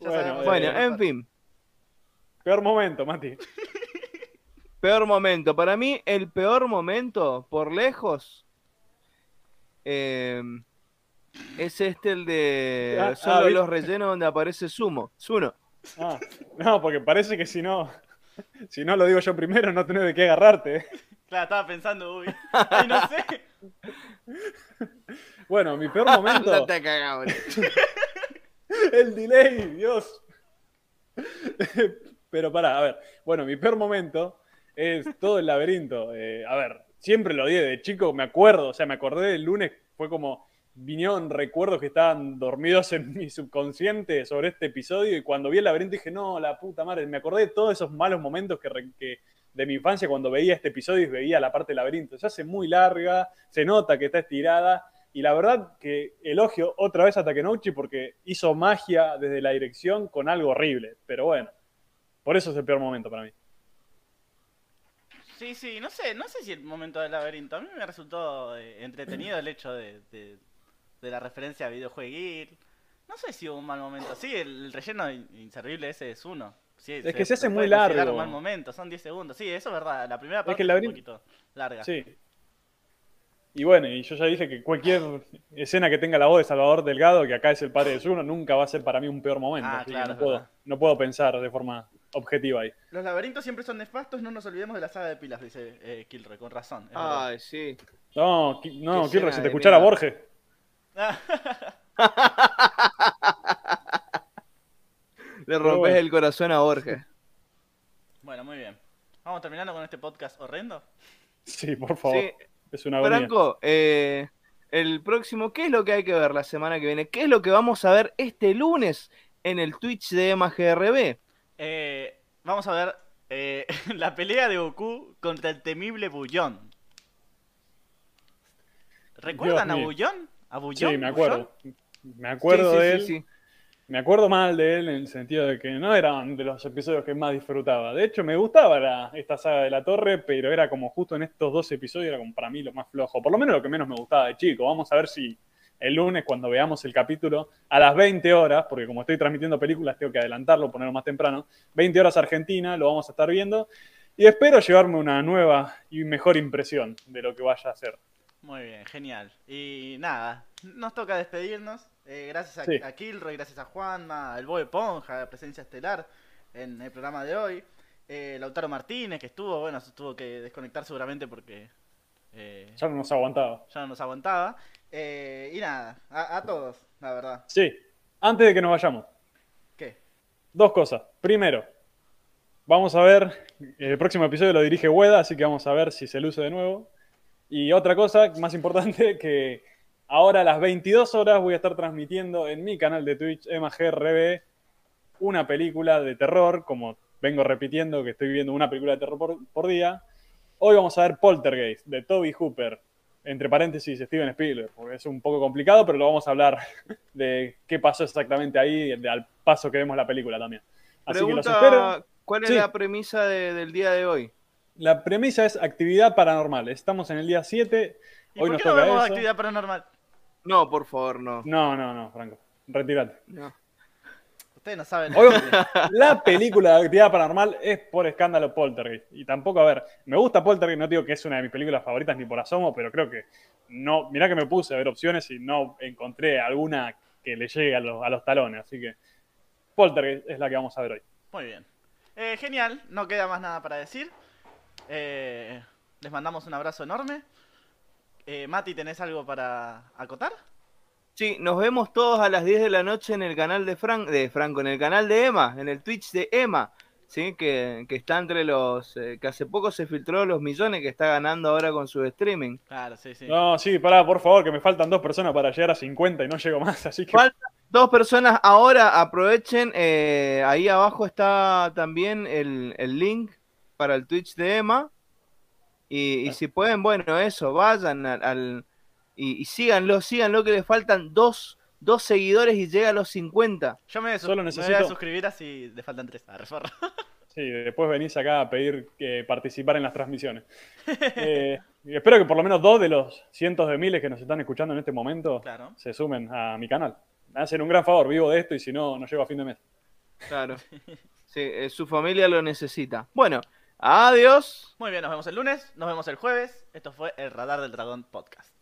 Ya Bueno, sabemos. eh, Bueno, en fin. Peor momento, Mati. Peor momento. Para mí, el peor momento, por lejos, eh, es este el de Ah, solo ah, ¿viste? los rellenos donde aparece Sumo. Suno. Ah, no, porque parece que si no, si no lo digo yo primero, no tenés de qué agarrarte. Claro, estaba pensando, uy. Ay, no sé. Bueno, mi peor momento. Andate a cagar, boludo. El delay, Dios. Pero pará, a ver. Bueno, mi peor momento es todo el laberinto. Eh, a ver, siempre lo di de chico, me acuerdo, o sea, me acordé del lunes, fue como vinieron recuerdos que estaban dormidos en mi subconsciente sobre este episodio y cuando vi el laberinto dije, no, la puta madre, me acordé de todos esos malos momentos que- de mi infancia cuando veía este episodio y veía la parte del laberinto. Se hace muy larga, se nota que está estirada y la verdad que elogio otra vez a Takenouchi porque hizo magia desde la dirección con algo horrible, pero bueno, por eso es el peor momento para mí. Sí, sí, no sé, no sé si el momento del laberinto. A mí me resultó eh, entretenido el hecho de, de, de la referencia a videojueguil. No sé si hubo un mal momento. Sí, el, el relleno in- inservible ese es uno. Sí, Es que se hace muy largo. un mal momento, son 10 segundos. Sí, eso es verdad. La primera parte que el es un poquito larga. Sí. Y bueno, y yo ya dije que cualquier escena que tenga la voz de Salvador Delgado, que acá es el padre de Zuno, nunca va a ser para mí un peor momento. Ah, claro, puedo, no puedo pensar de forma objetiva ahí. Los laberintos siempre son nefastos, no nos olvidemos de la saga de pilas, dice eh, Kilroy, con razón. Ay, sí. No, Ki- no, Qué escena si te de escuchara mierda. Borges. Le rompes bueno. el corazón a Borges. bueno, muy bien. Vamos terminando con este podcast horrendo. Sí, por favor. Sí, Es una agonía. Franco, eh, el próximo, ¿qué es lo que hay que ver la semana que viene? ¿Qué es lo que vamos a ver este lunes en el Twitch de Emma GRB? Eh, vamos a ver eh, la pelea de Goku contra el temible Bullón. ¿Recuerdan a. Bullón? ¿A Bullón? Sí, me acuerdo. Me acuerdo Sí, sí, de sí, él. sí. Me acuerdo mal de él en el sentido de que no eran de los episodios que más disfrutaba. De hecho, me gustaba la- esta saga de la torre, pero era como justo en estos dos episodios, era como para mí lo más flojo. Por lo menos lo que menos me gustaba de chico. Vamos a ver si el lunes, cuando veamos el capítulo, a las 20 horas, porque como estoy transmitiendo películas, tengo que adelantarlo, ponerlo más temprano. 20 horas Argentina, lo vamos a estar viendo. Y espero llevarme una nueva y mejor impresión de lo que vaya a ser. Muy bien, genial. Y nada, nos toca despedirnos. Eh, gracias a, Sí. a Kilroy, gracias a Juanma, al Boe Ponja, la presencia estelar en el programa de hoy. Eh, Lautaro Martínez, que estuvo, bueno, se tuvo que desconectar seguramente porque eh, Ya no nos aguantaba. ya no nos aguantaba. Eh, y nada, a, a todos, la verdad. Sí, antes de que nos vayamos. ¿Qué? Dos cosas. Primero, vamos a ver, el próximo episodio lo dirige Hueda, así que vamos a ver si se luce de nuevo. Y otra cosa más importante, que ahora a las 22 horas voy a estar transmitiendo en mi canal de Twitch, EmaGRB, una película de terror, como vengo repitiendo que estoy viendo una película de terror por, por día. Hoy vamos a ver Poltergeist, de Toby Hooper, entre paréntesis Steven Spielberg, porque es un poco complicado, pero lo vamos a hablar de qué pasó exactamente ahí, de- al paso que vemos la película también. Así que los espero. ¿cuál es Sí. la premisa de- del día de hoy? La premisa es actividad paranormal. Estamos en el día 7. ¿Y Hoy por nos qué no toca vemos eso. actividad paranormal? No, por favor, no. No, no, no, Franco. Retírate. no. Ustedes no saben. Hoy- la película de actividad paranormal es por escándalo Poltergeist. Y tampoco, a ver, me gusta Poltergeist, no digo que es una de mis películas favoritas ni por asomo, pero creo que no. Mirá que me puse a ver opciones y no encontré alguna que le llegue a los, a los talones. Así que Poltergeist es la que vamos a ver hoy. Muy bien. Eh, genial, no queda más nada para decir. Eh, les mandamos un abrazo enorme. Eh, Mati, ¿tenés algo para acotar? Sí, nos vemos todos a las 10 de la noche en el canal de, Fran de Franco, en el canal de Emma, en el Twitch de Emma, ¿sí? que, que está entre los... eh, que hace poco se filtró los millones que está ganando ahora con su streaming. Claro, sí, sí. No, sí, pará, por favor, que me faltan dos personas para llegar a 50 y no llego más. Así que. Faltan dos personas ahora, aprovechen, eh, ahí abajo está también el, el link para el Twitch de Emma. Y, y si pueden, bueno, eso, vayan al... al- y, y síganlo, síganlo, que le faltan dos, dos seguidores y llega a los 50. Yo me, Solo me voy a necesito- suscribir así le faltan tres. Ah, reforro. Sí, después venís acá a pedir que participar en las transmisiones. Eh, y espero que por lo menos dos de los cientos de miles que nos están escuchando en este momento Claro. se sumen a mi canal. Me hacen un gran favor, vivo de esto y si no, no llego a fin de mes. Claro. Sí, eh, su familia lo necesita. Bueno, adiós. Muy bien, nos vemos el lunes, nos vemos el jueves. Esto fue el Radar del Dragón Podcast.